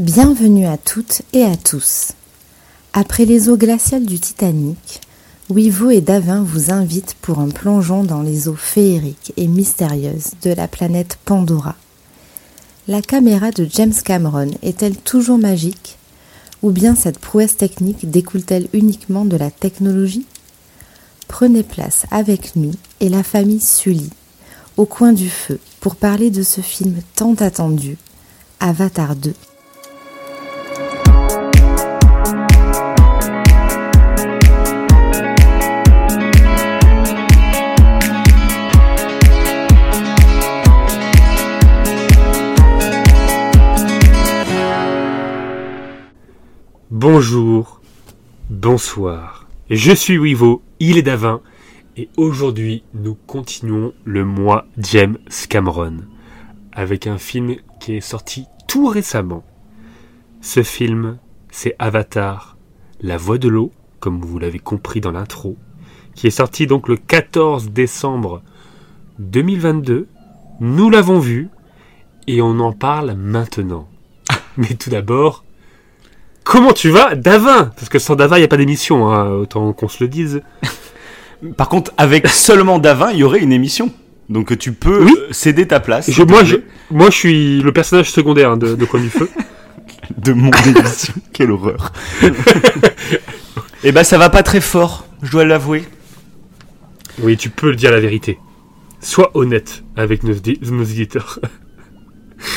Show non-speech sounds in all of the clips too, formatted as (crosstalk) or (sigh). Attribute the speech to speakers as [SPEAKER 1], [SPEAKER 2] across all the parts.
[SPEAKER 1] Bienvenue à toutes et à tous. Après les eaux glaciales du Titanic, Wivo et Davin vous invitent pour un plongeon dans les eaux féeriques et mystérieuses de la planète Pandora. La caméra de James Cameron est-elle toujours magique Ou bien cette prouesse technique découle-t-elle uniquement de la technologie? Prenez place avec nous et la famille Sully au coin du feu pour parler de ce film tant attendu, Avatar 2.
[SPEAKER 2] Bonjour, bonsoir. Je suis Wivo, il est Davin, et aujourd'hui nous continuons le mois James Cameron avec un film qui est sorti tout récemment. Ce film, c'est Avatar, La Voix de l'eau, comme vous l'avez compris dans l'intro, qui est sorti donc le 14 décembre 2022. Nous l'avons vu et on en parle maintenant. (laughs) Mais tout d'abord, Comment tu vas, Davin? Parce que sans Davin, il n'y a pas d'émission, hein, autant qu'on se le dise. (laughs)
[SPEAKER 3] Par contre, avec (laughs) seulement Davin, il y aurait une émission. Donc tu peux
[SPEAKER 2] Oui.
[SPEAKER 3] céder ta place.
[SPEAKER 2] Je- moi, je, moi, je suis le personnage secondaire de, de Coin du Feu. (laughs)
[SPEAKER 3] De mon émission. Quelle horreur. Eh ben, ça va pas très fort, je dois l'avouer.
[SPEAKER 2] Oui, tu peux le dire la vérité. Sois honnête avec nos, nos éditeurs.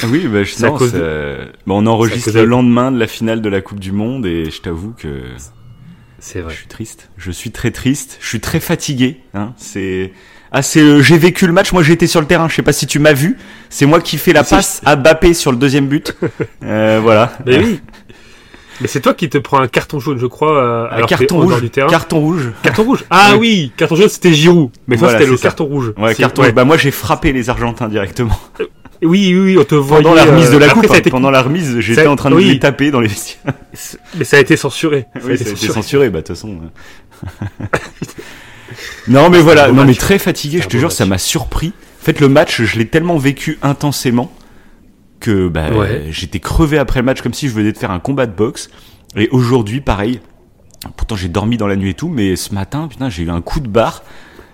[SPEAKER 3] Oui, bah, je, non,
[SPEAKER 2] cause de-
[SPEAKER 3] bah, on enregistre le
[SPEAKER 2] de-
[SPEAKER 3] lendemain de la finale de la Coupe du Monde et je t'avoue que
[SPEAKER 2] C'est
[SPEAKER 3] je suis triste. Je suis très triste. Je suis très fatigué. Hein. C'est ah, c'est euh, j'ai vécu le match. Moi, été sur le terrain. Je sais pas si tu m'as vu. C'est moi qui fais la passe à Bappé sur le deuxième but. (laughs) Euh, voilà.
[SPEAKER 2] Mais oui. (laughs) Mais c'est toi qui te prends un carton jaune, je crois, euh,
[SPEAKER 3] Un
[SPEAKER 2] alors
[SPEAKER 3] carton rouge.
[SPEAKER 2] du terrain.
[SPEAKER 3] Carton rouge.
[SPEAKER 2] Carton rouge. Ah
[SPEAKER 3] Oui.
[SPEAKER 2] oui, carton jaune, c'était Giroud. Mais toi,
[SPEAKER 3] Voilà,
[SPEAKER 2] c'était le
[SPEAKER 3] ça.
[SPEAKER 2] carton rouge.
[SPEAKER 3] Ouais, carton
[SPEAKER 2] ouais.
[SPEAKER 3] rouge. Bah moi, j'ai frappé les Argentins directement. (laughs)
[SPEAKER 2] Oui, oui, on te voyait.
[SPEAKER 3] Pendant la remise de la
[SPEAKER 2] euh, après,
[SPEAKER 3] coupe. hein.
[SPEAKER 2] été-
[SPEAKER 3] Pendant la remise, j'étais en train de
[SPEAKER 2] oui.
[SPEAKER 3] les taper dans les vestiaires.
[SPEAKER 2] Mais ça a été censuré. (laughs) Ça a
[SPEAKER 3] Oui,
[SPEAKER 2] été
[SPEAKER 3] ça a été
[SPEAKER 2] censuré.
[SPEAKER 3] bah de toute façon. euh. (laughs) non, mais voilà, non, mais très fatigué, je te jure, ça m'a surpris. En fait, le match, je l'ai tellement vécu intensément que bah,
[SPEAKER 2] Ouais.
[SPEAKER 3] j'étais crevé après le match comme si je venais de faire un combat de boxe. Et aujourd'hui, pareil. Pourtant, j'ai dormi dans la nuit et tout, mais ce matin, putain, j'ai eu un coup de barre.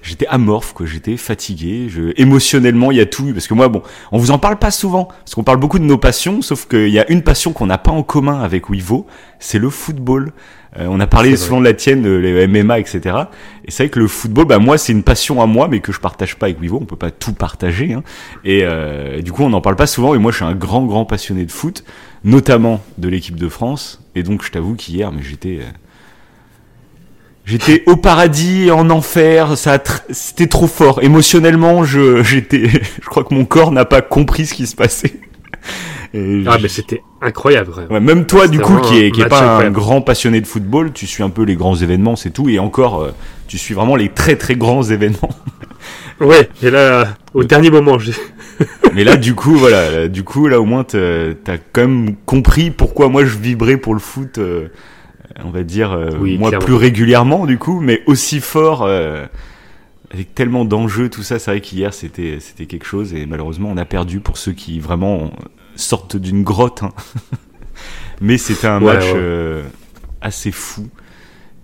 [SPEAKER 3] J'étais amorphe, quoi. J'étais fatigué. Je... Émotionnellement, il y a tout. Parce que moi, bon, on vous en parle pas souvent. Parce qu'on parle beaucoup de nos passions. Sauf qu'il y a une passion qu'on n'a pas en commun avec Wivo. C'est le football. Euh, on a parlé souvent de la tienne, de les MMA, etc. Et c'est vrai que le football, bah, moi, c'est une passion à moi, mais que je partage pas avec Wivo. On peut pas tout partager, hein. Et, euh, et du coup, on n'en parle pas souvent. Et moi, je suis un grand, grand passionné de foot. Notamment de l'équipe de France. Et donc, je t'avoue qu'hier, mais j'étais, euh, J'étais au paradis, en enfer, ça tr- c'était trop fort. Émotionnellement, je j'étais (laughs) je crois que mon corps n'a pas compris ce qui se passait. Et
[SPEAKER 2] Ah,
[SPEAKER 3] je-
[SPEAKER 2] mais c'était incroyable, vraiment.
[SPEAKER 3] Ouais, même toi, du coup, qui est, qui est pas un grand passionné de football, tu suis un peu les grands événements, c'est tout. Et encore, euh, tu suis vraiment les très très grands événements. (laughs)
[SPEAKER 2] Ouais, et là, au dernier moment, j'ai... (laughs)
[SPEAKER 3] Mais là, du coup, voilà, là, du coup, là, au moins, t'as quand même compris pourquoi moi je vibrais pour le foot, euh, on va dire, euh,
[SPEAKER 2] Oui,
[SPEAKER 3] moi
[SPEAKER 2] clairement.
[SPEAKER 3] plus régulièrement, du coup, mais aussi fort, euh, avec tellement d'enjeux, tout ça. C'est vrai qu'hier, c'était c'était quelque chose, et malheureusement, on a perdu pour ceux qui vraiment sortent d'une grotte. hein. (laughs) mais c'était un
[SPEAKER 2] Ouais,
[SPEAKER 3] match
[SPEAKER 2] ouais.
[SPEAKER 3] euh, assez fou.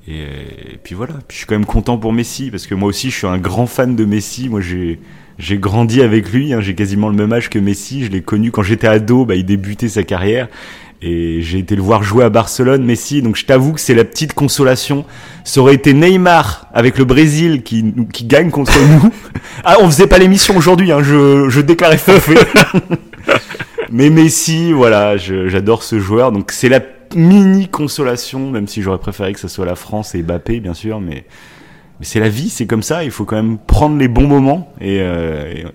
[SPEAKER 3] Et, euh, et puis voilà, puis je suis quand même content pour Messi parce que moi aussi je suis un grand fan de Messi. Moi j'ai j'ai grandi avec lui, hein, j'ai quasiment le même âge que Messi. Je l'ai connu quand j'étais ado, bah, il débutait sa carrière et j'ai été le voir jouer à Barcelone, Messi. Donc je t'avoue que c'est la petite consolation. Ça aurait été Neymar avec le Brésil qui qui gagne contre nous. (laughs) Ah, on faisait pas l'émission aujourd'hui, hein, je je déclarais forfait. (laughs) Mais Messi, voilà, j'adore ce joueur. Donc c'est la mini consolation, même si j'aurais préféré que ce soit la France et Mbappé, bien sûr. Mais, mais c'est la vie, c'est comme ça. Il faut quand même prendre les bons moments. Et, euh, et-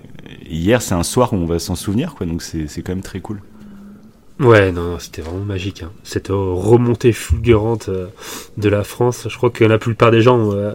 [SPEAKER 3] hier, c'est un soir où on va s'en souvenir, quoi. Donc c'est c'est quand même très cool.
[SPEAKER 2] Ouais, non, c'était vraiment magique. Hein. Cette remontée fulgurante euh, de la France, je crois que la plupart des gens, euh,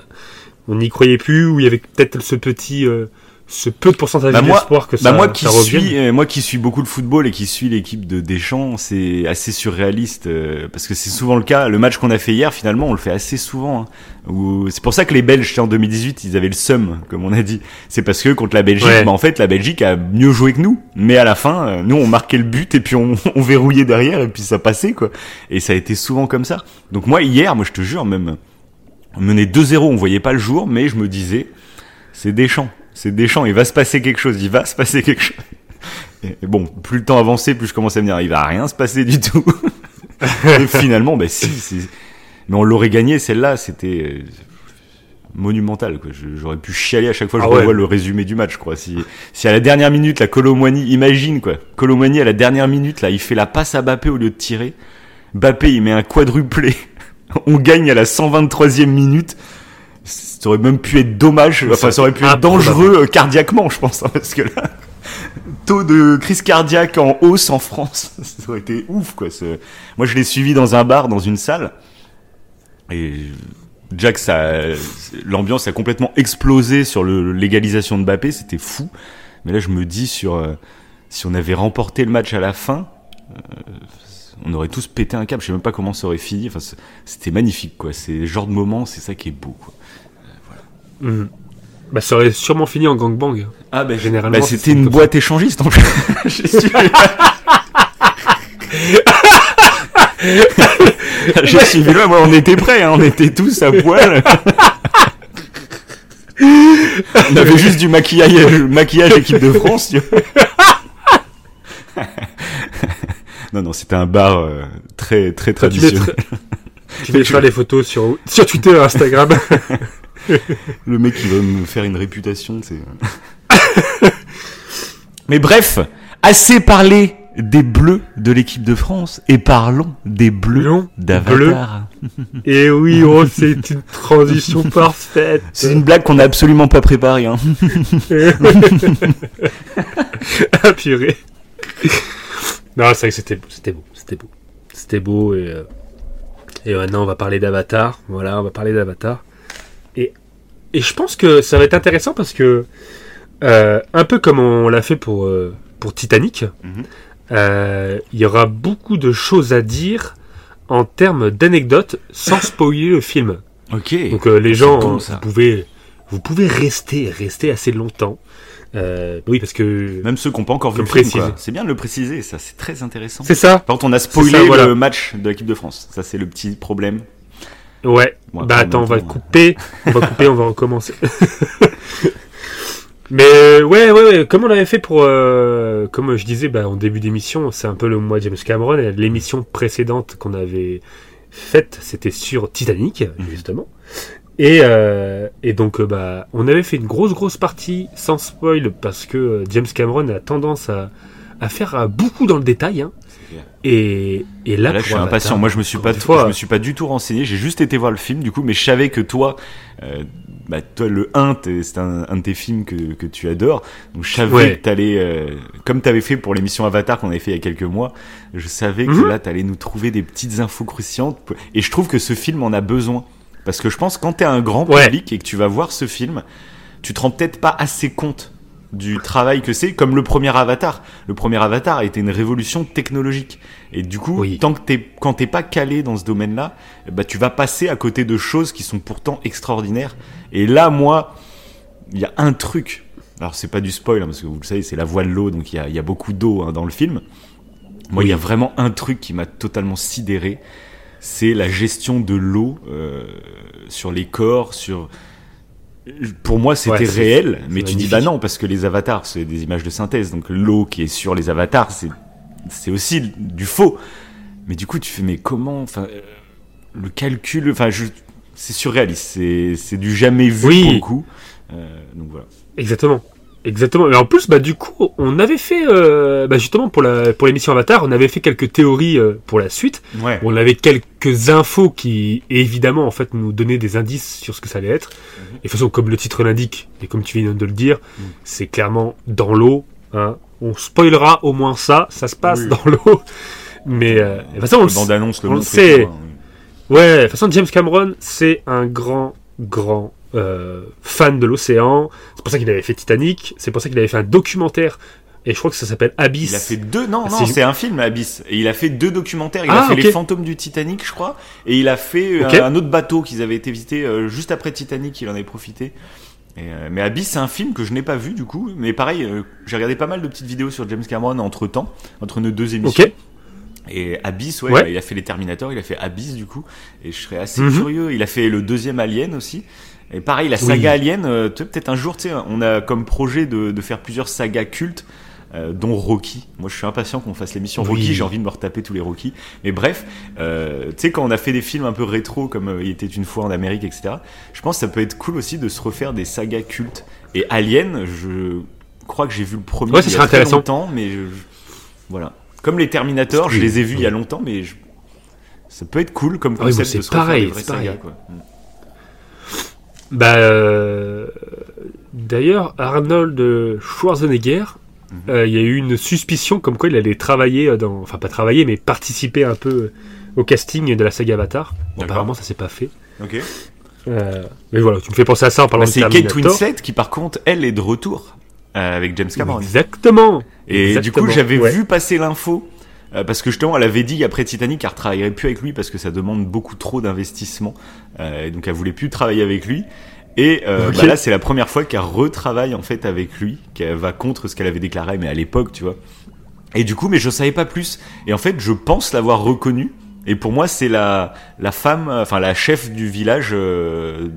[SPEAKER 2] on n'y croyait plus, ou il y avait peut-être ce petit, euh, ce peu de pourcentage
[SPEAKER 3] Bah,
[SPEAKER 2] d'espoir que
[SPEAKER 3] Bah
[SPEAKER 2] ça,
[SPEAKER 3] moi qui
[SPEAKER 2] ça
[SPEAKER 3] suis euh, moi qui suis beaucoup le football et qui suis l'équipe de Deschamps, c'est assez surréaliste euh, parce que c'est souvent le cas. Le match qu'on a fait hier, finalement, on le fait assez souvent. hein. Où- C'est pour ça que les Belges, en 2018, ils avaient le seum, comme on a dit. C'est parce que contre la Belgique,
[SPEAKER 2] Ouais.
[SPEAKER 3] bah, en fait, la Belgique a mieux joué que nous. Mais à la fin, euh, nous, on marquait le but et puis on, (laughs) on verrouillait derrière et puis ça passait quoi. Et ça a été souvent comme ça. Donc moi hier, moi je te jure, même on menait 2-0, on voyait pas le jour, mais je me disais, c'est Deschamps, c'est Deschamps, il va se passer quelque chose, il va se passer quelque chose. Et bon, plus le temps avançait, plus je commençais à me dire, il va rien se passer du tout. (laughs) Et finalement, bah si, c'est- mais on l'aurait gagné, celle-là, c'était euh, monumental. Quoi. J'aurais pu chialer à chaque fois que
[SPEAKER 2] Ah
[SPEAKER 3] je
[SPEAKER 2] ouais.
[SPEAKER 3] revois le résumé du match. Crois. Si, si à la dernière minute, la Colomani, imagine quoi, Colomani à la dernière minute, là, il fait la passe à Bappé au lieu de tirer. Bappé, il met un quadruplé. (laughs) On gagne à la 123e minute. Ça aurait même pu être dommage. Enfin, ça aurait pu être dangereux euh, cardiaquement, je pense, hein, parce que là, taux de crise cardiaque en hausse en France, (laughs) ça aurait été ouf, quoi. Moi, je l'ai suivi dans un bar, dans une salle, et Jack, ça, l'ambiance a complètement explosé sur l'égalisation de Mbappé, c'était fou. Mais là, je me dis sur euh, si on avait remporté le match à la fin, euh, on aurait tous pété un câble. Je sais même pas comment ça aurait fini. Enfin, c'était magnifique, quoi. C'est le genre de moment, c'est ça qui est beau, quoi.
[SPEAKER 2] Mhm. Bah, ça aurait sûrement fini en gangbang.
[SPEAKER 3] Ah ben
[SPEAKER 2] Généralement,
[SPEAKER 3] bah, c'était une boîte échangiste en plus. (laughs) J'ai su. (laughs) J'ai suivi là, moi on était prêts, hein, on était tous à poil. (laughs) on avait juste du maquillage, maquillage équipe de France. tu vois. non non, c'était un bar euh, très très traditionnel.
[SPEAKER 2] mettras- Tu mettras les photos sur, sur Twitter Instagram. (laughs)
[SPEAKER 3] Le mec qui va me faire une réputation, c'est. (laughs) Mais bref, assez parlé des bleus de l'équipe de France et parlons des bleus d'Avatar.
[SPEAKER 2] Et (laughs) oui, oh, c'est une transition parfaite.
[SPEAKER 3] C'est une blague qu'on n'a absolument pas préparée. Hein.
[SPEAKER 2] ah purée. Non, c'est vrai que c'était c'était beau, c'était beau, c'était beau et euh, et maintenant on va parler d'Avatar. Voilà, on va parler d'Avatar. Et je pense que ça va être intéressant parce que euh, un peu comme on l'a fait pour euh, pour Titanic,
[SPEAKER 3] Mhm.
[SPEAKER 2] euh, il y aura beaucoup de choses à dire en termes d'anecdotes sans (laughs) spoiler le film.
[SPEAKER 3] Ok.
[SPEAKER 2] Donc les gens,
[SPEAKER 3] bon, ça.
[SPEAKER 2] vous pouvez, vous pouvez rester, rester assez longtemps. Euh, oui, parce que
[SPEAKER 3] Même ceux qui n'ont pas encore vu le film. C'est bien de le préciser, ça c'est très intéressant.
[SPEAKER 2] c'est ça.
[SPEAKER 3] Par contre, on a spoilé
[SPEAKER 2] ça, voilà.
[SPEAKER 3] le match de l'équipe de France. Ça c'est le petit problème.
[SPEAKER 2] Ouais. Bah attends, on va couper, on va couper, on va recommencer. (laughs) Mais euh, ouais, ouais, ouais, comme on l'avait fait pour, euh, comme je disais, bah, en début d'émission, c'est un peu le mois James Cameron. L'émission précédente qu'on avait faite, c'était sur Titanic,
[SPEAKER 3] Mhm.
[SPEAKER 2] justement. Et, euh, et donc, bah, on avait fait une grosse, grosse partie sans spoil parce que James Cameron a tendance à, à faire beaucoup dans le détail. Hein. Et, et là,
[SPEAKER 3] Là, je suis impatient. Moi, je me suis pas,
[SPEAKER 2] fois,
[SPEAKER 3] je me suis pas du tout renseigné. J'ai juste été voir le film, du coup, mais je savais que toi, euh, bah, toi, le 1, t'es- c'est un, un de tes films que, que tu adores. Donc, je savais
[SPEAKER 2] Ouais.
[SPEAKER 3] que t'allais, euh, comme t'avais fait pour l'émission Avatar qu'on avait fait il y a quelques mois, je savais que
[SPEAKER 2] Mhm.
[SPEAKER 3] là, t'allais nous trouver des petites infos cruciantes. Et je trouve que ce film en a besoin. Parce que je pense que quand t'es un grand
[SPEAKER 2] Ouais.
[SPEAKER 3] public et que tu vas voir ce film, tu te rends peut-être pas assez compte du travail que c'est, comme le premier Avatar. Le premier Avatar a été une révolution technologique. Et du coup,
[SPEAKER 2] Oui.
[SPEAKER 3] tant que t'es, quand t'es pas calé dans ce domaine-là, bah, tu vas passer à côté de choses qui sont pourtant extraordinaires. Et là, moi, il y a un truc. Alors, c'est pas du spoil, hein, parce que vous le savez, c'est la voie de l'eau, donc il y a, il y a beaucoup d'eau hein, dans le film. Moi, il y a vraiment un truc qui m'a totalement sidéré. C'est la gestion de l'eau euh, sur les corps, sur. Pour moi, c'était
[SPEAKER 2] Ouais,
[SPEAKER 3] réel, mais tu dis bah non, parce que les avatars, c'est des images de synthèse, donc l'eau qui est sur les avatars, c'est c'est aussi du faux. Mais du coup, tu fais mais comment, enfin, euh, le calcul, enfin, je, c'est surréaliste, c'est c'est du jamais vu
[SPEAKER 2] Oui.
[SPEAKER 3] pour le coup. Euh, donc voilà.
[SPEAKER 2] Exactement. Exactement. Et en plus, bah, du coup, on avait fait, euh, bah, justement, pour la, pour l'émission Avatar, on avait fait quelques théories euh, pour la suite.
[SPEAKER 3] Ouais.
[SPEAKER 2] On avait quelques infos qui, évidemment, en fait, nous donnaient des indices sur ce que ça allait être.
[SPEAKER 3] Mhm.
[SPEAKER 2] Et de toute façon, comme le titre l'indique, et comme tu viens de le dire,
[SPEAKER 3] Mhm.
[SPEAKER 2] c'est clairement dans l'eau. Hein. On spoilera au moins ça. Ça se passe
[SPEAKER 3] Oui.
[SPEAKER 2] dans l'eau. Mais, euh, de toute façon, on
[SPEAKER 3] le
[SPEAKER 2] sait.
[SPEAKER 3] hein.
[SPEAKER 2] Ouais, de toute façon, James Cameron, c'est un grand, grand euh, fan de l'océan. C'est pour ça qu'il avait fait Titanic. C'est pour ça qu'il avait fait un documentaire. Et je crois que ça s'appelle Abyss.
[SPEAKER 3] Il a fait deux, non,
[SPEAKER 2] Ah,
[SPEAKER 3] non,
[SPEAKER 2] c'est-
[SPEAKER 3] un film, Abyss. Et il a fait deux documentaires. Il
[SPEAKER 2] Ah,
[SPEAKER 3] a fait
[SPEAKER 2] ok.
[SPEAKER 3] Les Fantômes du Titanic, je crois. Et il a fait euh, un autre bateau qu'ils avaient été visités euh, juste après Titanic. Il en avait profité. Et, euh, mais Abyss, c'est un film que je n'ai pas vu du coup. Mais pareil, j'ai regardé pas mal de petites vidéos sur James Cameron entre temps, entre nos deux émissions.
[SPEAKER 2] Ok.
[SPEAKER 3] Et Abyss, ouais,
[SPEAKER 2] Ouais.
[SPEAKER 3] bah, il a fait les Terminator, il a fait Abyss du coup. Et je serais assez
[SPEAKER 2] Mhm.
[SPEAKER 3] curieux. Il a fait le deuxième Alien aussi. Et pareil, la saga
[SPEAKER 2] Oui.
[SPEAKER 3] Alien, euh, peut-être un jour, tu sais, on a comme projet de, de faire plusieurs sagas cultes. euh, dont Rocky. Moi, je suis impatient qu'on fasse l'émission
[SPEAKER 2] Oui.
[SPEAKER 3] Rocky. J'ai envie de me retaper tous les Rocky. Mais bref, euh, tu sais, quand on a fait des films un peu rétro, comme Il était une fois en Amérique, etc. Je pense que ça peut être cool aussi de se refaire des sagas cultes. Et Alien, je crois que j'ai vu le premier
[SPEAKER 2] Ouais, ça
[SPEAKER 3] il y a très
[SPEAKER 2] intéressant.
[SPEAKER 3] longtemps, mais je- voilà. Comme les Terminator, je les ai vus il y a longtemps, mais je- ça peut être cool comme
[SPEAKER 2] Ah oui,
[SPEAKER 3] concept
[SPEAKER 2] mais
[SPEAKER 3] de
[SPEAKER 2] c'est
[SPEAKER 3] se refaire
[SPEAKER 2] pareil,
[SPEAKER 3] des vraies sagas, quoi.
[SPEAKER 2] Bah, euh, d'ailleurs, Arnold Schwarzenegger,
[SPEAKER 3] Mhm.
[SPEAKER 2] euh, il y a eu une suspicion comme quoi il allait travailler euh, dans, enfin pas travailler, mais participer un peu au casting de la saga Avatar. Bon, apparemment, ça s'est pas fait.
[SPEAKER 3] Ok.
[SPEAKER 2] Euh, mais voilà, tu me fais penser à ça en parlant
[SPEAKER 3] Bah,
[SPEAKER 2] de
[SPEAKER 3] c'est Kate. Winslet qui, par contre, elle est de retour euh, avec James Cameron.
[SPEAKER 2] Exactement.
[SPEAKER 3] Et du coup, j'avais
[SPEAKER 2] ouais.
[SPEAKER 3] vu passer l'info. Euh, parce que justement, elle avait dit après Titanic qu'elle retravaillerait plus avec lui parce que ça demande beaucoup trop d'investissement. Euh, donc, elle voulait plus travailler avec lui. Et euh,
[SPEAKER 2] Ok.
[SPEAKER 3] bah là, c'est la première fois qu'elle retravaille en fait avec lui, qu'elle va contre ce qu'elle avait déclaré, mais à l'époque, tu vois. Et du coup, mais je savais pas plus. Et en fait, je pense l'avoir reconnu. Et pour moi, c'est la la femme, enfin la chef du village euh,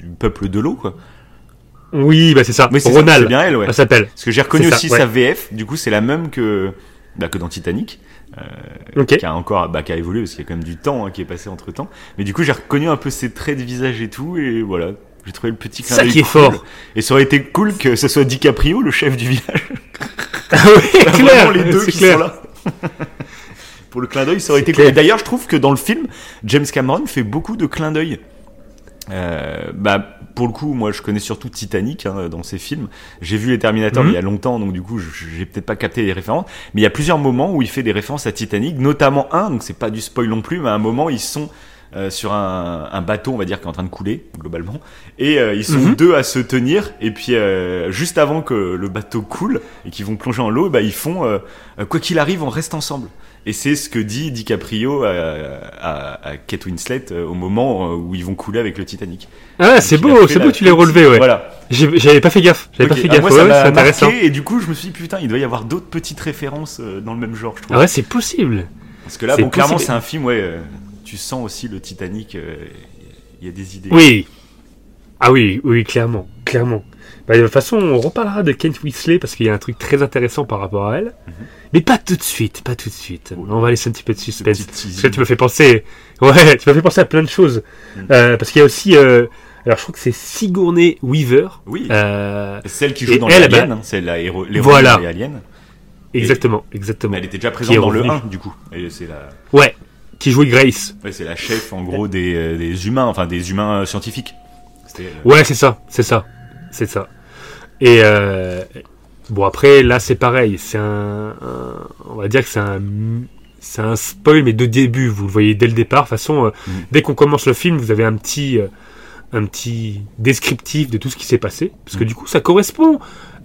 [SPEAKER 3] du peuple de l'eau, quoi.
[SPEAKER 2] Oui, bah c'est ça.
[SPEAKER 3] Mais c'est bien elle, ouais.
[SPEAKER 2] Elle s'appelle.
[SPEAKER 3] Parce que j'ai reconnu
[SPEAKER 2] ça,
[SPEAKER 3] aussi
[SPEAKER 2] ouais.
[SPEAKER 3] sa VF. Du coup, c'est la même que bah, que dans Titanic,
[SPEAKER 2] Ok.
[SPEAKER 3] qui a encore bah, qui a évolué parce qu'il y a quand même du temps hein, qui est passé entre temps. Mais du coup, j'ai reconnu un peu ses traits de visage et tout, et voilà. J'ai trouvé le petit clin
[SPEAKER 2] Ça
[SPEAKER 3] d'œil
[SPEAKER 2] qui est
[SPEAKER 3] cool.
[SPEAKER 2] fort.
[SPEAKER 3] Et ça aurait été cool que ce soit DiCaprio, le chef du village. (laughs)
[SPEAKER 2] Ah oui, clair.
[SPEAKER 3] les deux qui
[SPEAKER 2] clair.
[SPEAKER 3] sont là. (laughs) Pour le clin d'œil, ça aurait été cool.
[SPEAKER 2] clair.
[SPEAKER 3] D'ailleurs, je trouve que dans le film, James Cameron fait beaucoup de clins d'œil. Euh, bah, pour le coup, moi, je connais surtout Titanic hein, dans ses films. J'ai vu les Terminator
[SPEAKER 2] Mhm.
[SPEAKER 3] il y a longtemps, donc du coup, j'ai peut-être pas capté les références. Mais il y a plusieurs moments où il fait des références à Titanic, notamment un, donc c'est pas du spoil non plus, mais à un moment, ils sont euh, sur un, un bateau, on va dire, qui est en train de couler, globalement. Et euh, ils sont
[SPEAKER 2] Mhm.
[SPEAKER 3] deux à se tenir. Et puis, euh, juste avant que le bateau coule et qu'ils vont plonger en l'eau, bah, ils font, euh, quoi qu'il arrive, on reste ensemble. Et c'est ce que dit DiCaprio à, à, à Kate Winslet euh, au moment euh, où ils vont couler avec le Titanic.
[SPEAKER 2] Ah, c'est beau, c'est beau, tu l'as relevé, ouais.
[SPEAKER 3] Voilà.
[SPEAKER 2] J'avais pas fait gaffe. J'avais pas fait
[SPEAKER 3] Ah,
[SPEAKER 2] gaffe.
[SPEAKER 3] moi, ça m'a
[SPEAKER 2] intéressant.
[SPEAKER 3] marqué et du coup, je me suis dit, putain, il doit y avoir d'autres petites références euh, dans le même genre, je trouve.
[SPEAKER 2] Ah ouais, c'est possible.
[SPEAKER 3] Parce que là, clairement, c'est un film, ouais, tu sens aussi le Titanic, euh, il y a des idées.
[SPEAKER 2] Oui. Ah oui, oui, clairement, clairement. Bah, de toute façon, on reparlera de Kate Winslet parce qu'il y a un truc très intéressant par rapport à elle.
[SPEAKER 3] Mhm.
[SPEAKER 2] Mais pas tout de suite, pas tout de suite. On va laisser un petit peu de suspense. Parce que tu me fais penser, ouais, tu me fais penser à plein de choses.
[SPEAKER 3] Mhm.
[SPEAKER 2] Euh, parce qu'il y a aussi, euh, alors je crois que c'est Sigourney Weaver.
[SPEAKER 3] Oui.
[SPEAKER 2] Euh,
[SPEAKER 3] Celle qui joue dans
[SPEAKER 2] elle,
[SPEAKER 3] Alien,
[SPEAKER 2] bah-
[SPEAKER 3] hein, c'est la l'héroïne
[SPEAKER 2] Voilà.
[SPEAKER 3] des Aliens.
[SPEAKER 2] exactement, exactement.
[SPEAKER 3] Mais elle était déjà présente dans le
[SPEAKER 2] revenue.
[SPEAKER 3] 1, du coup. Et c'est la,
[SPEAKER 2] Ouais, qui jouait Grace.
[SPEAKER 3] ouais, c'est la chef, en gros, des, des humains, enfin, des humains scientifiques.
[SPEAKER 2] Ouais, c'est ça, c'est ça, c'est ça. Et euh, bon après là c'est pareil, c'est un, un- on va dire que c'est un c'est un spoil mais de début, vous le voyez dès le départ. De toute façon, euh,
[SPEAKER 3] Mhm.
[SPEAKER 2] dès qu'on commence le film, vous avez un petit euh, un petit descriptif de tout ce qui s'est passé, parce que
[SPEAKER 3] Mhm.
[SPEAKER 2] du coup ça correspond.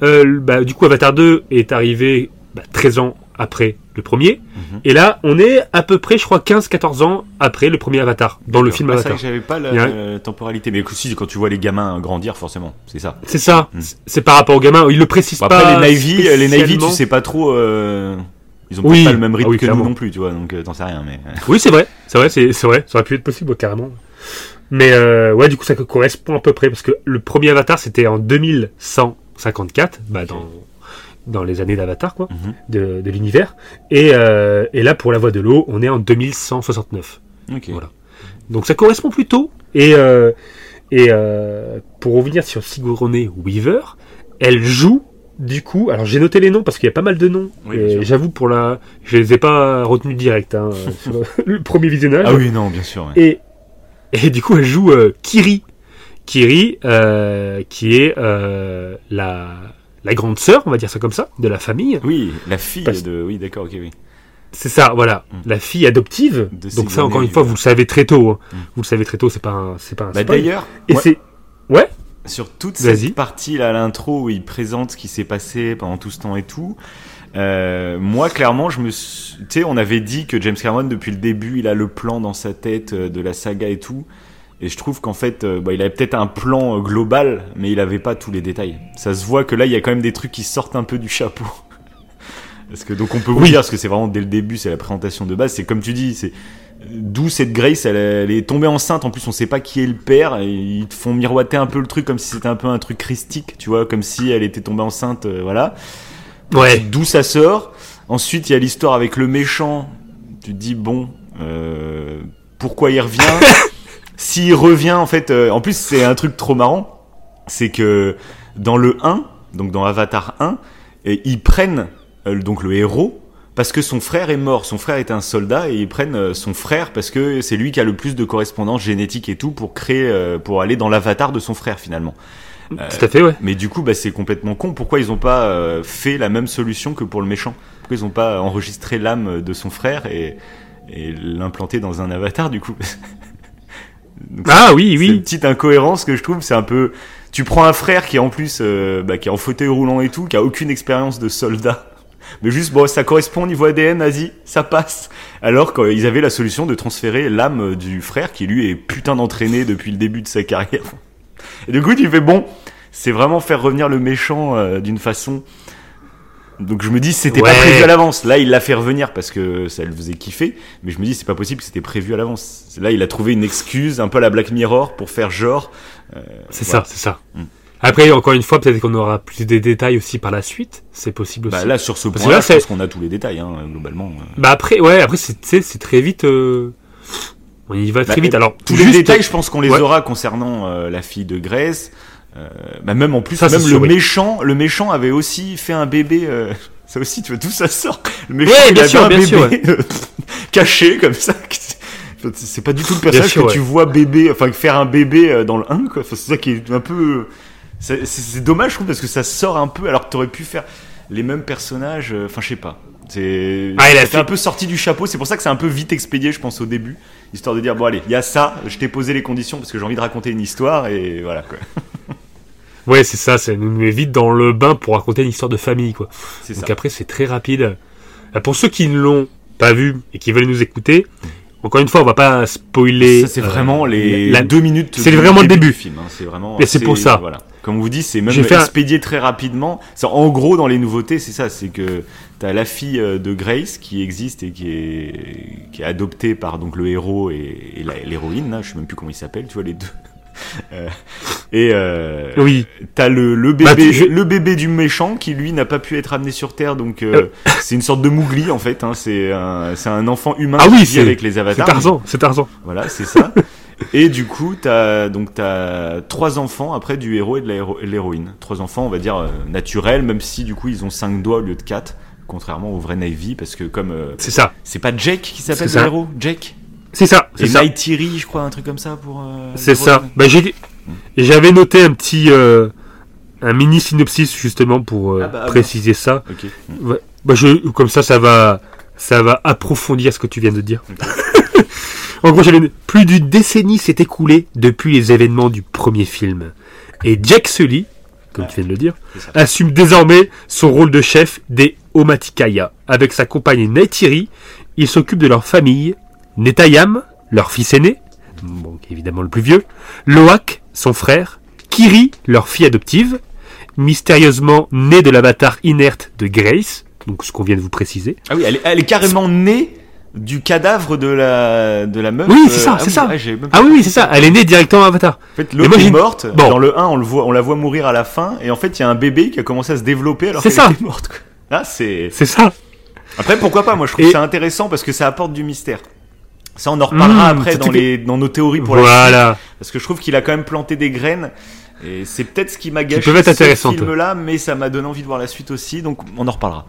[SPEAKER 2] Euh, bah, du coup Avatar 2 est arrivé bah, 13 ans après le premier,
[SPEAKER 3] Mhm.
[SPEAKER 2] et là on est à peu près, je crois 15-14 ans après le premier Avatar dans le film
[SPEAKER 3] Ah, c'est
[SPEAKER 2] Avatar.
[SPEAKER 3] que j'avais pas la euh, temporalité. Mais aussi, quand tu vois les gamins grandir, forcément, c'est ça.
[SPEAKER 2] C'est ça,
[SPEAKER 3] Mhm.
[SPEAKER 2] c'est par rapport aux gamins. Il le précise
[SPEAKER 3] Bon,
[SPEAKER 2] pas.
[SPEAKER 3] après, les Navy, les Navy, tu sais pas trop, euh, ils ont
[SPEAKER 2] Oui.
[SPEAKER 3] pas le même rythme
[SPEAKER 2] Ah oui,
[SPEAKER 3] que nous non plus, tu vois, donc euh, t'en sais rien, mais.
[SPEAKER 2] Oui, c'est vrai, c'est vrai, c'est c'est vrai, ça aurait pu être possible ouais, carrément. Mais euh, ouais, du coup, ça correspond à peu près parce que le premier Avatar c'était en 2154, bah, dans dans les années d'Avatar quoi,
[SPEAKER 3] Mhm.
[SPEAKER 2] de, de l'univers. Et, euh, et là, pour la voie de l'eau, on est en 2169.
[SPEAKER 3] Ok.
[SPEAKER 2] Voilà. Donc ça correspond plutôt. Et euh, et euh, pour revenir sur Sigourney Weaver, elle joue du coup. Alors j'ai noté les noms parce qu'il y a pas mal de noms.
[SPEAKER 3] Oui,
[SPEAKER 2] et j'avoue pour la, je les ai pas retenus direct hein, (laughs) sur (laughs) le premier visionnage.
[SPEAKER 3] Ah oui, non, bien sûr. ouais.
[SPEAKER 2] Et, et du coup, elle joue Kiri. Kiri, qui est la, la grande sœur, on va dire ça comme ça, de la famille.
[SPEAKER 3] Oui, la fille
[SPEAKER 2] Parce-
[SPEAKER 3] de. Oui, d'accord, ok, oui.
[SPEAKER 2] C'est ça, voilà,
[SPEAKER 3] Mm.
[SPEAKER 2] la fille adoptive.
[SPEAKER 3] De
[SPEAKER 2] Donc ça, encore une fois, vous le savez très tôt. hein.
[SPEAKER 3] Mm.
[SPEAKER 2] Vous le savez très tôt, c'est pas un, c'est pas un
[SPEAKER 3] Bah d'ailleurs,
[SPEAKER 2] Et c'est, Ouais.
[SPEAKER 3] Sur toute cette partie là, l'intro où il présente ce qui s'est passé pendant tout ce temps et tout. Euh, moi, clairement, je me, suis- tu sais, on avait dit que James Cameron depuis le début, il a le plan dans sa tête euh, de la saga et tout. Et je trouve qu'en fait, euh, bah, il avait peut-être un plan euh, global, mais il avait pas tous les détails. Ça se voit que là, il y a quand même des trucs qui sortent un peu du chapeau. (laughs) Parce que donc on peut vous
[SPEAKER 2] Oui.
[SPEAKER 3] dire, parce que c'est vraiment dès le début, c'est la présentation de base. C'est comme tu dis, c'est d'où cette Grace, elle, elle est tombée enceinte. En plus, on sait pas qui est le père. Et ils te font miroiter un peu le truc comme si c'était un peu un truc christique, tu vois, comme si elle était tombée enceinte, euh, voilà.
[SPEAKER 2] Ouais.
[SPEAKER 3] D'où ça sort. Ensuite, il y a l'histoire avec le méchant. Tu te dis bon, euh, pourquoi il revient? (laughs) S'il revient, en fait, euh, en plus c'est un truc trop marrant, c'est que dans le 1, donc dans Avatar 1, et ils prennent euh, donc le héros parce que son frère est mort. Son frère était un soldat et ils prennent euh, son frère parce que c'est lui qui a le plus de correspondance génétique et tout pour créer, euh, pour aller dans l'avatar de son frère finalement. Euh,
[SPEAKER 2] Tout à fait, ouais.
[SPEAKER 3] mais du coup, bah, c'est complètement con. Pourquoi ils ont pas euh, fait la même solution que pour le méchant? Pourquoi ils ont pas enregistré l'âme de son frère et, et l'implanté dans un avatar du coup? (laughs) Donc,
[SPEAKER 2] Ah oui,
[SPEAKER 3] c'est une
[SPEAKER 2] oui.
[SPEAKER 3] petite incohérence que je trouve. C'est un peu. Tu prends un frère qui est en plus euh, bah, qui est en fauteuil roulant et tout, qui a aucune expérience de soldat. (laughs) Mais juste, bon, ça correspond au niveau ADN, vas-y, ça passe. Alors qu'ils avaient la solution de transférer l'âme du frère qui lui est putain d'entraîné depuis le début de sa carrière. (laughs) Et du coup, tu fais bon, c'est vraiment faire revenir le méchant euh, d'une façon. Donc je me dis, c'était pas prévu à l'avance. Là, il l'a fait revenir parce que ça le faisait kiffer. Mais je me dis, c'est pas possible que c'était prévu à l'avance. Là, il a trouvé une excuse, un peu à la Black Mirror, pour faire genre. euh,
[SPEAKER 2] C'est
[SPEAKER 3] voilà.
[SPEAKER 2] ça, c'est ça.
[SPEAKER 3] Mm.
[SPEAKER 2] Après, encore une fois, peut-être qu'on aura plus de détails aussi par la suite. C'est possible aussi.
[SPEAKER 3] Bah là, sur ce point-là,
[SPEAKER 2] là,
[SPEAKER 3] je pense qu'on a tous les détails, hein, globalement.
[SPEAKER 2] Bah après, ouais, après, c'est, très vite. euh, On y va très
[SPEAKER 3] Bah,
[SPEAKER 2] vite. Alors,
[SPEAKER 3] Tous les détails, je pense qu'on les
[SPEAKER 2] Ouais.
[SPEAKER 3] aura concernant euh, la fille de Grace. Euh, bah même en plus,
[SPEAKER 2] Ça,
[SPEAKER 3] même le méchant, le méchant avait aussi fait un bébé. euh, (laughs) ça aussi, tu vois, tout ça sort? Le méchant,
[SPEAKER 2] Ouais,
[SPEAKER 3] il
[SPEAKER 2] bien
[SPEAKER 3] avait
[SPEAKER 2] sûr,
[SPEAKER 3] un
[SPEAKER 2] bien
[SPEAKER 3] bébé
[SPEAKER 2] sûr, (laughs)
[SPEAKER 3] caché comme ça. C'est pas du tout le personnage
[SPEAKER 2] sûr,
[SPEAKER 3] que
[SPEAKER 2] ouais.
[SPEAKER 3] tu vois bébé, enfin faire un bébé euh, dans le 1, quoi. Enfin, c'est ça qui est un peu. C'est dommage, je trouve, parce que ça sort un peu, alors que t'aurais pu faire les mêmes personnages. euh, Enfin, je sais pas. C'est
[SPEAKER 2] Ah, fait-
[SPEAKER 3] un peu sorti du chapeau. C'est pour ça que c'est un peu vite expédié, je pense, au début, histoire de dire bon allez, il y a ça. Je t'ai posé les conditions parce que j'ai envie de raconter une histoire et voilà quoi. (laughs)
[SPEAKER 2] Ouais, c'est ça. Ça nous met vite dans le bain pour raconter une histoire de famille, quoi.
[SPEAKER 3] C'est ça.
[SPEAKER 2] Donc après, c'est très rapide. Euh, Pour ceux qui ne l'ont pas vu et qui veulent nous écouter, encore une fois, on va pas spoiler.
[SPEAKER 3] Ça, c'est
[SPEAKER 2] euh,
[SPEAKER 3] vraiment les
[SPEAKER 2] la-
[SPEAKER 3] deux minutes.
[SPEAKER 2] c'est vraiment le début.
[SPEAKER 3] du film. hein. C'est vraiment.
[SPEAKER 2] Mais c'est pour ça.
[SPEAKER 3] Voilà. Comme on vous dit, c'est même
[SPEAKER 2] fait un-
[SPEAKER 3] expédié très rapidement. C'est- En gros, dans les nouveautés, c'est ça. C'est que t'as la fille euh, de Grace qui existe et qui est qui est adoptée par donc le héros et, et l'héroïne. Je sais même plus comment ils s'appellent. Tu vois les deux. Euh, et euh,
[SPEAKER 2] Oui.
[SPEAKER 3] T'as le, le
[SPEAKER 2] Bah, tu-
[SPEAKER 3] le bébé du méchant qui lui n'a pas pu être amené sur Terre, donc euh, c'est une sorte de mougli en fait. Hein, c'est un, c'est un enfant humain
[SPEAKER 2] Ah
[SPEAKER 3] qui
[SPEAKER 2] oui,
[SPEAKER 3] vit
[SPEAKER 2] c'est-
[SPEAKER 3] avec les
[SPEAKER 2] C'est
[SPEAKER 3] avatars.
[SPEAKER 2] Tarzan. C'est Tarzan.
[SPEAKER 3] Voilà, c'est ça. Et du coup, t'as donc t'as trois enfants après du héros et de l'héroïne. Trois enfants, on va dire euh, naturels, même si du coup ils ont cinq doigts au lieu de quatre, contrairement au vrai Navy, parce que comme
[SPEAKER 2] C'est ça.
[SPEAKER 3] c'est pas Jake qui s'appelle
[SPEAKER 2] C'est
[SPEAKER 3] le héros, Jake.
[SPEAKER 2] C'est ça. C'est ça.
[SPEAKER 3] Nightiri, je crois, un truc comme ça pour. euh,
[SPEAKER 2] C'est ça. Bah, j'ai, j'avais noté un petit, euh, un mini synopsis justement pour euh,
[SPEAKER 3] Ah bah, ah
[SPEAKER 2] préciser ça.
[SPEAKER 3] Ok.
[SPEAKER 2] Bah, je, comme ça, ça va, ça va approfondir ce que tu viens de dire. (laughs) en gros, plus d'une décennie s'est écoulée depuis les événements du premier film, et Jack Sully, comme tu viens de le dire, assume désormais son rôle de chef des Omaticaya. Avec sa compagne Neytiri, il s'occupe de leur famille, Netayam, leur fils aîné, bon, est évidemment le plus vieux, Loak, son frère, Kiri, leur fille adoptive, mystérieusement née de l'avatar inerte de Grace, donc ce qu'on vient de vous préciser.
[SPEAKER 3] Ah oui, elle est, elle est carrément née du cadavre de la de la meuf.
[SPEAKER 2] Oui, c'est
[SPEAKER 3] euh,
[SPEAKER 2] ça,
[SPEAKER 3] ah
[SPEAKER 2] c'est
[SPEAKER 3] oui,
[SPEAKER 2] ça.
[SPEAKER 3] ouais,
[SPEAKER 2] Ah oui, c'est ça, elle est née directement en avatar.
[SPEAKER 3] En fait, l'autre est morte.
[SPEAKER 2] Bon.
[SPEAKER 3] Dans le 1, on le voit, on la voit mourir à la fin, et en fait, il y a un bébé qui a commencé à se développer alors
[SPEAKER 2] C'est
[SPEAKER 3] qu'elle
[SPEAKER 2] ça.
[SPEAKER 3] était morte. Quoi. Ah, c'est.
[SPEAKER 2] C'est ça.
[SPEAKER 3] Après, pourquoi pas Moi, je trouve
[SPEAKER 2] Et-
[SPEAKER 3] ça intéressant parce que ça apporte du mystère. Ça, on en reparlera
[SPEAKER 2] Mmh,
[SPEAKER 3] après
[SPEAKER 2] c'est
[SPEAKER 3] dans les dans nos théories pour la suite,
[SPEAKER 2] Voilà.
[SPEAKER 3] parce que je trouve qu'il a quand même planté des graines. Et c'est peut-être ce qui m'a gâché
[SPEAKER 2] être
[SPEAKER 3] ce film-là, mais ça m'a donné envie de voir la suite aussi, donc on en reparlera.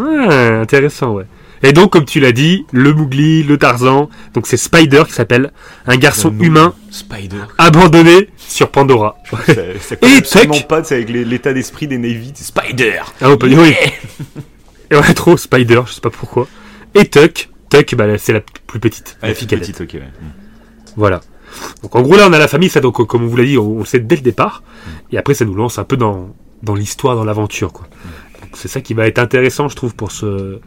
[SPEAKER 2] Ouais, intéressant, ouais. Et donc, comme tu l'as dit, le Mowgli, le Tarzan, donc c'est Spider qui s'appelle un garçon humain
[SPEAKER 3] Spider.
[SPEAKER 2] abandonné sur Pandora.
[SPEAKER 3] ça, (laughs)
[SPEAKER 2] Et
[SPEAKER 3] absolument
[SPEAKER 2] tac.
[SPEAKER 3] pas sais, avec l'état d'esprit des Navy. c'est Spider.
[SPEAKER 2] Ah, on peut dire oui. Et ouais, trop Spider, je sais pas pourquoi. Et Tuck, Tuck, bah, c'est la plus petite.
[SPEAKER 3] Ah,
[SPEAKER 2] la fille
[SPEAKER 3] petite, ok. ouais.
[SPEAKER 2] Voilà. Donc en gros là on a la famille, ça donc comme on vous l'a dit, on, on le sait dès le départ, et après ça nous lance un peu dans, dans l'histoire, dans l'aventure quoi. Donc, C'est ça qui va être intéressant je trouve pour ce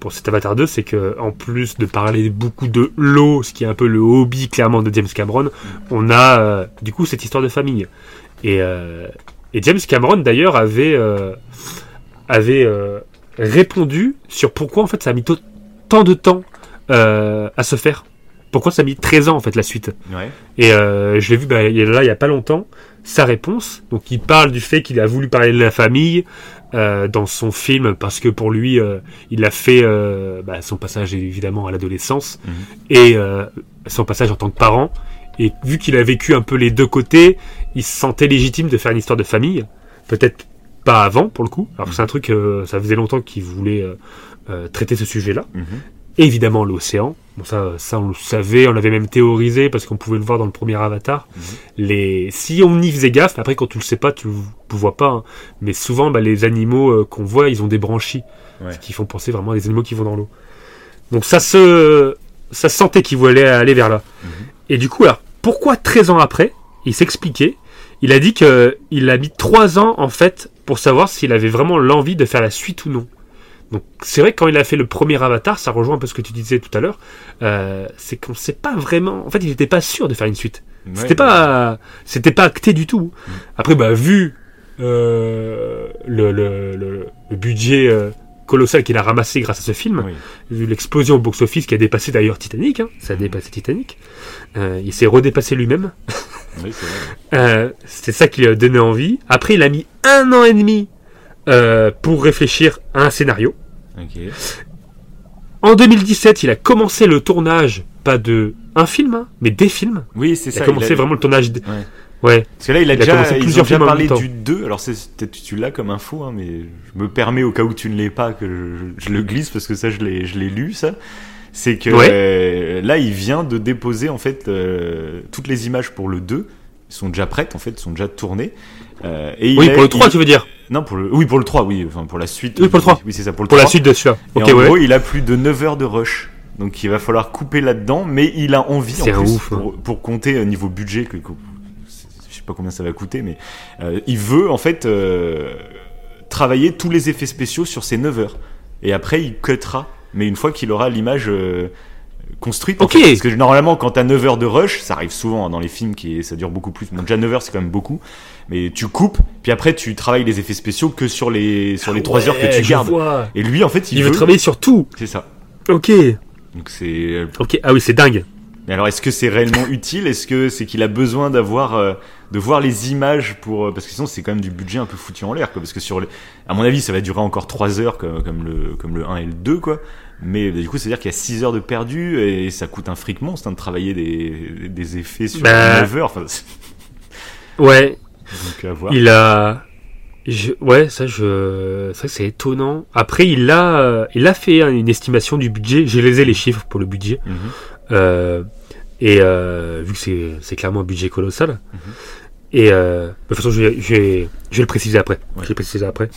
[SPEAKER 2] pour cet Avatar 2, c'est que en plus de parler beaucoup de l'eau, ce qui est un peu le hobby clairement de James Cameron, on a euh, du coup cette histoire de famille. Et, euh, et James Cameron d'ailleurs avait euh, avait répondu sur pourquoi en fait ça a mis tant de temps euh, à se faire. Pourquoi ça a mis 13 ans en fait la suite?
[SPEAKER 3] Ouais.
[SPEAKER 2] Et euh, je l'ai vu bah, là il y a pas longtemps sa réponse. Donc il parle du fait qu'il a voulu parler de la famille euh, dans son film parce que pour lui il a fait bah, son passage évidemment à l'adolescence
[SPEAKER 3] Mhm.
[SPEAKER 2] et son passage en tant que parent. Et vu qu'il a vécu un peu les deux côtés, il se sentait légitime de faire une histoire de famille. Peut-être pas avant pour le coup. Alors c'est un truc, euh, ça faisait longtemps qu'il voulait euh, euh, traiter ce sujet-là.
[SPEAKER 3] Mhm.
[SPEAKER 2] Évidemment l'océan. Bon ça, ça on le savait, on l'avait même théorisé parce qu'on pouvait le voir dans le premier Avatar.
[SPEAKER 3] Mhm.
[SPEAKER 2] Les, si on y faisait gaffe, après quand tu le sais pas, tu le vois pas. hein. Mais souvent bah, les animaux euh, qu'on voit, ils ont des branchies,
[SPEAKER 3] Ouais.
[SPEAKER 2] ce qui font penser vraiment à des animaux qui vont dans l'eau. Donc ça se, ça se sentait qu'il voulait aller vers là.
[SPEAKER 3] Mhm.
[SPEAKER 2] Et du coup alors pourquoi 13 ans après, il s'expliquait. Il a dit que il a mis 3 ans en fait pour savoir s'il avait vraiment l'envie de faire la suite ou non. Donc c'est vrai que quand il a fait le premier Avatar, ça rejoint un peu ce que tu disais tout à l'heure, euh, c'est qu'on sait pas vraiment. En fait, il n'était pas sûr de faire une suite.
[SPEAKER 3] Ouais,
[SPEAKER 2] C'était pas, c'était pas acté du tout. Après, bah vu euh, le, le, le, le budget euh, colossal qu'il a ramassé grâce à ce film,
[SPEAKER 3] Oui.
[SPEAKER 2] vu l'explosion au box-office qui a dépassé d'ailleurs Titanic, hein, ça a dépassé Titanic, euh, il s'est redépassé lui-même. (laughs)
[SPEAKER 3] Oui, c'est
[SPEAKER 2] ça qui lui a donné envie. Après, il a mis un an et demi pour réfléchir à un scénario. En 2017, il a commencé le tournage, pas de un film, hein, mais des films.
[SPEAKER 3] Oui, c'est
[SPEAKER 2] Il
[SPEAKER 3] ça.
[SPEAKER 2] a commencé
[SPEAKER 3] il a-
[SPEAKER 2] vraiment le tournage. de-
[SPEAKER 3] Ouais.
[SPEAKER 2] Ouais.
[SPEAKER 3] Parce que là, il a
[SPEAKER 2] Il a
[SPEAKER 3] déjà,
[SPEAKER 2] commencé
[SPEAKER 3] ils ont
[SPEAKER 2] plusieurs
[SPEAKER 3] déjà
[SPEAKER 2] films
[SPEAKER 3] parlé du 2. Alors, c'est peut-être tu l'as comme info, hein, mais je me permets au cas où tu ne l'aies pas que je, je le glisse parce que ça, je l'ai, je l'ai lu, ça. C'est que
[SPEAKER 2] Ouais.
[SPEAKER 3] euh, là, il vient de déposer en fait euh, toutes les images pour le 2 sont déjà prêtes en fait, sont déjà tournées. Euh, et
[SPEAKER 2] Oui, pour le 3,
[SPEAKER 3] il-
[SPEAKER 2] tu veux dire
[SPEAKER 3] Non, pour le oui, pour le 3, oui, enfin pour la suite.
[SPEAKER 2] Oui, pour le 3.
[SPEAKER 3] Oui, c'est ça pour le
[SPEAKER 2] Pour
[SPEAKER 3] 3.
[SPEAKER 2] la suite de celui-là.
[SPEAKER 3] Et
[SPEAKER 2] Ok,
[SPEAKER 3] en
[SPEAKER 2] ouais.
[SPEAKER 3] gros, il a plus de 9 heures de rush. Donc il va falloir couper là-dedans, mais il a envie en plus
[SPEAKER 2] ouf, hein.
[SPEAKER 3] pour, pour compter au niveau budget que, que- je sais pas combien ça va coûter, mais euh, il veut en fait euh, travailler tous les effets spéciaux sur ces 9 heures. Et après il cuttera, mais une fois qu'il aura l'image euh, construite. en
[SPEAKER 2] Ok.
[SPEAKER 3] fait. Parce que normalement quand t'as 9 heures de rush, ça arrive souvent hein, dans les films qui ça dure beaucoup plus. Bon, déjà 9 heures c'est quand même beaucoup, mais tu coupes, puis après tu travailles les effets spéciaux que sur les sur les 3 heures que
[SPEAKER 2] Ouais,
[SPEAKER 3] tu gardes.
[SPEAKER 2] vois.
[SPEAKER 3] Et lui en fait il,
[SPEAKER 2] Il veut travailler sur tout.
[SPEAKER 3] C'est ça.
[SPEAKER 2] Ok.
[SPEAKER 3] Donc c'est
[SPEAKER 2] Ok. Ah oui, c'est dingue.
[SPEAKER 3] mais alors, est-ce que c'est réellement utile? Est-ce que c'est qu'il a besoin d'avoir, euh, de voir les images pour, euh, parce que sinon c'est quand même du budget un peu foutu en l'air, quoi. Parce que sur, les... à mon avis, ça va durer encore 3 heures comme, comme le, comme le 1 et le 2, quoi. Mais bah, du coup, c'est à dire qu'il y a 6 heures de perdu et ça coûte un fric monstre hein, de travailler des, des effets sur
[SPEAKER 2] Bah.
[SPEAKER 3] 9 heures. Enfin, (laughs)
[SPEAKER 2] Ouais.
[SPEAKER 3] donc à voir.
[SPEAKER 2] Il a. je- Ouais, ça, je. C'est vrai que c'est étonnant. Après, il a, il a fait hein, une estimation du budget. J'ai les ai les chiffres pour le budget.
[SPEAKER 3] Mhm.
[SPEAKER 2] Euh, et euh, vu que c'est, c'est clairement un budget colossal.
[SPEAKER 3] Mhm.
[SPEAKER 2] Et euh, de toute façon, je vais, je vais, je vais le préciser après.
[SPEAKER 3] Ouais.
[SPEAKER 2] Je vais préciser après.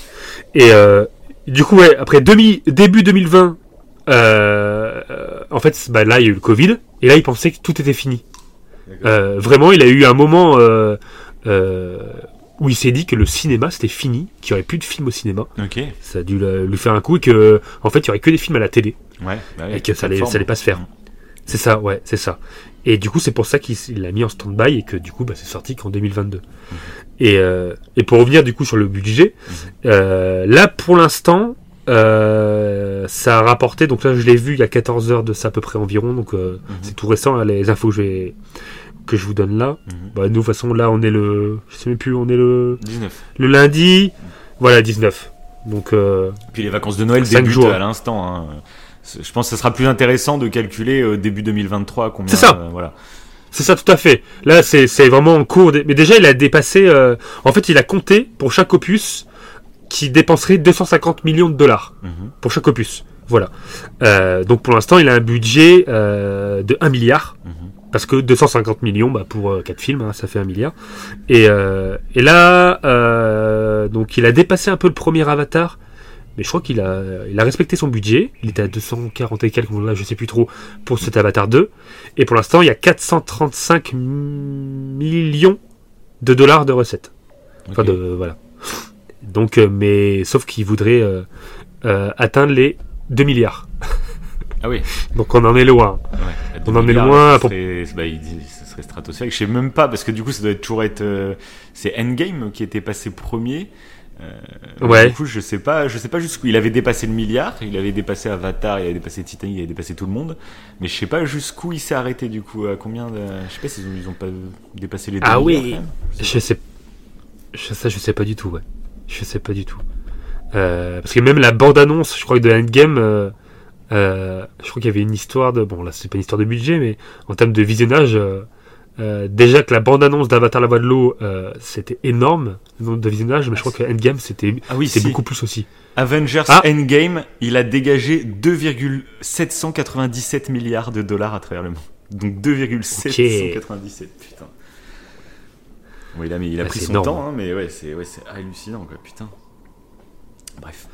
[SPEAKER 2] Et euh, du coup, ouais, après demi, début 2020, euh, en fait, bah, là, il y a eu le Covid. Et là, il pensait que tout était fini. Vraiment, il a eu un moment où il s'est dit que le cinéma c'était fini, qu'il n'y aurait plus de films au cinéma. Ça a dû lui faire un coup et que, en fait, il y aurait que des films à la télé
[SPEAKER 3] Ouais. bah
[SPEAKER 2] et que ça allait, ça allait pas se faire. C'est ça, ouais, c'est ça. Et du coup, c'est pour ça qu'il l'a mis en stand-by et que du coup, bah, c'est sorti qu'en 2022. Et, euh, et pour revenir du coup sur le budget, euh, là pour l'instant, euh, ça a rapporté, donc là je l'ai vu il y a 14 heures de ça à peu près environ, donc
[SPEAKER 3] Mhm.
[SPEAKER 2] c'est tout récent hein, les infos que je, vais- que je vous donne là.
[SPEAKER 3] Mhm.
[SPEAKER 2] Bah, nous, de toute façon, là on est le, je sais même plus, on est le,
[SPEAKER 3] 19.
[SPEAKER 2] le lundi, voilà 19. Donc
[SPEAKER 3] Puis les vacances de Noël débutent
[SPEAKER 2] jours.
[SPEAKER 3] à l'instant. hein. Je pense que ça sera plus intéressant de calculer euh, début 2023 combien.
[SPEAKER 2] C'est ça.
[SPEAKER 3] euh, voilà.
[SPEAKER 2] C'est ça, tout à fait. Là, c'est vraiment en cours. de- Mais déjà, il a dépassé. euh, En fait, il a compté pour chaque opus qui dépenserait 250 millions de dollars
[SPEAKER 3] Mhm.
[SPEAKER 2] pour chaque opus. Voilà. Euh, donc pour l'instant, il a un budget euh, de 1 milliard.
[SPEAKER 3] Mhm.
[SPEAKER 2] Parce que 250 millions bah, pour euh, 4 films, hein, ça fait 1 milliard. Et, et là, donc il a dépassé un peu le premier Avatar. Mais je crois qu'il a, il a respecté son budget. Il était à 240 et quelques, là, je sais plus trop, pour cet Avatar 2. Et pour l'instant, il y a 435 millions de dollars de recettes. Enfin, de, voilà. Donc, euh, mais, sauf qu'il voudrait euh, euh, atteindre les 2 milliards.
[SPEAKER 3] Ah oui.
[SPEAKER 2] Donc, on en est loin.
[SPEAKER 3] Ouais,
[SPEAKER 2] On en est loin pour-
[SPEAKER 3] serait- bah, il dit, ça serait stratosphérique. Je sais même pas parce que du coup, ça doit être toujours être. euh, c'est Endgame qui était passé premier. Euh,
[SPEAKER 2] Ouais.
[SPEAKER 3] Du coup, je sais pas, je sais pas jusqu'où. Il avait dépassé le milliard. Il avait dépassé Avatar. Il avait dépassé Titanic. Il avait dépassé tout le monde. Mais je sais pas jusqu'où il s'est arrêté du coup. À combien de... Je sais pas s'ils ont, ils ont pas dépassé les. deux
[SPEAKER 2] Ah
[SPEAKER 3] milliards,
[SPEAKER 2] oui.
[SPEAKER 3] même.
[SPEAKER 2] Je sais, je, ça, je sais pas du tout, ouais. Je sais pas du tout. Euh, parce que même la bande-annonce, je crois que de Endgame, euh, je crois qu'il y avait une histoire de, bon là c'est pas une histoire de budget, mais en termes de visionnage, euh, déjà que la bande-annonce d'Avatar la voix de l'eau, euh, c'était énorme, le nombre de visionnage, mais je crois que Endgame c'était,
[SPEAKER 3] Ah oui,
[SPEAKER 2] c'est
[SPEAKER 3] si.
[SPEAKER 2] beaucoup plus aussi.
[SPEAKER 3] Avengers
[SPEAKER 2] Ah.
[SPEAKER 3] Endgame, il a dégagé 2,797 milliards de dollars à travers le monde. Donc 2,797, putain. Il a, mis, il a
[SPEAKER 2] Ah,
[SPEAKER 3] pris son
[SPEAKER 2] énorme.
[SPEAKER 3] temps, hein, mais ouais, c'est ouais, hallucinant, quoi, putain. Bref.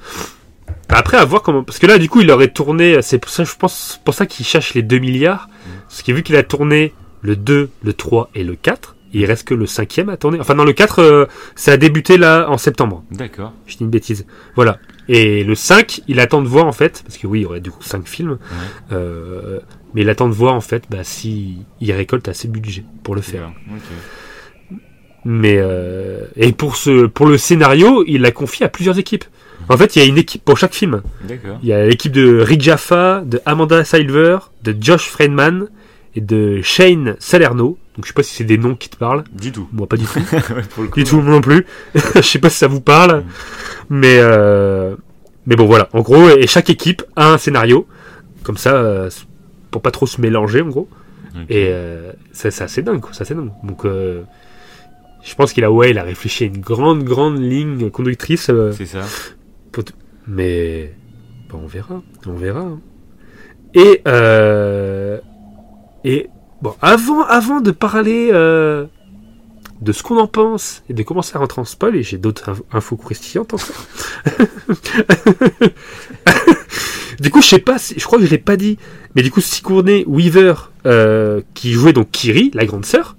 [SPEAKER 2] Bah, Après, à voir comment. Parce que là, du coup, il aurait tourné. C'est pour ça, je pense, pour ça qu'il cherche les 2 milliards. Parce que vu qu'il a tourné le 2, le 3 et le 4, il reste que le cinquième à tourner. Enfin, non, le 4, euh, ça a débuté là en septembre.
[SPEAKER 3] D'accord.
[SPEAKER 2] Je dis une bêtise. Voilà. Et le 5, il attend de voir en fait. Parce que oui, il y aurait du coup 5 films. Euh, mais il attend de voir en fait bah, si il récolte assez de budget pour le faire. Mais euh, et pour ce pour le scénario, il l'a confié à plusieurs équipes. En fait, il y a une équipe pour chaque film.
[SPEAKER 3] D'accord.
[SPEAKER 2] Il y a l'équipe de Rick Jaffa, de Amanda Silver, de Josh Friedman et de Shane Salerno. Donc je sais pas si c'est des noms qui te parlent.
[SPEAKER 3] Du tout.
[SPEAKER 2] Moi pas du tout. (laughs)
[SPEAKER 3] Ouais, coup.
[SPEAKER 2] du tout non plus. (laughs) je sais pas si ça vous parle.
[SPEAKER 3] Mm.
[SPEAKER 2] Mais euh, mais bon voilà. En gros, et chaque équipe a un scénario. Comme ça, euh, pour pas trop se mélanger en gros. Et euh, ça, c'est assez dingue, quoi. C'est dingue. Donc, euh, je pense qu'il a, ouais, il a réfléchi à une grande, grande ligne conductrice.
[SPEAKER 3] C'est ça.
[SPEAKER 2] mais bon, on verra, on verra. hein. Et et bon, avant, avant de parler euh, de ce qu'on en pense et de commencer à rentrer en spoil, et j'ai d'autres inf- infos croustillantes encore. (laughs) du coup, je sais pas, si- je crois que je l'ai pas dit, mais du coup, Sigourney Weaver euh, qui jouait donc Kiri, la grande sœur.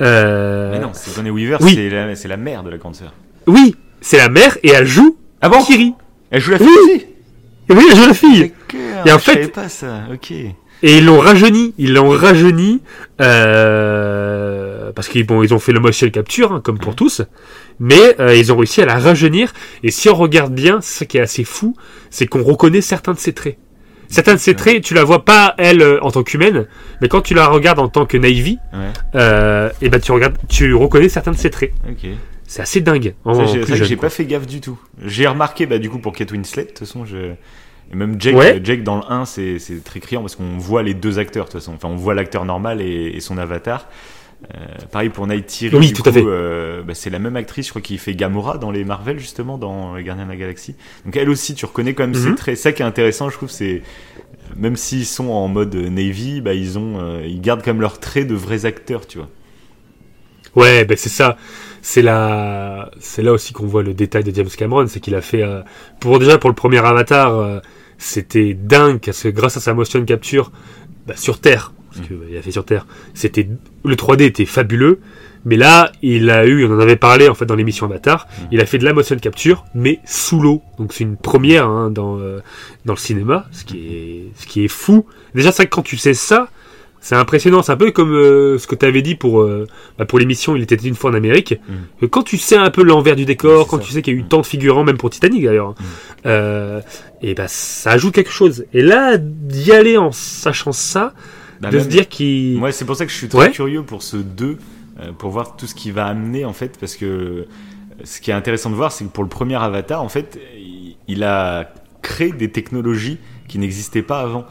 [SPEAKER 2] euh,
[SPEAKER 3] Mais non, Sigourney Weaver,
[SPEAKER 2] oui.
[SPEAKER 3] c'est la, mère de la grande sœur.
[SPEAKER 2] Oui, c'est la mère et elle joue
[SPEAKER 3] Ah bon?
[SPEAKER 2] Kiri.
[SPEAKER 3] Elle joue la
[SPEAKER 2] Oui.
[SPEAKER 3] fille aussi?
[SPEAKER 2] Oui, elle joue la fille.
[SPEAKER 3] D'accord.
[SPEAKER 2] Et en
[SPEAKER 3] je
[SPEAKER 2] fait-
[SPEAKER 3] savais pas ça. Ok.
[SPEAKER 2] Et ils l'ont rajeuni, ils l'ont rajeuni euh, parce qu'ils bon, ils ont fait le motion capture hein, comme pour
[SPEAKER 3] Ouais.
[SPEAKER 2] tous, mais euh, ils ont réussi à la rajeunir. Et si on regarde bien, c'est ça qui est assez fou, c'est qu'on reconnaît certains de ses traits. Certains de ses traits, tu la vois pas elle euh, en tant qu'humaine, mais quand tu la regardes en tant que Navy,
[SPEAKER 3] Ouais.
[SPEAKER 2] euh, et ben tu regardes, tu reconnais certains de ses traits. C'est assez dingue. En,
[SPEAKER 3] Ça, j'ai- pas fait gaffe du tout. J'ai remarqué, bah, du coup, pour Kate Winslet, de toute façon, je... et même Jake,
[SPEAKER 2] Ouais.
[SPEAKER 3] euh, Jake dans le 1, c'est, c'est très criant parce qu'on voit les deux acteurs, de toute façon. Enfin, on voit l'acteur normal et, et son avatar. Euh, pareil pour Night Thierry,
[SPEAKER 2] Oui,
[SPEAKER 3] du
[SPEAKER 2] tout
[SPEAKER 3] coup,
[SPEAKER 2] à fait.
[SPEAKER 3] euh, bah, c'est la même actrice, je crois, qui fait Gamora dans les Marvel, justement, dans Les Gardiens de la Galaxie. Donc elle aussi, tu reconnais quand même ses
[SPEAKER 2] Mhm.
[SPEAKER 3] traits. Ça qui est intéressant, je trouve, c'est même s'ils sont en mode Navy, bah, ils ont, euh, ils gardent quand même leurs traits de vrais acteurs, tu vois.
[SPEAKER 2] Ouais, ben c'est ça. C'est là, c'est là aussi qu'on voit le détail de James Cameron, c'est qu'il a fait euh, pour déjà pour le premier Avatar, euh, c'était dingue parce que grâce à sa motion capture bah, sur Terre, parce que bah, il a fait sur Terre, c'était le 3D était fabuleux. Mais là, il a eu, on en avait parlé en fait dans l'émission Avatar, il a fait de la motion capture, mais sous l'eau. Donc c'est une première hein, dans euh, dans le cinéma, ce qui est ce qui est fou. Déjà, que quand tu sais ça, c'est impressionnant. C'est un peu comme euh, ce que tu avais dit pour euh, bah, pour l'émission Il était une fois en Amérique. Que quand tu sais un peu l'envers du décor,
[SPEAKER 3] Ouais,
[SPEAKER 2] quand
[SPEAKER 3] ça.
[SPEAKER 2] tu sais qu'il y a eu tant de figurants, même pour Titanic d'ailleurs,
[SPEAKER 3] Mhm.
[SPEAKER 2] euh, et bah ça ajoute quelque chose. Et là, d'y aller en sachant ça,
[SPEAKER 3] Bah,
[SPEAKER 2] de
[SPEAKER 3] même-
[SPEAKER 2] se dire qu'il
[SPEAKER 3] Moi, c'est pour ça que je suis très
[SPEAKER 2] Ouais.
[SPEAKER 3] curieux pour ce 2, euh, pour voir tout ce qu'il va amener, en fait, parce que ce qui est intéressant de voir, c'est que pour le premier Avatar, en fait, il a créé des technologies qui n'existaient pas avant.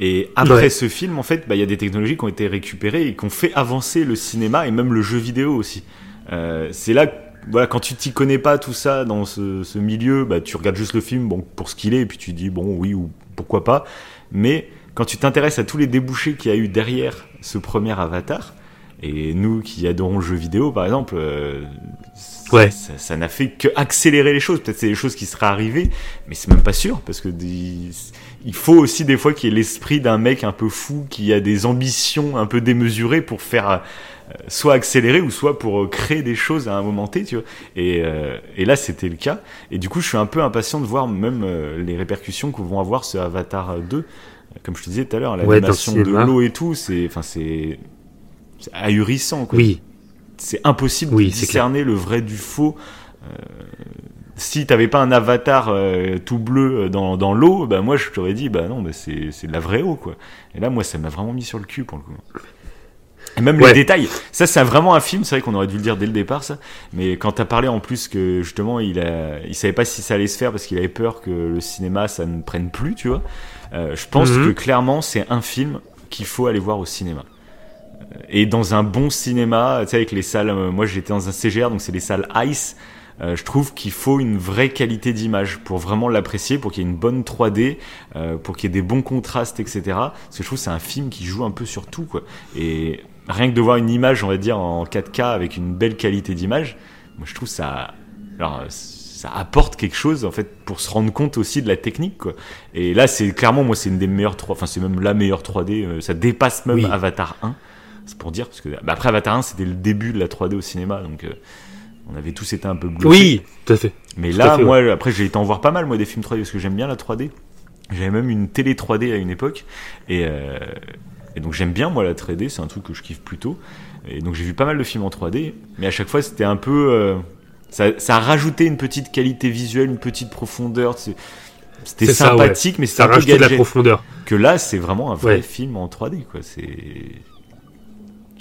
[SPEAKER 3] Et après
[SPEAKER 2] Ouais.
[SPEAKER 3] ce film, en fait, bah, il y a des technologies qui ont été récupérées et qui ont fait avancer le cinéma et même le jeu vidéo aussi. Euh, c'est là, que, voilà, quand tu t'y connais pas tout ça dans ce, ce milieu, bah, tu regardes juste le film bon, pour ce qu'il est et puis tu dis bon, oui ou pourquoi pas. Mais quand tu t'intéresses à tous les débouchés qu'il y a eu derrière ce premier Avatar, et nous qui adorons le jeu vidéo par exemple, euh,
[SPEAKER 2] Ouais.
[SPEAKER 3] ça ça n'a fait que accélérer les choses. Peut-être c'est des choses qui seraient arrivées, mais c'est même pas sûr parce que des- il faut aussi des fois qu'il y ait l'esprit d'un mec un peu fou qui a des ambitions un peu démesurées pour faire euh, soit accélérer ou soit pour euh, créer des choses à un moment T, tu vois. Et, euh, et là, c'était le cas. Et du coup, je suis un peu impatient de voir même euh, les répercussions que vont avoir ce Avatar 2. Comme je te disais tout à l'heure,
[SPEAKER 2] Ouais,
[SPEAKER 3] l'animation de
[SPEAKER 2] cinéma.
[SPEAKER 3] l'eau et tout, c'est, enfin, c'est, ahurissant, quoi.
[SPEAKER 2] Oui.
[SPEAKER 3] C'est impossible
[SPEAKER 2] Oui,
[SPEAKER 3] de discerner le vrai du faux. Euh, si t'avais pas un avatar euh, tout bleu dans, dans l'eau, bah moi je t'aurais dit bah non, bah c'est c'est de la vraie eau quoi. Et là moi ça m'a vraiment mis sur le cul pour le coup. Et même
[SPEAKER 2] Ouais.
[SPEAKER 3] les détails, ça c'est vraiment un film, c'est vrai qu'on aurait dû le dire dès le départ ça, mais quand t'as parlé en plus que justement il a, il savait pas si ça allait se faire parce qu'il avait peur que le cinéma ça ne prenne plus, tu vois. Euh, je pense
[SPEAKER 2] Mhm.
[SPEAKER 3] que clairement c'est un film qu'il faut aller voir au cinéma. Euh, Et dans un bon cinéma, tu sais avec les salles, euh, moi j'étais dans un CGR donc c'est les salles Ice. Euh, je trouve qu'il faut une vraie qualité d'image pour vraiment l'apprécier, pour qu'il y ait une bonne 3D, euh, pour qu'il y ait des bons contrastes, etc. Parce que je trouve que c'est un film qui joue un peu sur tout, quoi. Et rien que de voir une image, on va dire, en 4K avec une belle qualité d'image, moi je trouve ça, alors, ça apporte quelque chose, en fait, pour se rendre compte aussi de la technique, quoi. Et là, c'est clairement, moi, c'est une des meilleures 3, enfin, c'est même la meilleure 3D, euh, ça dépasse même
[SPEAKER 2] Oui.
[SPEAKER 3] Avatar 1. C'est pour dire, parce que, bah, après Avatar 1, c'était le début de la 3D au cinéma, donc, euh, on avait tous été un peu bluffés.
[SPEAKER 2] Oui, tout à fait.
[SPEAKER 3] Mais
[SPEAKER 2] Tout
[SPEAKER 3] là,
[SPEAKER 2] fait,
[SPEAKER 3] moi, après, j'ai été en voir pas mal, moi, des films 3D, parce que j'aime bien la 3D. J'avais même une télé 3D à une époque. Et, euh, et donc, j'aime bien, moi, la 3D. C'est un truc que je kiffe plutôt. Et donc, j'ai vu pas mal de films en 3D. Mais à chaque fois, c'était un peu. euh, ça, ça a rajouté une petite qualité visuelle, une petite profondeur. C'était
[SPEAKER 2] C'est ça,
[SPEAKER 3] sympathique, mais c'était
[SPEAKER 2] Ça
[SPEAKER 3] un peu
[SPEAKER 2] de la profondeur.
[SPEAKER 3] Que là, c'est vraiment un vrai
[SPEAKER 2] Ouais.
[SPEAKER 3] film en 3D, quoi. C'est.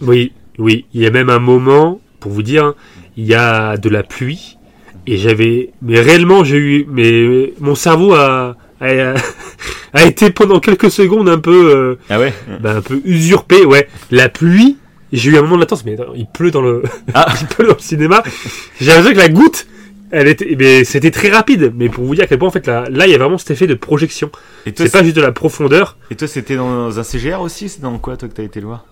[SPEAKER 2] Oui, oui. Il y a même un moment, pour vous dire, il y a de la pluie. Et j'avais. Mais réellement, j'ai eu. Mais mon cerveau a. a, (laughs) a été pendant quelques secondes un peu. euh,
[SPEAKER 3] Ah ouais?
[SPEAKER 2] bah, un peu usurpé. Ouais. La pluie. J'ai eu un moment de latence, mais attends, il pleut dans le.
[SPEAKER 3] Ah. (laughs)
[SPEAKER 2] il pleut dans le cinéma. J'ai l'impression que la goutte. Elle était, mais c'était très rapide. Mais pour vous dire à quel point en fait là, là il y a vraiment cet effet de projection.
[SPEAKER 3] Et
[SPEAKER 2] C'est pas juste de la profondeur.
[SPEAKER 3] et toi, c'était dans un CGR aussi? C'est dans quoi, toi, que t'as été le voir?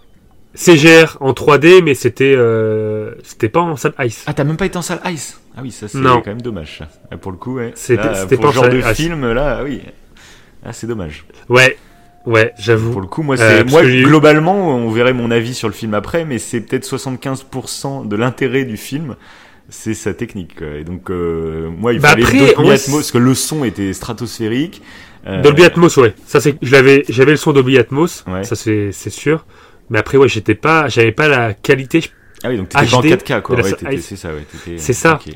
[SPEAKER 2] CGR en 3D, mais c'était euh, c'était pas en salle ice.
[SPEAKER 3] Ah, t'as même pas été en salle Ice? Ah oui, ça c'est quand même dommage. Ah, Pour le coup, ouais.
[SPEAKER 2] C'était-
[SPEAKER 3] Là,
[SPEAKER 2] c'était
[SPEAKER 3] pour
[SPEAKER 2] pas
[SPEAKER 3] le genre
[SPEAKER 2] en
[SPEAKER 3] de
[SPEAKER 2] salle Ice.
[SPEAKER 3] film, là, ah oui. Ah, c'est dommage.
[SPEAKER 2] Ouais, ouais, j'avoue.
[SPEAKER 3] Pour le coup, moi,
[SPEAKER 2] Euh,
[SPEAKER 3] moi globalement, on verrait mon avis sur le film après, mais c'est peut-être 75% de l'intérêt du film, c'est sa technique. quoi. Et donc, euh, moi, il
[SPEAKER 2] Bah
[SPEAKER 3] fallait
[SPEAKER 2] après,
[SPEAKER 3] Dolby Atmos, parce que le son était stratosphérique. Euh,
[SPEAKER 2] Dolby Atmos, ouais. Ça c'est, je l'avais, j'avais le son Dolby Atmos.
[SPEAKER 3] Ouais.
[SPEAKER 2] Ça c'est, c'est sûr. Mais après, ouais, j'étais pas, j'avais pas la qualité.
[SPEAKER 3] Ah oui, donc t'étais en
[SPEAKER 2] HD
[SPEAKER 3] 4K, quoi. Ouais, c'est ça, ouais.
[SPEAKER 2] C'est ça.
[SPEAKER 3] ok.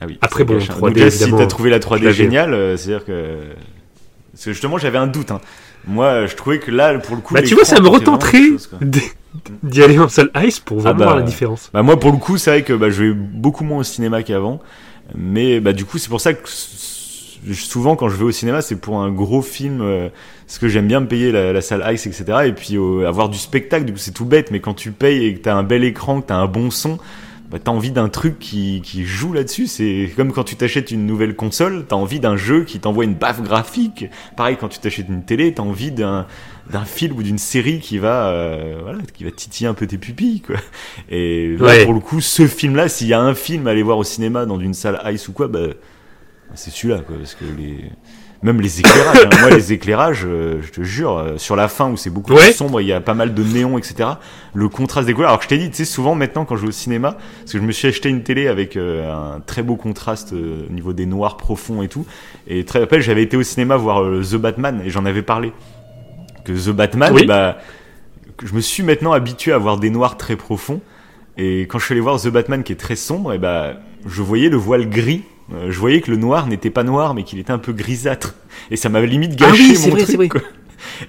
[SPEAKER 3] Ah oui.
[SPEAKER 2] Après, bon,
[SPEAKER 3] gâche, hein.
[SPEAKER 2] 3D,
[SPEAKER 3] Donc là, si t'as trouvé la 3D
[SPEAKER 2] je l'avais.
[SPEAKER 3] géniale, euh, c'est-à-dire que... Parce que justement, j'avais un doute. Hein. Moi, je trouvais que là, pour le coup...
[SPEAKER 2] Bah tu vois, ça me
[SPEAKER 3] vraiment
[SPEAKER 2] retenterait (laughs) d'y- aller en salle ice pour vraiment
[SPEAKER 3] bah,
[SPEAKER 2] voir la différence.
[SPEAKER 3] Bah moi pour le coup c'est vrai que bah, je vais beaucoup moins au cinéma qu'avant, mais bah du coup c'est pour ça que souvent quand je vais au cinéma c'est pour un gros film, euh, parce que j'aime bien me payer la, la salle ICE etc et puis euh, avoir du spectacle. Du coup c'est tout bête, mais quand tu payes et que t'as un bel écran, que t'as un bon son. Bah, t'as envie d'un truc qui, qui joue là-dessus. C'est comme quand tu t'achètes une nouvelle console, t'as envie d'un jeu qui t'envoie une baffe graphique. Pareil, quand tu t'achètes une télé, t'as envie d'un d'un film ou d'une série qui va euh, voilà qui va titiller un peu tes pupilles quoi. Et là
[SPEAKER 2] Ouais.
[SPEAKER 3] pour le coup, ce film-là, s'il y a un film à aller voir au cinéma dans une salle ice ou quoi, bah c'est celui-là quoi parce que les même les éclairages, hein. moi les éclairages, euh, je te jure, euh, sur la fin où c'est beaucoup
[SPEAKER 2] Ouais.
[SPEAKER 3] plus sombre, il y a pas mal de néons, etc. Le contraste des couleurs. Alors que je t'ai dit, tu sais, souvent maintenant quand je vais au cinéma, parce que je me suis acheté une télé avec euh, un très beau contraste au niveau des noirs profonds et tout. Et très rappelle, j'avais été au cinéma voir The Batman et j'en avais parlé. Que The Batman,
[SPEAKER 2] Oui.
[SPEAKER 3] bah, je me suis maintenant habitué à voir des noirs très profonds. Et quand je suis allé voir The Batman qui est très sombre, et bah, je voyais le voile gris. Euh, je voyais que le noir n'était pas noir, mais qu'il était un peu grisâtre. Et ça m'avait limite
[SPEAKER 2] Ah
[SPEAKER 3] gâché
[SPEAKER 2] oui,
[SPEAKER 3] mon
[SPEAKER 2] vrai,
[SPEAKER 3] truc. quoi.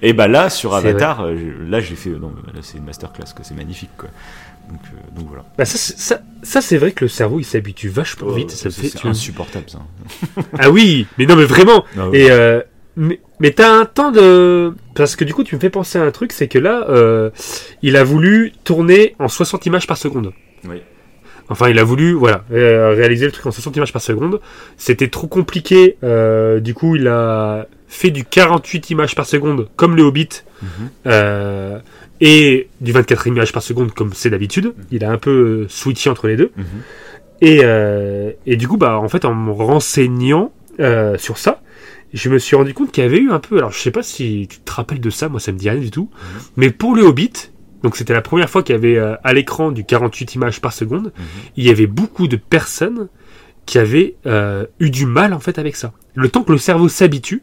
[SPEAKER 3] Et bah là, sur Avatar, euh, là j'ai fait, non, là c'est une masterclass. C'est magnifique, quoi. Donc, euh, donc voilà.
[SPEAKER 2] Bah ça, c'est- ça, ça c'est vrai que le cerveau il s'habitue vachement vite. Ça
[SPEAKER 3] c'est insupportable, ça.
[SPEAKER 2] Ah oui, mais non mais vraiment.
[SPEAKER 3] Ah ouais.
[SPEAKER 2] Et euh, mais, mais t'as un temps de parce que du coup tu me fais penser à un truc, c'est que là euh, il a voulu tourner en 60 images par seconde.
[SPEAKER 3] Oui.
[SPEAKER 2] Enfin, il a voulu, voilà, euh, réaliser le truc en 60 images par seconde. C'était trop compliqué. euh, du coup, il a fait du 48 images par seconde, comme le Hobbit,
[SPEAKER 3] Mhm.
[SPEAKER 2] euh, et du 24 images par seconde, comme c'est d'habitude. Il a un peu switché entre les deux.
[SPEAKER 3] Mhm.
[SPEAKER 2] Et, euh, et du coup, bah, en fait, en me renseignant sur ça, je me suis rendu compte qu'il y avait eu un peu. Alors, je sais pas si tu te rappelles de ça, moi, ça me dit rien du tout. Mais pour le Hobbit, donc c'était la première fois qu'il y avait euh, à l'écran du 48 images par seconde,
[SPEAKER 3] Mhm.
[SPEAKER 2] il y avait beaucoup de personnes qui avaient euh, eu du mal en fait avec ça. Le temps que le cerveau s'habitue,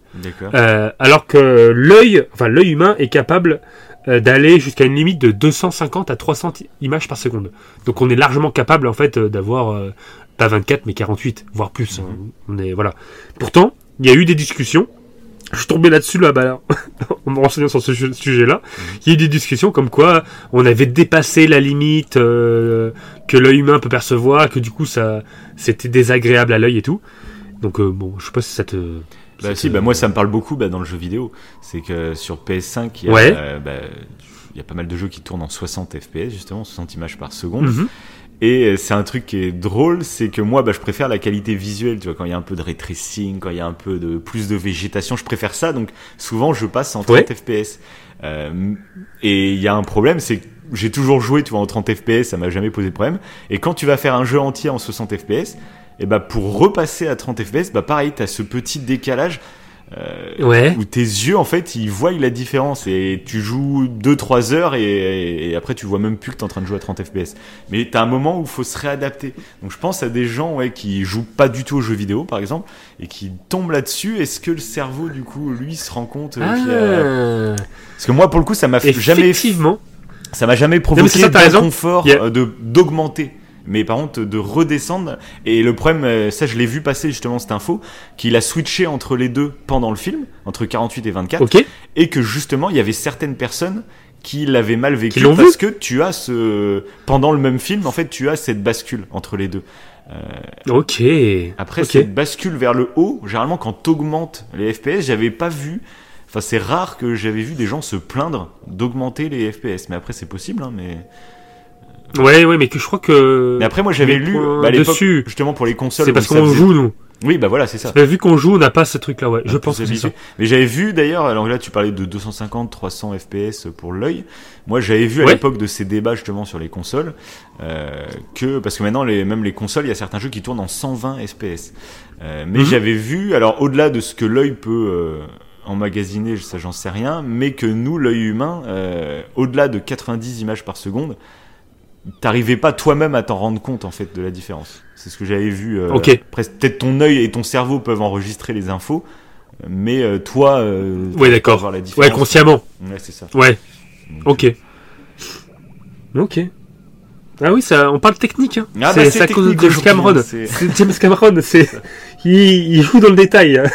[SPEAKER 2] euh, alors que l'œil, enfin l'œil humain est capable euh, d'aller jusqu'à une limite de 250 à 300 i- images par seconde. Donc on est largement capable en fait d'avoir euh, pas 24 mais 48 voire plus. hein. On est voilà. Pourtant, il y a eu des discussions. Je suis tombé là-dessus là, bah, là, (laughs) en me renseignant sur ce su- sujet-là. Il y a eu des discussions comme quoi on avait dépassé la limite euh, que l'œil humain peut percevoir, que du coup ça c'était désagréable à l'œil et tout. Donc euh, bon, je sais pas si ça te.
[SPEAKER 3] Bah
[SPEAKER 2] ça
[SPEAKER 3] si,
[SPEAKER 2] te-
[SPEAKER 3] bah moi ça me parle beaucoup bah, dans le jeu vidéo. C'est que sur PS5, il y, a,
[SPEAKER 2] Ouais.
[SPEAKER 3] euh, bah, il y a pas mal de jeux qui tournent en 60 FPS, justement, 60 images par seconde.
[SPEAKER 2] Mhm.
[SPEAKER 3] Et euh, c'est un truc qui est drôle, c'est que moi, bah, je préfère la qualité visuelle. Tu vois, quand il y a un peu de ray tracing, quand il y a un peu de plus de végétation, je préfère ça. Donc souvent, je passe en 30
[SPEAKER 2] Ouais.
[SPEAKER 3] FPS. Euh, et il y a un problème, c'est que j'ai toujours joué, tu vois, en 30 FPS, ça m'a jamais posé de problème. Et quand tu vas faire un jeu entier en 60 FPS, et bah pour repasser à 30 FPS, bah pareil, t'as ce petit décalage. Euh,
[SPEAKER 2] Ouais.
[SPEAKER 3] où tes yeux en fait ils voient la différence et tu joues 2-3 heures et, et après tu vois même plus que t'es en train de jouer à 30 fps mais t'as un moment où il faut se réadapter. Donc je pense à des gens ouais, qui jouent pas du tout aux jeux vidéo par exemple et qui tombent là-dessus. Est-ce que le cerveau du coup lui se rend compte euh, a-
[SPEAKER 2] Ah,
[SPEAKER 3] parce que moi pour le coup ça m'a fait jamais
[SPEAKER 2] effectivement.
[SPEAKER 3] ça m'a jamais
[SPEAKER 2] mais
[SPEAKER 3] provoqué d'inconfort
[SPEAKER 2] Il y a-
[SPEAKER 3] de d'augmenter mais par contre de redescendre. Et le problème euh, ça je l'ai vu passer justement cette info qu'il a switché entre les deux pendant le film entre 48 et 24
[SPEAKER 2] Ok.
[SPEAKER 3] et que justement il y avait certaines personnes qui l'avaient mal vécu parce que tu as ce pendant le même film en fait tu as cette bascule entre les deux.
[SPEAKER 2] Ok.
[SPEAKER 3] après cette bascule vers le haut généralement quand t'augmentes les FPS j'avais pas vu enfin c'est rare que j'avais vu des gens se plaindre d'augmenter les FPS mais après c'est possible hein, mais
[SPEAKER 2] Ouais, ouais, mais que je crois que.
[SPEAKER 3] mais après moi j'avais lu bah, à
[SPEAKER 2] dessus.
[SPEAKER 3] justement pour les consoles
[SPEAKER 2] C'est parce qu'on
[SPEAKER 3] faisait-
[SPEAKER 2] joue, nous.
[SPEAKER 3] oui bah voilà c'est ça
[SPEAKER 2] Mais vu qu'on joue, on n'a pas ce truc-là, ouais. Je pense que c'est ça.
[SPEAKER 3] Mais j'avais vu d'ailleurs, alors là tu parlais de 250, 300 FPS pour l'œil. Moi j'avais vu à
[SPEAKER 2] Ouais.
[SPEAKER 3] l'époque de ces débats justement sur les consoles euh, que parce que maintenant les, même les consoles, il y a certains jeux qui tournent en 120 FPS. Euh, mais
[SPEAKER 2] Mhm.
[SPEAKER 3] j'avais vu, alors au-delà de ce que l'œil peut euh, emmagasiner, ça j'en sais rien, mais que nous l'œil humain, euh, au-delà de 90 images par seconde, t'arrivais pas toi-même à t'en rendre compte en fait de la différence. C'est ce que j'avais vu. euh,
[SPEAKER 2] Ok.
[SPEAKER 3] Peut-être ton œil et ton cerveau peuvent enregistrer les infos, mais euh, toi, euh,
[SPEAKER 2] Ouais, d'accord.
[SPEAKER 3] voir la différence.
[SPEAKER 2] Ouais, consciemment.
[SPEAKER 3] Ouais, c'est ça.
[SPEAKER 2] Ouais.
[SPEAKER 3] Donc,
[SPEAKER 2] Ok. Ok. Ah oui, ça, on parle technique. Hein.
[SPEAKER 3] Ah,
[SPEAKER 2] c'est
[SPEAKER 3] bah,
[SPEAKER 2] à cause de
[SPEAKER 3] technique
[SPEAKER 2] James Cameron.
[SPEAKER 3] hein, c'est-
[SPEAKER 2] C'est (laughs) James Cameron. C'est il, il joue dans le détail. (laughs)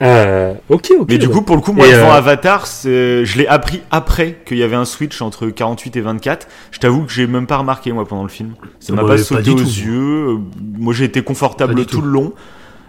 [SPEAKER 2] Euh, ok, ok.
[SPEAKER 3] Mais du
[SPEAKER 2] ouais.
[SPEAKER 3] coup, pour le coup, moi, devant
[SPEAKER 2] euh,
[SPEAKER 3] Avatar, je l'ai appris après qu'il y avait un switch entre 48 et 24. Je t'avoue que j'ai même pas remarqué, moi, pendant le film. Ça m'a
[SPEAKER 2] Bah,
[SPEAKER 3] pas sauté aux
[SPEAKER 2] tout.
[SPEAKER 3] yeux. Moi, j'ai été confortable tout
[SPEAKER 2] tout.
[SPEAKER 3] le long.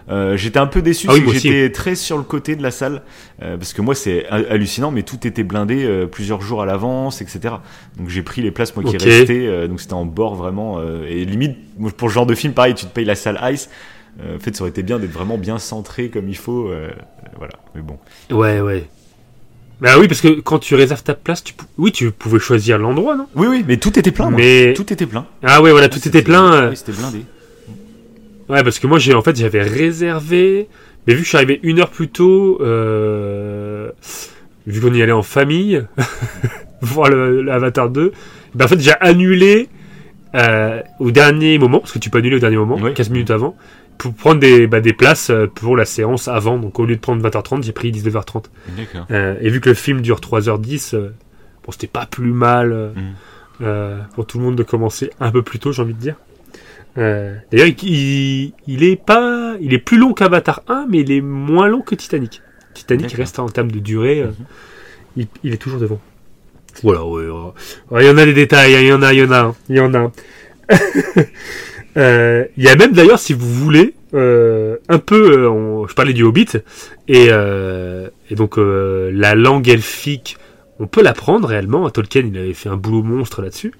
[SPEAKER 3] Euh, j'étais un peu déçu
[SPEAKER 2] Ah oui,
[SPEAKER 3] j'étais très sur le côté de la salle euh, parce que moi c'est ha- hallucinant mais tout était blindé euh, plusieurs jours à l'avance etc donc j'ai pris les places moi qui
[SPEAKER 2] Ok.
[SPEAKER 3] restaient euh, donc c'était en bord vraiment euh, et limite pour ce genre de film pareil tu te payes la salle ice en fait ça aurait été bien d'être vraiment bien centré comme il faut euh, euh, voilà mais bon
[SPEAKER 2] Ouais, ouais. Bah oui, parce que quand tu réserves ta place, tu oui, tu pouvais choisir l'endroit, non?
[SPEAKER 3] Oui oui mais tout était plein moi.
[SPEAKER 2] Mais
[SPEAKER 3] tout était plein
[SPEAKER 2] ah ouais, voilà, tout
[SPEAKER 3] Ouais,
[SPEAKER 2] était plein. euh,
[SPEAKER 3] oui, c'était blindé
[SPEAKER 2] Ouais, parce que moi, j'ai en fait, j'avais réservé, mais vu que je suis arrivé une heure plus tôt, euh, vu qu'on y allait en famille, (laughs) voir l'Avatar 2, ben en fait, j'ai annulé euh, au dernier moment, parce que tu peux annuler au dernier moment,
[SPEAKER 3] Oui.
[SPEAKER 2] 15 minutes avant, pour prendre des, bah, des places euh, pour la séance avant. Donc au lieu de prendre 20h30, j'ai pris 19h30.
[SPEAKER 3] d'accord
[SPEAKER 2] Euh, et vu que le film dure 3h10, euh, bon, c'était pas plus mal euh, pour tout le monde de commencer un peu plus tôt, j'ai envie de dire. D'ailleurs, il, il, il est pas, il est plus long qu'Avatar 1, mais il est moins long que Titanic. Titanic reste en termes de durée,
[SPEAKER 3] Mhm.
[SPEAKER 2] il, il est toujours devant. Voilà, ouais, il y en a des détails, hein, il y en a, il y en a, hein, il y en a. (laughs) Euh, Il y a même d'ailleurs, si vous voulez, euh, un peu, euh, on- je parlais du Hobbit, et, et donc la langue elfique, on peut l'apprendre réellement. Tolkien, il avait fait un boulot monstre là-dessus.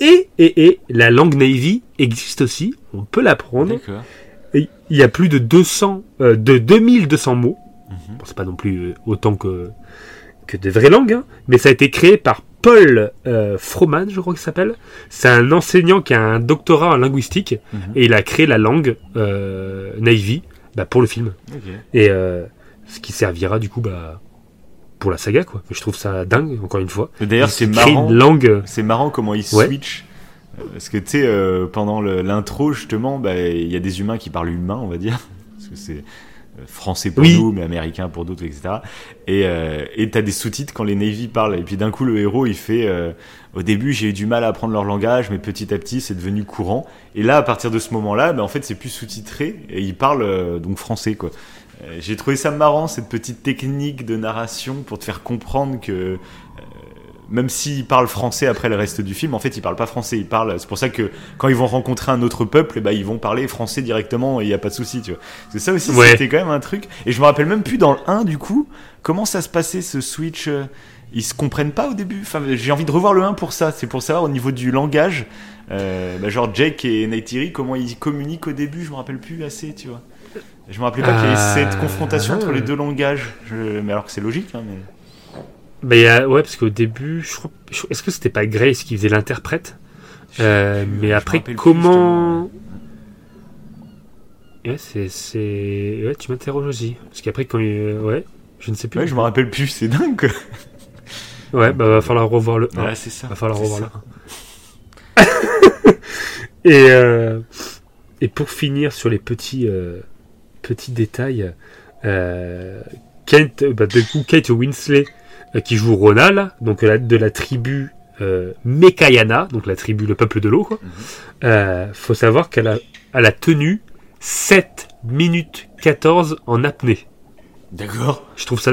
[SPEAKER 2] Et, et, et la langue Navy existe aussi, on peut l'apprendre. Il y a plus de 200, euh, de 2200 mots.
[SPEAKER 3] Mhm.
[SPEAKER 2] Bon, c'est pas non plus autant que, que des vraies langues, hein, mais ça a été créé par Paul euh, Froman, je crois qu'il s'appelle. C'est un enseignant qui a un doctorat en linguistique
[SPEAKER 3] Mhm.
[SPEAKER 2] et il a créé la langue euh, Navy bah, pour le film. Et euh, ce qui servira du coup bah, pour la saga, quoi. Je trouve ça dingue, encore une fois.
[SPEAKER 3] D'ailleurs,
[SPEAKER 2] Il
[SPEAKER 3] c'est marrant.
[SPEAKER 2] une langue.
[SPEAKER 3] C'est marrant comment ils
[SPEAKER 2] Ouais.
[SPEAKER 3] switch. Euh, Parce que tu sais, euh, pendant l'intro, justement, bah, il y a des humains qui parlent humain, on va dire. (laughs) Parce que c'est euh, français pour
[SPEAKER 2] Oui.
[SPEAKER 3] nous, mais américain pour d'autres, etc. Et euh, et t'as des sous-titres quand les Navy parlent. Et puis d'un coup, le héros, il fait euh, Au début, j'ai eu du mal à apprendre leur langage, mais petit à petit, c'est devenu courant. Et là, à partir de ce moment-là, bah, en fait, c'est plus sous-titré. Et ils parlent euh, donc français, quoi. Euh, J'ai trouvé ça marrant, cette petite technique de narration pour te faire comprendre que euh, même s'ils parlent français après le reste du film, en fait, ils parlent pas français. Ils parlent. C'est pour ça que quand ils vont rencontrer un autre peuple, eh ben, ils vont parler français directement et il y a pas de souci, tu vois. C'est ça aussi,
[SPEAKER 2] Ouais.
[SPEAKER 3] c'était quand même un truc. Et je me rappelle même plus dans le 1 du coup comment ça se passait ce switch. euh, Ils se comprennent pas au début? Enfin, j'ai envie de revoir le 1 pour ça. C'est pour savoir au niveau du langage, euh, bah, genre Jake et Neytiri, comment ils communiquent au début. Je me rappelle plus assez, tu vois. Je me rappelais pas qu'il y avait
[SPEAKER 2] Euh,
[SPEAKER 3] cette confrontation entre les deux langages. Je- Mais alors que c'est logique, hein, mais.
[SPEAKER 2] Bah, y a- ouais, parce qu'au début, je crois, est-ce que c'était pas Grace qui faisait l'interprète? Euh, Mais
[SPEAKER 3] je
[SPEAKER 2] après, comment Ouais, c'est, c'est, ouais, tu m'interroges aussi, parce qu'après quand, il- ouais, je ne sais plus.
[SPEAKER 3] Ouais, je me rappelle plus. C'est dingue. (laughs)
[SPEAKER 2] Ouais, bah va falloir revoir le 1.
[SPEAKER 3] Ouais, c'est ça.
[SPEAKER 2] va falloir revoir
[SPEAKER 3] ça.
[SPEAKER 2] le 1. (laughs) et euh, et pour finir sur les petits euh, petits détails, euh, Kate, bah, du coup Kate Winslet euh, qui joue Rona là, donc de la tribu euh, Mekayana, donc la tribu le peuple de l'eau. Quoi.
[SPEAKER 3] Mhm.
[SPEAKER 2] Euh, faut savoir qu'elle a elle a tenu 7 minutes 14 en apnée.
[SPEAKER 3] D'accord.
[SPEAKER 2] Je trouve ça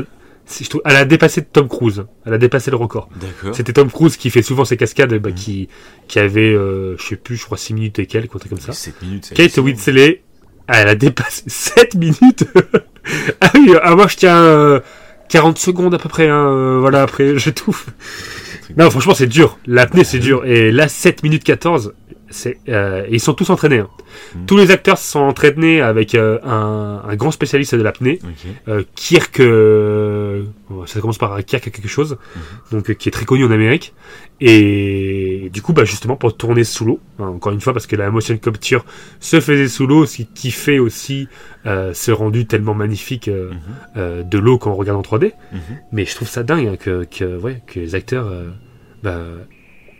[SPEAKER 2] je trouve, elle a dépassé Tom Cruise. Elle a dépassé le record.
[SPEAKER 3] D'accord.
[SPEAKER 2] C'était Tom Cruise qui fait souvent ces cascades, bah,
[SPEAKER 3] Mhm.
[SPEAKER 2] qui, qui avait, euh, je sais plus, je crois 6 minutes et quelques, truc comme ça.
[SPEAKER 3] 7 minutes. c'est
[SPEAKER 2] Kate. Winslet, elle a dépassé (laughs) 7 minutes. (laughs) ah oui, ah, moi je tiens euh, 40 secondes à peu près, hein, euh, voilà, après (laughs) j'étouffe. Non, franchement, c'est dur. L'apnée, c'est dur. Et là, 7 minutes 14, c'est, euh, et ils sont tous entraînés. hein.
[SPEAKER 3] Mhm.
[SPEAKER 2] Tous les acteurs sont entraînés avec euh, un, un grand spécialiste de l'apnée,
[SPEAKER 3] Ok.
[SPEAKER 2] euh, Kirk, euh, ça commence par un Kirk quelque chose, donc euh, qui est très connu en Amérique. Et du coup, bah justement pour tourner sous l'eau, hein, encore une fois parce que la motion capture se faisait sous l'eau, ce qui fait aussi euh, ce rendu tellement magnifique euh, de l'eau quand on regarde en 3D.
[SPEAKER 3] Mhm.
[SPEAKER 2] Mais je trouve ça dingue hein, que, que, ouais, que les acteurs bah,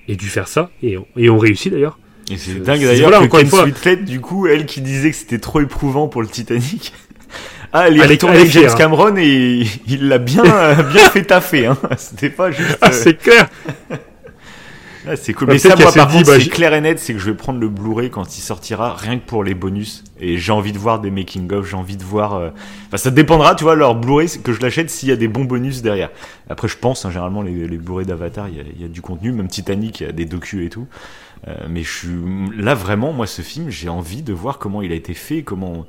[SPEAKER 2] aient dû faire ça et, et ont réussi d'ailleurs.
[SPEAKER 3] Et c'est
[SPEAKER 2] Euh,
[SPEAKER 3] dingue d'ailleurs
[SPEAKER 2] voilà,
[SPEAKER 3] que Kate
[SPEAKER 2] fois.
[SPEAKER 3] Winslet, du coup, elle qui disait que c'était trop éprouvant pour le Titanic. (laughs) Ah, elle est retournée avec James
[SPEAKER 2] hein.
[SPEAKER 3] Cameron et il l'a bien, (laughs) bien fait taffer. Hein. (laughs) C'était pas juste.
[SPEAKER 2] Ah,
[SPEAKER 3] euh,
[SPEAKER 2] c'est clair.
[SPEAKER 3] ah, c'est cool.
[SPEAKER 2] Bah,
[SPEAKER 3] Mais ça, moi, par
[SPEAKER 2] dit,
[SPEAKER 3] contre,
[SPEAKER 2] bah,
[SPEAKER 3] c'est clair et net, c'est que je vais prendre le Blu-ray quand il sortira, rien que pour les bonus. Et j'ai envie de voir des making-of, j'ai envie de voir. euh, Enfin, ça dépendra, tu vois, leur Blu-ray, que je l'achète s'il y a des bons bonus derrière. Après, je pense, hein, généralement, les, les Blu-ray d'Avatar, il y, y a du contenu, même Titanic, il y a des docus et tout. Euh, mais je suis là vraiment, moi, ce film, j'ai envie de voir comment il a été fait, comment.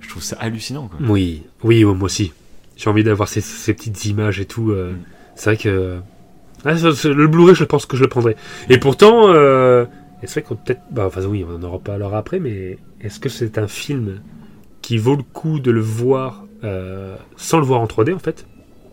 [SPEAKER 3] Je trouve ça hallucinant. Quoi.
[SPEAKER 2] Oui, oui, moi aussi. J'ai envie d'avoir ces, ces petites images et tout. euh,
[SPEAKER 3] Mm.
[SPEAKER 2] C'est vrai que ah, le Blu-ray, je pense que je le prendrai. Et pourtant, euh, c'est vrai qu'on peut-être, bah, enfin oui, on en aura pas alors après, mais est-ce que c'est un film qui vaut le coup de le voir euh, sans le voir en 3D en fait?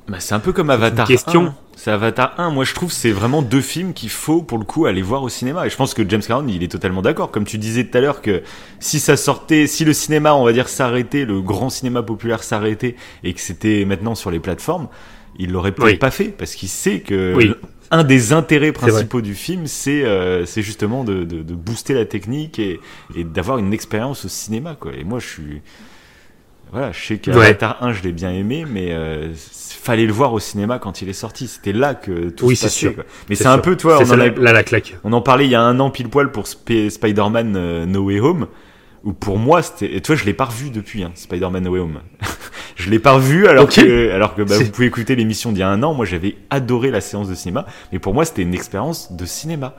[SPEAKER 3] Bah, c'est un peu comme Avatar
[SPEAKER 2] question.
[SPEAKER 3] 1. C'est Avatar 1. Moi, je trouve que c'est vraiment deux films qu'il faut, pour le coup, aller voir au cinéma. Et je pense que James Cameron, il est totalement d'accord. Comme tu disais tout à l'heure que si ça sortait, si le cinéma, on va dire, s'arrêtait, le grand cinéma populaire s'arrêtait, et que c'était maintenant sur les plateformes, il l'aurait peut-être
[SPEAKER 2] Oui.
[SPEAKER 3] pas fait. Parce qu'il sait que
[SPEAKER 2] Oui.
[SPEAKER 3] un des intérêts principaux du film, c'est euh, c'est justement de, de, de booster la technique et, et d'avoir une expérience au cinéma. Quoi. Et moi, je suis... Voilà, je sais qu'Avatar 1, je l'ai bien aimé, mais euh, fallait le voir au cinéma quand il est sorti. C'était là que tout
[SPEAKER 2] Oui,
[SPEAKER 3] se passait.
[SPEAKER 2] sûr.
[SPEAKER 3] quoi. Mais
[SPEAKER 2] C'est
[SPEAKER 3] un peu, toi, on
[SPEAKER 2] ça,
[SPEAKER 3] en,
[SPEAKER 2] là,
[SPEAKER 3] a-
[SPEAKER 2] là, la claque.
[SPEAKER 3] on en parlait il y a un an pile poil pour Sp- Spider-Man euh, No Way Home, où pour moi, c'était... Et toi, je l'ai pas revu depuis, hein, Spider-Man No Way Home. (laughs) je l'ai pas revu, alors que, alors que bah, vous pouvez écouter l'émission d'il y a un an. Moi, j'avais adoré la séance de cinéma, mais pour moi, c'était une expérience de cinéma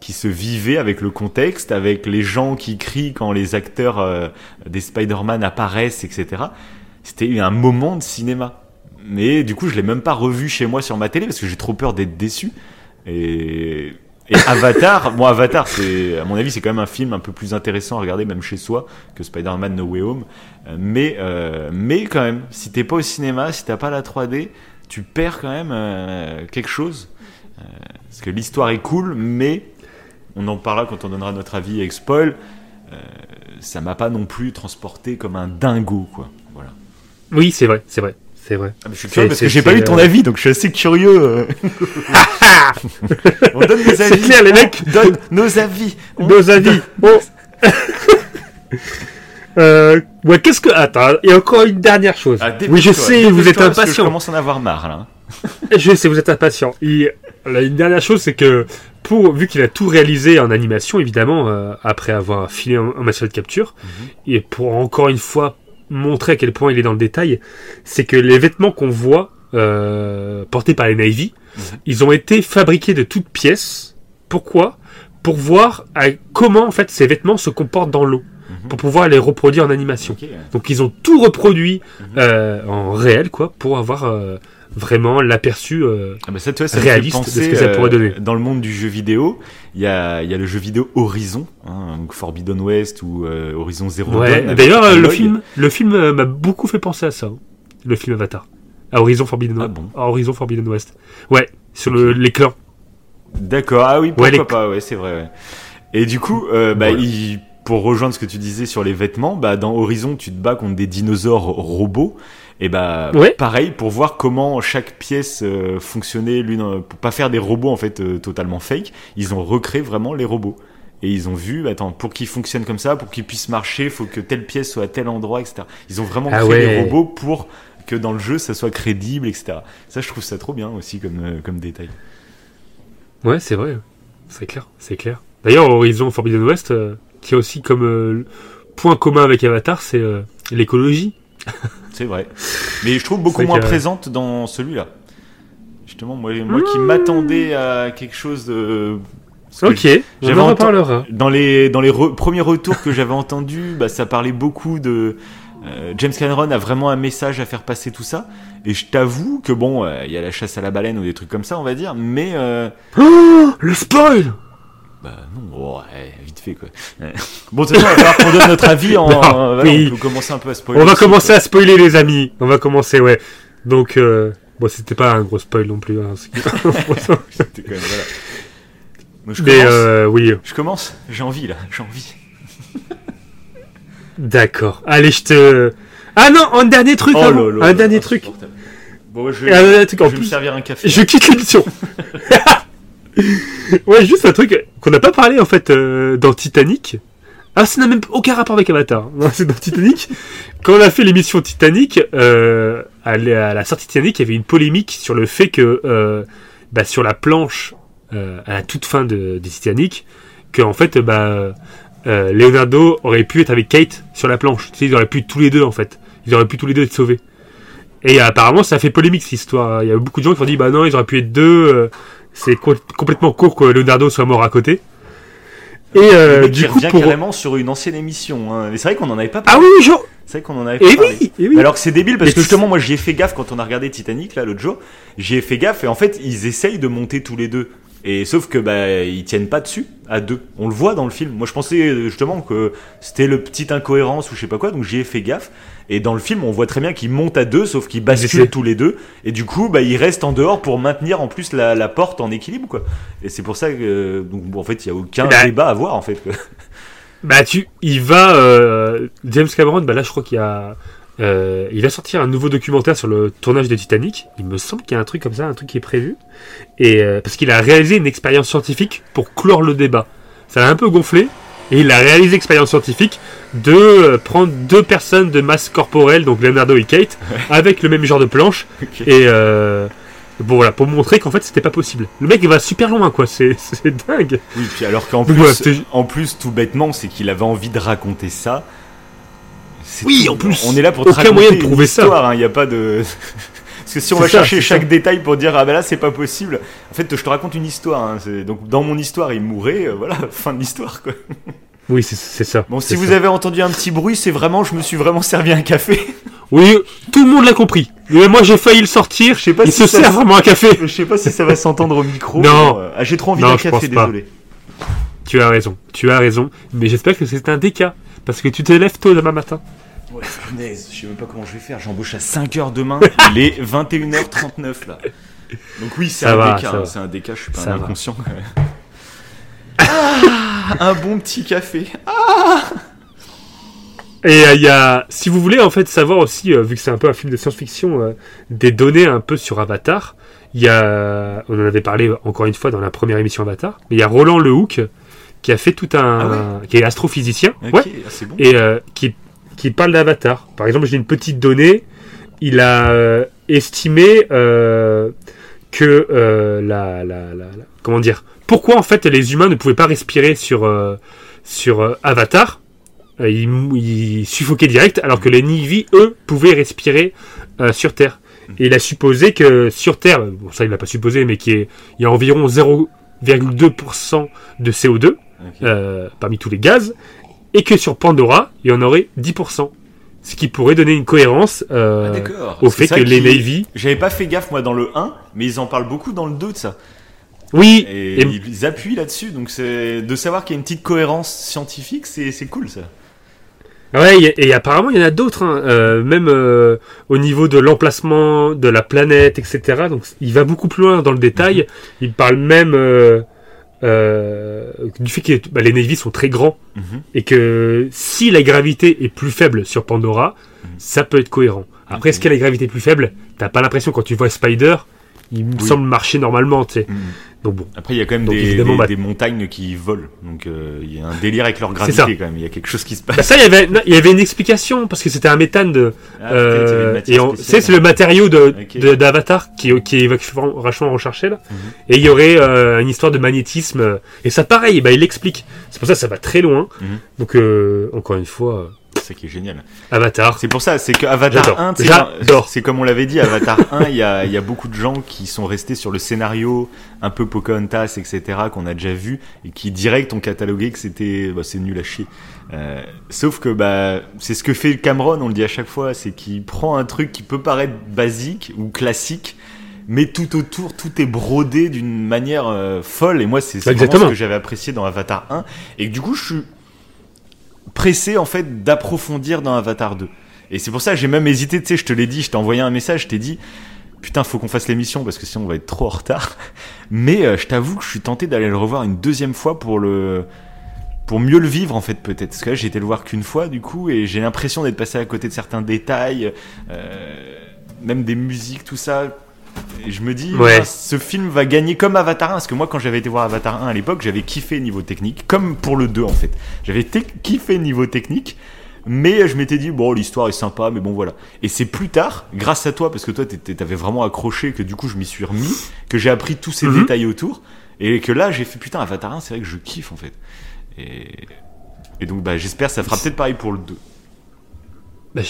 [SPEAKER 3] qui se vivait avec le contexte, avec les gens qui crient quand les acteurs euh, des Spider-Man apparaissent, etc. C'était un moment de cinéma. Mais du coup, je l'ai même pas revu chez moi sur ma télé parce que j'ai trop peur d'être déçu. Et, Avatar, (laughs) bon, Avatar, à mon avis, c'est quand même un film un peu plus intéressant à regarder même chez soi que Spider-Man No Way Home. Mais, euh, mais quand même, si t'es pas au cinéma, si t'as pas la 3D, tu perds quand même euh, quelque chose. Parce que l'histoire est cool, mais on en parlera quand on donnera notre avis avec spoil. Euh, ça m'a pas non plus transporté comme un dingo, quoi. Voilà.
[SPEAKER 2] Oui, c'est vrai, c'est vrai. C'est vrai.
[SPEAKER 3] Ah, mais je suis curieux parce que j'ai pas lu ton
[SPEAKER 2] euh,
[SPEAKER 3] avis, donc je suis assez curieux. euh. (laughs) on donne
[SPEAKER 2] C'est
[SPEAKER 3] avis.
[SPEAKER 2] clair, les mecs.
[SPEAKER 3] On donne nos avis. On-
[SPEAKER 2] Nos avis. Bon. (laughs) (laughs) euh, ouais, qu'est-ce que. Attends, il y a encore une dernière chose.
[SPEAKER 3] Ah,
[SPEAKER 2] oui, je sais, vous êtes
[SPEAKER 3] que Je
[SPEAKER 2] impatient.
[SPEAKER 3] commence à en avoir marre là.
[SPEAKER 2] Je sais, vous êtes impatient. Là, une dernière chose, c'est que pour vu qu'il a tout réalisé en animation, évidemment, euh, après avoir filé en machine de capture,
[SPEAKER 3] Mhm.
[SPEAKER 2] et pour encore une fois montrer à quel point il est dans le détail, c'est que les vêtements qu'on voit euh, portés par les Navy,
[SPEAKER 3] Mhm.
[SPEAKER 2] ils ont été fabriqués de toutes pièces. Pourquoi? Pour voir à- comment en fait ces vêtements se comportent dans l'eau,
[SPEAKER 3] Mhm.
[SPEAKER 2] pour pouvoir les reproduire en animation. Donc ils ont tout reproduit euh, en réel, quoi, pour avoir euh, vraiment l'aperçu. euh,
[SPEAKER 3] Ah bah ça, ça
[SPEAKER 2] réaliste de ce que ça pourrait
[SPEAKER 3] euh,
[SPEAKER 2] donner.
[SPEAKER 3] Dans le monde du jeu vidéo, il y a, il y a le jeu vidéo Horizon, hein, donc Forbidden West ou euh, Horizon Zero.
[SPEAKER 2] Ouais. D'ailleurs, le film, le film m'a beaucoup fait penser à ça. hein. Le film Avatar. À Horizon Forbidden,
[SPEAKER 3] Ah bon
[SPEAKER 2] à Horizon Forbidden West. Ouais, sur le, les clans.
[SPEAKER 3] D'accord, ah oui, pourquoi
[SPEAKER 2] Ouais, les-
[SPEAKER 3] pas, ouais, c'est vrai. ouais. Et du coup, bah,
[SPEAKER 2] Voilà.
[SPEAKER 3] il- pour rejoindre ce que tu disais sur les vêtements, bah, dans Horizon, tu te bats contre des dinosaures robots. Et bah,
[SPEAKER 2] Ouais.
[SPEAKER 3] pareil, pour voir comment chaque pièce euh, fonctionnait, l'une, euh, pour pas faire des robots en fait euh, totalement fake, ils ont recréé vraiment les robots. Et ils ont vu, attends, pour qu'ils fonctionnent comme ça, pour qu'ils puissent marcher, faut que telle pièce soit à tel endroit, etc. Ils ont vraiment
[SPEAKER 2] Ah
[SPEAKER 3] créé
[SPEAKER 2] ouais.
[SPEAKER 3] les robots pour que dans le jeu ça soit crédible, etc. Ça, je trouve ça trop bien aussi comme, euh, comme détail.
[SPEAKER 2] Ouais, c'est vrai. C'est clair, c'est clair. D'ailleurs, Horizon Forbidden West, qui a aussi comme point commun avec Avatar, c'est l'écologie.
[SPEAKER 3] C'est vrai. Mais je trouve beaucoup moins
[SPEAKER 2] que-
[SPEAKER 3] présente dans celui-là. Justement, moi, moi qui m'attendais à quelque chose de. parce
[SPEAKER 2] Ok, on
[SPEAKER 3] j'avais
[SPEAKER 2] en reparlera.
[SPEAKER 3] Dans les, dans les re- premiers retours que j'avais entendus, (laughs) bah, ça parlait beaucoup de. euh, James Cameron a vraiment un message à faire passer tout ça. Et je t'avoue que bon, euh, il y a la chasse à la baleine ou des trucs comme ça, on va dire. Mais. euh,
[SPEAKER 2] Oh, le spoil
[SPEAKER 3] bah non, ouais, vite fait quoi. Ouais. (laughs) Bon, va falloir qu'on donne notre avis (laughs) en.
[SPEAKER 2] Non,
[SPEAKER 3] euh, voilà,
[SPEAKER 2] oui.
[SPEAKER 3] On peut commencer un peu à spoiler.
[SPEAKER 2] On va
[SPEAKER 3] aussi,
[SPEAKER 2] commencer
[SPEAKER 3] quoi.
[SPEAKER 2] à spoiler les amis. On va commencer, ouais. Donc, euh, bon, c'était pas un gros spoil non plus. hein, (laughs)
[SPEAKER 3] C'était quand même, voilà. Donc, je
[SPEAKER 2] Mais
[SPEAKER 3] commence.
[SPEAKER 2] euh, oui,
[SPEAKER 3] Je commence J'ai envie là, j'ai envie.
[SPEAKER 2] d'accord. Allez, je te. Ah non, un dernier truc. avant. un dernier truc.
[SPEAKER 3] Bon, je,
[SPEAKER 2] truc en
[SPEAKER 3] je vais me
[SPEAKER 2] plus.
[SPEAKER 3] servir un café.
[SPEAKER 2] Je quitte l'émission. (laughs) ouais, juste un truc qu'on n'a pas parlé en fait euh, dans Titanic. Ah, ça n'a même aucun rapport avec Avatar. (laughs) Non, c'est dans Titanic. Quand on a fait l'émission Titanic, euh, à la sortie Titanic, il y avait une polémique sur le fait que euh, bah, sur la planche à la toute fin de, de Titanic, que en fait, bah, Leonardo aurait pu être avec Kate sur la planche. Ils auraient pu tous les deux en fait. Ils auraient pu tous les deux être sauvés. Et apparemment, ça a fait polémique cette histoire. Il y a beaucoup de gens qui ont dit, bah non, ils auraient pu être deux. C'est co- complètement court que Leonardo soit mort à côté. Et euh,
[SPEAKER 3] mec
[SPEAKER 2] du
[SPEAKER 3] qui
[SPEAKER 2] coup,
[SPEAKER 3] revient
[SPEAKER 2] pour...
[SPEAKER 3] carrément sur une ancienne émission. hein. Mais c'est vrai qu'on en avait pas
[SPEAKER 2] ah
[SPEAKER 3] parlé.
[SPEAKER 2] oui, oui, genre...
[SPEAKER 3] C'est vrai qu'on en avait
[SPEAKER 2] Et
[SPEAKER 3] pas parlé.
[SPEAKER 2] oui, et oui.
[SPEAKER 3] Alors que c'est débile parce que justement moi j'y ai fait gaffe quand on a regardé Titanic là l'autre jour, j'y ai fait gaffe et en fait ils essayent de monter tous les deux. Et sauf que bah ils tiennent pas dessus à deux. On le voit dans le film. Moi je pensais euh, justement que c'était le petite incohérence ou je sais pas quoi donc j'y ai fait gaffe. Et dans le film on voit très bien qu'ils montent à deux sauf qu'ils basculent tous les deux et du coup bah ils restent en dehors pour maintenir en plus la, la porte en équilibre quoi. Et c'est pour ça que euh, donc bon, en fait il y a aucun
[SPEAKER 2] Bah,
[SPEAKER 3] débat à avoir en fait. quoi.
[SPEAKER 2] Bah tu, il va, euh, James Cameron, bah là je crois qu'il y a, euh, il va sortir un nouveau documentaire sur le tournage de Titanic. Il me semble qu'il y a un truc comme ça, un truc qui est prévu. Et euh, parce qu'il a réalisé une expérience scientifique pour clore le débat. Ça a un peu gonflé. Et il a réalisé l'expérience scientifique de euh, prendre deux personnes de masse corporelle, donc Leonardo et Kate, avec le même genre de planche. (laughs) Et euh, bon voilà, pour montrer qu'en fait c'était pas possible. Le mec il va super loin quoi, c'est (laughs) dingue.
[SPEAKER 3] Oui, puis alors qu'en plus, en plus, tout bêtement, c'est qu'il avait envie de raconter ça.
[SPEAKER 2] Oui, en plus,
[SPEAKER 3] on est là pour
[SPEAKER 2] aucun moyen de prouver ça.
[SPEAKER 3] hein, Il n'y a pas de. (laughs) Parce que si on va
[SPEAKER 2] ça,
[SPEAKER 3] chercher chaque
[SPEAKER 2] ça.
[SPEAKER 3] détail pour dire ah ben là c'est pas possible, en fait je te raconte une histoire. hein, Donc dans mon histoire il mourait, euh, voilà (laughs) fin de l'histoire quoi.
[SPEAKER 2] Oui, c'est ça.
[SPEAKER 3] Bon si vous
[SPEAKER 2] ça.
[SPEAKER 3] avez entendu un petit bruit, c'est vraiment je me suis vraiment servi un café. (laughs)
[SPEAKER 2] Oui, tout le monde l'a compris. Mais moi j'ai failli le sortir.
[SPEAKER 3] Je sais pas
[SPEAKER 2] Il
[SPEAKER 3] si
[SPEAKER 2] se sert vraiment un café.
[SPEAKER 3] Je sais pas si ça va s'entendre au micro.
[SPEAKER 2] Non.
[SPEAKER 3] euh, ah, j'ai trop envie d'un café,
[SPEAKER 2] pas. Tu as raison, tu as raison. Mais j'espère que c'est un déca. Parce que tu te lèves tôt demain matin.
[SPEAKER 3] Ouais, punaise, je sais même pas comment je vais faire. J'embauche à 5h demain. (laughs) Il est 21h39 là. Donc oui, c'est un
[SPEAKER 2] va,
[SPEAKER 3] hein,
[SPEAKER 2] va.
[SPEAKER 3] c'est un DK, je suis pas
[SPEAKER 2] Ça
[SPEAKER 3] un inconscient. quand même. ah, un bon petit café. Ah
[SPEAKER 2] Et euh, il y a, si vous voulez en fait savoir aussi, euh, vu que c'est un peu un film de science-fiction, euh, des données un peu sur Avatar, il y a, on en avait parlé encore une fois dans la première émission Avatar, mais il y a Roland Lehoucq qui a fait tout un, qui est astrophysicien, ouais,
[SPEAKER 3] ah, bon.
[SPEAKER 2] et euh, qui, qui parle d'Avatar. Par exemple, j'ai une petite donnée, il a euh, estimé euh, que euh, la, la, la- la- comment dire, pourquoi en fait les humains ne pouvaient pas respirer sur sur Avatar. Ils, suffoquaient direct, alors que les Na'vi, eux, pouvaient respirer sur Terre. Et il a supposé que sur Terre, bon ça il l'a pas supposé, mais qu'il y, y a environ 0,2% de CO2 Euh, parmi tous les gaz, et que sur Pandora, il y en aurait 10%. Ce qui pourrait donner une cohérence euh,
[SPEAKER 3] Ah,
[SPEAKER 2] au fait que les Navy...
[SPEAKER 3] J'avais pas fait gaffe moi dans le 1, mais ils en parlent beaucoup dans le 2 de ça.
[SPEAKER 2] Oui,
[SPEAKER 3] Et,
[SPEAKER 2] et-
[SPEAKER 3] ils appuient là-dessus, donc c'est de savoir qu'il y a une petite cohérence scientifique, c'est cool ça.
[SPEAKER 2] ouais, et apparemment il y en a d'autres, hein, euh, même euh, au niveau de l'emplacement de la planète, etc. Donc il va beaucoup plus loin dans le détail.
[SPEAKER 3] Mhm.
[SPEAKER 2] Il parle même euh, du fait que bah, les Navy sont très grands
[SPEAKER 3] Mhm.
[SPEAKER 2] et que si la gravité est plus faible sur Pandora,
[SPEAKER 3] Mhm.
[SPEAKER 2] ça peut être cohérent. Après, est-ce que la gravité est plus faible? T'as pas l'impression quand tu vois Spider, il me
[SPEAKER 3] Oui.
[SPEAKER 2] semble marcher normalement, tu sais.
[SPEAKER 3] Mhm.
[SPEAKER 2] Donc bon.
[SPEAKER 3] Après, il y a quand même
[SPEAKER 2] Donc,
[SPEAKER 3] des,
[SPEAKER 2] évidemment,
[SPEAKER 3] des-
[SPEAKER 2] bah-
[SPEAKER 3] des montagnes qui volent, donc euh, il y a un délire avec leur gravité
[SPEAKER 2] ça.
[SPEAKER 3] quand même. Il y a quelque chose qui se
[SPEAKER 2] Bah
[SPEAKER 3] passe.
[SPEAKER 2] ça, il y avait, non, il y avait une explication parce que c'était un méthane de.
[SPEAKER 3] Ah,
[SPEAKER 2] euh, et c'est le matériau de d'Avatar qui qui est vachement recherché là.
[SPEAKER 3] Mhm.
[SPEAKER 2] Et il y aurait euh, une histoire de magnétisme. Et ça, pareil, bah, il l'explique. C'est pour ça que ça va très loin.
[SPEAKER 3] Mhm.
[SPEAKER 2] Donc encore une fois,
[SPEAKER 3] C'est ça qui est génial.
[SPEAKER 2] Avatar.
[SPEAKER 3] C'est pour ça, c'est que Avatar
[SPEAKER 2] J'adore.
[SPEAKER 3] 1, tu sais,
[SPEAKER 2] J'adore.
[SPEAKER 3] c'est comme on l'avait dit, Avatar 1, il y a, il y a beaucoup de gens qui sont restés sur le scénario un peu Pocahontas, etc., qu'on a déjà vu, et qui direct ont catalogué que c'était, bah, c'est nul à chier. Euh, sauf que, bah, c'est ce que fait Cameron, on le dit à chaque fois, c'est qu'il prend un truc qui peut paraître basique ou classique, mais tout autour, tout est brodé d'une manière euh, folle, et moi, c'est vraiment ce que j'avais apprécié dans Avatar 1, et du coup, je suis pressé en fait d'approfondir dans Avatar 2. Et c'est pour ça j'ai même hésité, tu sais, je te l'ai dit, je t'ai envoyé un message, je t'ai dit, putain, faut qu'on fasse l'émission parce que sinon on va être trop en retard. (laughs) Mais euh, je t'avoue que je suis tenté d'aller le revoir une deuxième fois pour le pour mieux le vivre en fait peut-être parce que là j'ai été le voir qu'une fois du coup et j'ai l'impression d'être passé à côté de certains détails euh, même des musiques tout ça et je me dis
[SPEAKER 2] Ouais.
[SPEAKER 3] ce film va gagner comme Avatar 1 parce que moi quand j'avais été voir Avatar 1 à l'époque j'avais kiffé niveau technique comme pour le 2 en fait j'avais kiffé niveau technique mais je m'étais dit bon l'histoire est sympa mais bon voilà et c'est plus tard grâce à toi parce que toi t'avais vraiment accroché que du coup je m'y suis remis que j'ai appris tous ces
[SPEAKER 2] Mhm.
[SPEAKER 3] détails autour et que là j'ai fait putain Avatar 1 c'est vrai que je kiffe en fait et, et donc bah j'espère que ça fera peut-être pareil pour le 2
[SPEAKER 2] Bah,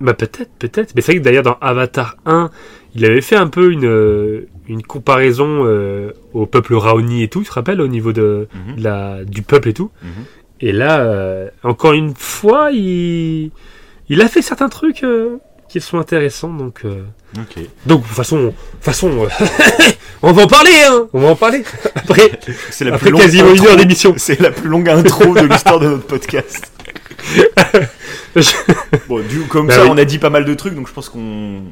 [SPEAKER 2] bah, peut-être, peut-être. Mais c'est vrai que d'ailleurs dans Avatar 1, il avait fait un peu une, euh, une comparaison euh, au peuple Raoni et tout, tu te rappelles, au niveau de,
[SPEAKER 3] Mhm.
[SPEAKER 2] de la, du peuple et tout.
[SPEAKER 3] Mhm.
[SPEAKER 2] Et là, euh, encore une fois, il, il a fait certains trucs euh, qui sont intéressants. Donc, euh,
[SPEAKER 3] ok
[SPEAKER 2] donc de toute façon, façon (laughs) on va en parler, hein On va en parler. (laughs) Après,
[SPEAKER 3] c'est la
[SPEAKER 2] après
[SPEAKER 3] plus longue
[SPEAKER 2] quasiment une
[SPEAKER 3] intro-
[SPEAKER 2] heure d'émission.
[SPEAKER 3] c'est la plus longue intro de l'histoire de notre podcast (laughs) Bon, du comme
[SPEAKER 2] Bah
[SPEAKER 3] ça,
[SPEAKER 2] oui.
[SPEAKER 3] on a dit pas mal de trucs, donc je pense qu'on.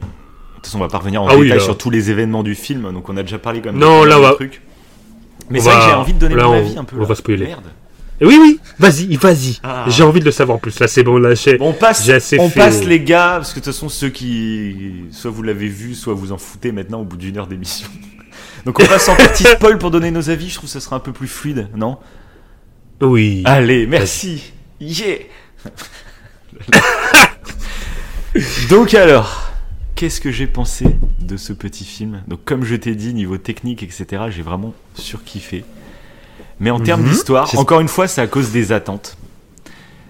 [SPEAKER 3] De toute façon, on va pas revenir en
[SPEAKER 2] Ah oui,
[SPEAKER 3] détail
[SPEAKER 2] là.
[SPEAKER 3] sur tous les événements du film, donc on a déjà parlé quand même.
[SPEAKER 2] Non, là, on va-
[SPEAKER 3] trucs. Mais c'est vrai que j'ai envie de donner
[SPEAKER 2] là,
[SPEAKER 3] mon
[SPEAKER 2] on-
[SPEAKER 3] avis un peu.
[SPEAKER 2] on
[SPEAKER 3] là.
[SPEAKER 2] va spoiler.
[SPEAKER 3] Merde.
[SPEAKER 2] Oui, oui, vas-y, vas-y.
[SPEAKER 3] Ah.
[SPEAKER 2] J'ai envie de le savoir plus. Là, c'est bon, là, j'ai-
[SPEAKER 3] Bon, on passe,
[SPEAKER 2] assez
[SPEAKER 3] on
[SPEAKER 2] fait-
[SPEAKER 3] passe les gars, parce que de toute façon, ceux qui. Soit vous l'avez vu, soit vous en foutez maintenant au bout d'une heure d'émission. (laughs) Donc on passe en partie (laughs) spoil pour donner nos avis, je trouve que ça sera un peu plus fluide, non?
[SPEAKER 2] Oui.
[SPEAKER 3] Allez, merci. Yeah. (laughs) Donc alors, qu'est-ce que j'ai pensé de ce petit film Donc comme je t'ai dit, niveau technique, etc., j'ai vraiment surkiffé. Mais en termes
[SPEAKER 2] Mhm.
[SPEAKER 3] d'histoire, encore une fois, c'est à cause des attentes.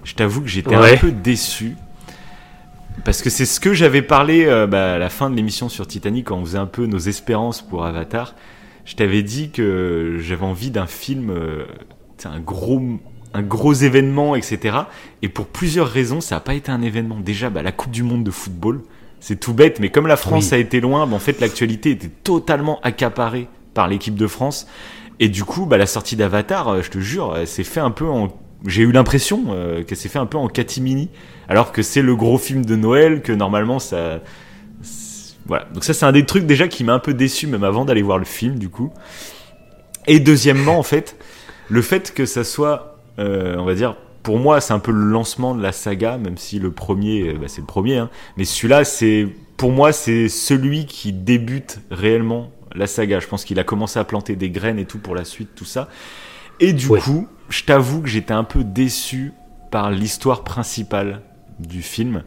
[SPEAKER 3] Je t'avoue que j'étais un peu déçu. Parce que c'est ce que j'avais parlé euh, bah, à la fin de l'émission sur Titanic, quand on faisait un peu nos espérances pour Avatar. Je t'avais dit que j'avais envie d'un film, euh, un gros, un gros événement, etc. Et pour plusieurs raisons, ça n'a pas été un événement. Déjà, bah, la Coupe du Monde de football, c'est tout bête, mais comme la France
[SPEAKER 2] Oui.
[SPEAKER 3] a été loin, bah, en fait, l'actualité était totalement accaparée par l'équipe de France. Et du coup, bah, la sortie d'Avatar, euh, je te jure, elle s'est fait un peu en. J'ai eu l'impression euh, qu'elle s'est fait un peu en catimini, alors que c'est le gros film de Noël, que normalement ça. Voilà. Donc ça, c'est un des trucs déjà qui m'a un peu déçu, même avant d'aller voir le film, du coup. Et deuxièmement, en fait, le fait que ça soit, euh, on va dire, pour moi, c'est un peu le lancement de la saga, même si le premier, bah, c'est le premier. Hein. Mais celui-là, c'est, pour moi, c'est celui qui débute réellement la saga. Je pense qu'il a commencé à planter des graines et tout pour la suite, tout ça. Et du coup, je t'avoue que j'étais un peu déçu par l'histoire principale du film.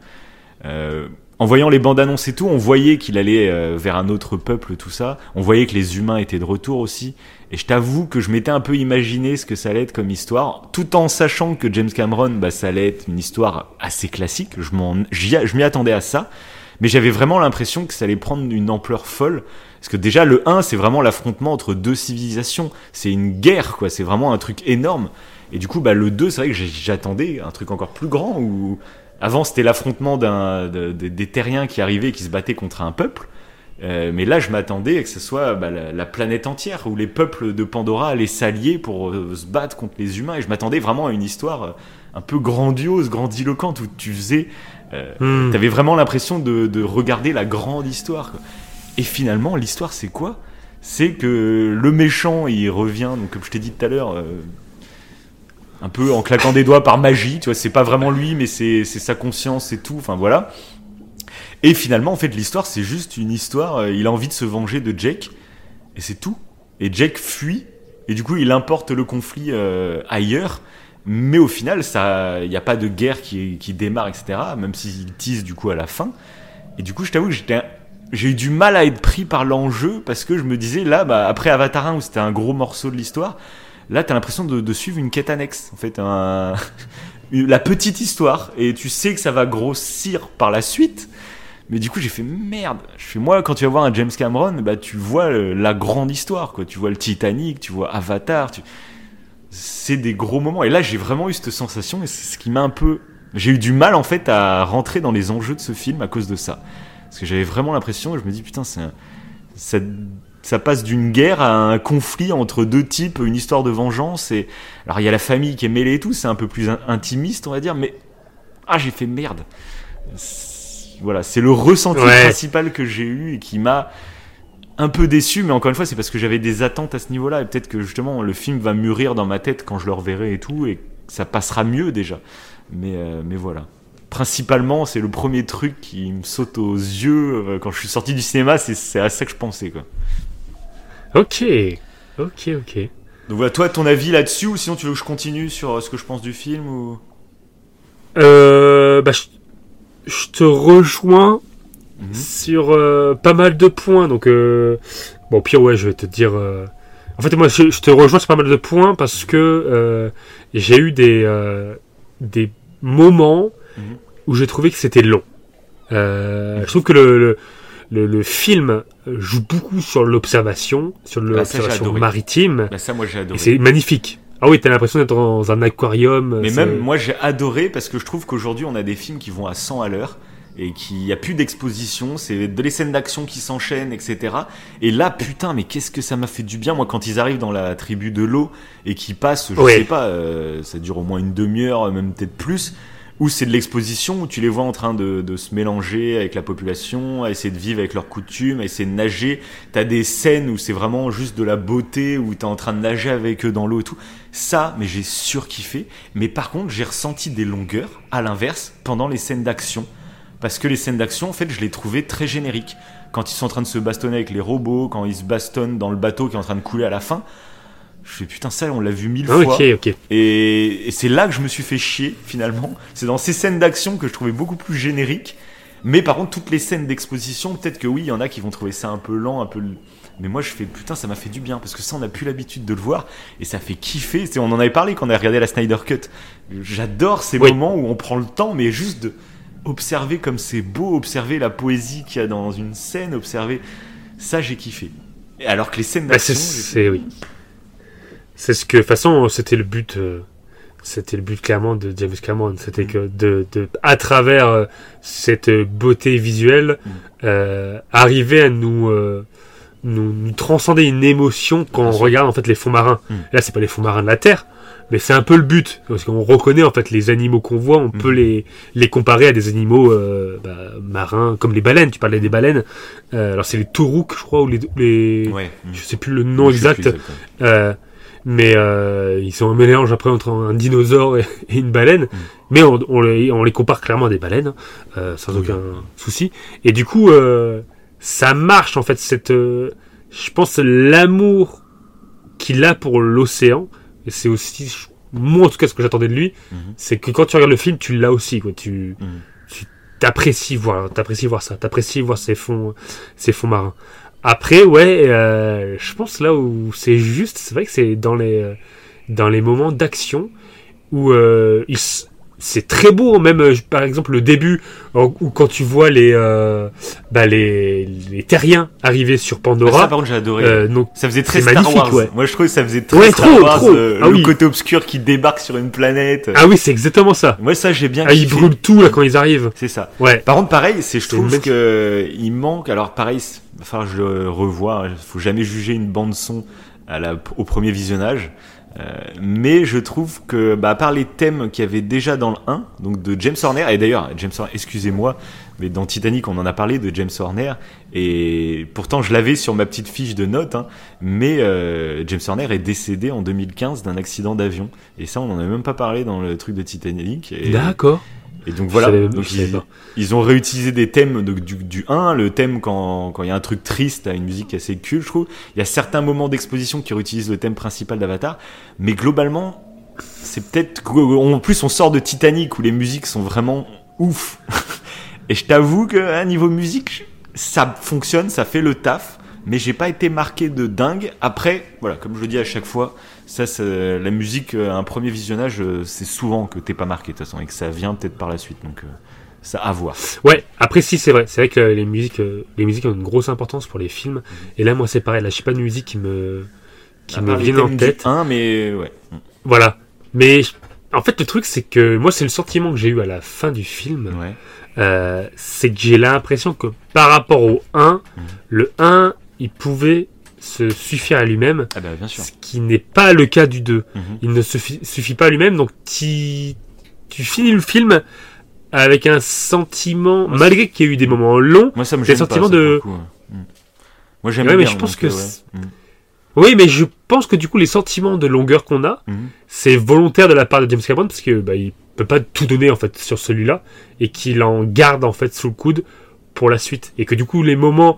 [SPEAKER 3] Euh, en voyant les bandes annonces et tout, on voyait qu'il allait euh, vers un autre peuple, tout ça. On voyait que les humains étaient de retour aussi. Et je t'avoue que je m'étais un peu imaginé ce que ça allait être comme histoire, tout en sachant que James Cameron, bah, ça allait être une histoire assez classique. Je m'y attendais à ça. Mais j'avais vraiment l'impression que ça allait prendre une ampleur folle. Parce que déjà, le 1, c'est vraiment l'affrontement entre deux civilisations. C'est une guerre, quoi. C'est vraiment un truc énorme. Et du coup, bah, le 2, c'est vrai que j'attendais un truc encore plus grand où avant, c'était l'affrontement d'un, des terriens qui arrivaient et qui se battaient contre un peuple. Euh, mais là, je m'attendais à que ce soit bah, la, planète entière, où les peuples de Pandora allaient s'allier pour euh, se battre contre les humains. Et je m'attendais vraiment à une histoire euh, un peu grandiose, grandiloquente, où tu faisais... Hmm. T'avais vraiment l'impression de, regarder la grande histoire. Et finalement, l'histoire, c'est quoi? C'est que le méchant, il revient, donc comme je t'ai dit tout à l'heure, un peu en claquant des doigts par magie, tu vois, c'est pas vraiment lui, mais c'est sa conscience et tout, enfin voilà. Et finalement, en fait, l'histoire, c'est juste une histoire, euh, il a envie de se venger de Jake, et c'est tout. Et Jake fuit, et du coup, il importe le conflit euh, ailleurs, mais au final, il n'y a pas de guerre qui, qui démarre, etc., même s'il tease du coup à la fin. Et du coup, je t'avoue que j'ai eu du mal à être pris par l'enjeu parce que je me disais là, bah, après Avatar 1 où c'était un gros morceau de l'histoire, Là, t'as l'impression de, suivre une quête annexe, en fait, un, (laughs) la petite histoire, et tu sais que ça va grossir par la suite. Mais du coup, j'ai fait merde. Je fais moi, quand tu vas voir un James Cameron, bah tu vois la grande histoire, quoi. Tu vois le Titanic, tu vois Avatar. Tu... C'est des gros moments. Et là, j'ai vraiment eu cette sensation, et c'est ce qui m'a un peu. J'ai eu du mal en fait à rentrer dans les enjeux de ce film à cause de ça. Parce que j'avais vraiment l'impression, je me dis putain, c'est ça passe d'une guerre à un conflit entre deux types, une histoire de vengeance. Et alors il y a la famille qui est mêlée et tout, c'est un peu plus intimiste, on va dire. Mais ah, j'ai fait merde. Voilà, c'est le ressenti principal que j'ai eu et qui m'a un peu déçu. Mais encore une fois, c'est parce que j'avais des attentes à ce niveau-là et peut-être que justement le film va mûrir dans ma tête quand je le reverrai et tout et ça passera mieux déjà. Mais euh, mais voilà principalement, c'est le premier truc qui me saute aux yeux euh, quand je suis sorti du cinéma. C'est à ça que je pensais, quoi.
[SPEAKER 2] Ok, ok, ok.
[SPEAKER 3] Donc voilà, toi, ton avis là-dessus, ou sinon tu veux que je continue sur euh, ce que je pense du film ou...
[SPEAKER 2] Euh, bah, je, te rejoins mhm. sur euh, pas mal de points. Donc, euh, bon, pire, ouais, je vais te dire. En fait, moi, je, te rejoins sur pas mal de points parce que j'ai eu des, des moments mhm. où j'ai trouvé que c'était long. Je trouve que le le, film joue beaucoup sur l'observation, sur bah, l'observation maritime.
[SPEAKER 3] Bah, ça, moi, j'ai adoré.
[SPEAKER 2] C'est magnifique. Ah oui, t'as l'impression d'être dans un aquarium.
[SPEAKER 3] Mais même, moi, j'ai adoré parce que je trouve qu'aujourd'hui, on a des films qui vont à 100 à l'heure et qu'il n'y a plus d'exposition, c'est de les scènes d'action qui s'enchaînent, etc. Et là, putain, mais qu'est-ce que ça m'a fait du bien, moi, quand ils arrivent dans la tribu de l'eau et qui passent, je sais pas, euh, ça dure au moins une demi-heure, même peut-être plus ou c'est de l'exposition où tu les vois en train de, de, se mélanger avec la population, à essayer de vivre avec leurs coutumes, à essayer de nager. T'as des scènes où c'est vraiment juste de la beauté, où t'es en train de nager avec eux dans l'eau et tout. Ça, mais j'ai surkiffé. Mais par contre, j'ai ressenti des longueurs, à l'inverse, pendant les scènes d'action. Parce que les scènes d'action, en fait, je les trouvais très génériques. Quand ils sont en train de se bastonner avec les robots, quand ils se bastonnent dans le bateau qui est en train de couler à la fin, je fais putain ça on l'a vu mille fois. Et, c'est là que je me suis fait chier finalement. C'est dans ces scènes d'action que je trouvais beaucoup plus génériques. Mais par contre toutes les scènes d'exposition, peut-être que oui, il y en a qui vont trouver ça un peu lent, un peu. Mais moi je fais putain ça m'a fait du bien parce que ça on n'a plus l'habitude de le voir et ça fait kiffer. on en avait parlé quand on a regardé la Snyder Cut. J'adore ces moments où on prend le temps mais juste de observer comme c'est beau, observer la poésie qu'il y a dans une scène, observer ça j'ai kiffé. Alors que les scènes bah, d'action,
[SPEAKER 2] c'est oui. C'est ce que, de toute façon, c'était le but, euh, c'était le but clairement de James Cameron, c'était mm. que de, de, à travers euh, cette beauté visuelle, mm. euh, arriver à nous, nous, nous, transcender une émotion quand on regarde en fait les fonds marins. Mm. Là, c'est pas les fonds marins de la Terre, mais c'est un peu le but parce qu'on reconnaît en fait les animaux qu'on voit, on peut
[SPEAKER 3] Mhm.
[SPEAKER 2] les les comparer à des animaux euh, bah, marins comme les baleines. Tu parlais des baleines. Euh, alors c'est les taurouks, je crois, ou les les
[SPEAKER 3] Ouais.
[SPEAKER 2] je sais plus le nom exact. Euh, mais euh, ils sont un mélange après entre un dinosaure et, (laughs) et une baleine. Mais on, on les, on les compare clairement à des baleines, euh, sans
[SPEAKER 3] Oui.
[SPEAKER 2] aucun souci. Et du coup, euh, ça marche en fait. Cette, euh, je pense l'amour qu'il a pour l'océan. Et c'est aussi, moi en tout cas, ce que j'attendais de lui,
[SPEAKER 3] Mhm.
[SPEAKER 2] c'est que quand tu regardes le film, tu l'as aussi. Quoi. Tu,
[SPEAKER 3] Mhm.
[SPEAKER 2] tu t'apprécies voir, t'apprécies voir ça, t'apprécies voir ces fonds, ces fonds marins. Après, ouais, euh, je pense là où c'est juste, c'est vrai que c'est dans les euh, dans les moments d'action où euh, il s- c'est très beau, même euh, par exemple le début où quand tu vois les euh, bah, les les terriens arriver sur
[SPEAKER 3] Ah, ça,
[SPEAKER 2] Pandora.
[SPEAKER 3] par contre, j'ai adoré.
[SPEAKER 2] euh, donc
[SPEAKER 3] Ça faisait très Star
[SPEAKER 2] magnifique,
[SPEAKER 3] Wars.
[SPEAKER 2] ouais.
[SPEAKER 3] Moi, je trouve que ça faisait très
[SPEAKER 2] Ouais,
[SPEAKER 3] Star
[SPEAKER 2] trop,
[SPEAKER 3] Wars.
[SPEAKER 2] trop.
[SPEAKER 3] euh,
[SPEAKER 2] Ah
[SPEAKER 3] le
[SPEAKER 2] oui.
[SPEAKER 3] côté obscur qui débarque sur une planète.
[SPEAKER 2] ah oui, c'est exactement ça.
[SPEAKER 3] Moi, ça, j'ai bien
[SPEAKER 2] Ah, ils brûlent tout là quand ils arrivent.
[SPEAKER 3] C'est ça.
[SPEAKER 2] Ouais.
[SPEAKER 3] Par contre, pareil, c'est je trouve que il manque. Alors, pareil, enfin, je le revois. Il faut jamais juger une bande son à la, au premier visionnage. Euh, mais je trouve que, bah, à part les thèmes qu'il y avait déjà dans le 1, donc de James Horner, et d'ailleurs, James Horner, excusez-moi, mais dans Titanic, on en a parlé de James Horner, et pourtant je l'avais sur ma petite fiche de notes, hein, mais euh, James Horner est décédé en 2015 d'un accident d'avion, et ça, on n'en avait même pas parlé dans le truc de Titanic.
[SPEAKER 2] D'accord.
[SPEAKER 3] Et donc voilà, donc ils, ont réutilisé des thèmes de- du, du 1, le thème quand quand il y a un truc triste, une musique assez cool, je trouve. Il y a certains moments d'exposition qui réutilisent le thème principal d'Avatar, mais globalement, c'est peut-être en plus on sort de Titanic où les musiques sont vraiment ouf. (laughs) Et je t'avoue que à niveau musique, ça fonctionne, ça fait le taf, mais j'ai pas été marqué de dingue. Après, voilà, comme je le dis à chaque fois, ça, c'est- la musique, euh, un premier visionnage, euh, c'est souvent que t'es pas marqué de toute façon et que ça vient peut-être par la suite. Donc, euh, ça à voir.
[SPEAKER 2] Ouais, après si c'est vrai, c'est vrai que les musiques, euh, les musiques ont une grosse importance pour les films. Et là, moi, c'est pareil. Là, je sais pas de musique qui me, qui
[SPEAKER 3] À
[SPEAKER 2] me viennent en tête.
[SPEAKER 3] 1, mais ouais.
[SPEAKER 2] Voilà. Mais en fait, le truc, c'est que moi, c'est le sentiment que j'ai eu à la fin du film.
[SPEAKER 3] Ouais.
[SPEAKER 2] Euh, c'est que j'ai l'impression que par rapport au 1,
[SPEAKER 3] Mhm.
[SPEAKER 2] le 1, il pouvait se suffire à lui-même,
[SPEAKER 3] Ah bah
[SPEAKER 2] ce qui n'est pas le cas du 2.
[SPEAKER 3] Mhm.
[SPEAKER 2] Il ne suffit, suffit pas à lui-même, donc tu, finis le film avec un sentiment,
[SPEAKER 3] Moi,
[SPEAKER 2] malgré qu'il y ait eu des moments longs.
[SPEAKER 3] Moi, ça me
[SPEAKER 2] Des
[SPEAKER 3] pas,
[SPEAKER 2] sentiments
[SPEAKER 3] ça,
[SPEAKER 2] de-.
[SPEAKER 3] Mm. Moi, j'aime
[SPEAKER 2] Ouais, mais je pense que
[SPEAKER 3] ouais. Mm.
[SPEAKER 2] Oui, mais je pense que du coup, les sentiments de longueur qu'on a,
[SPEAKER 3] Mhm.
[SPEAKER 2] c'est volontaire de la part de James Cameron parce que bah, il peut pas tout donner en fait sur celui-là et qu'il en garde en fait sous le coude pour la suite et que du coup les moments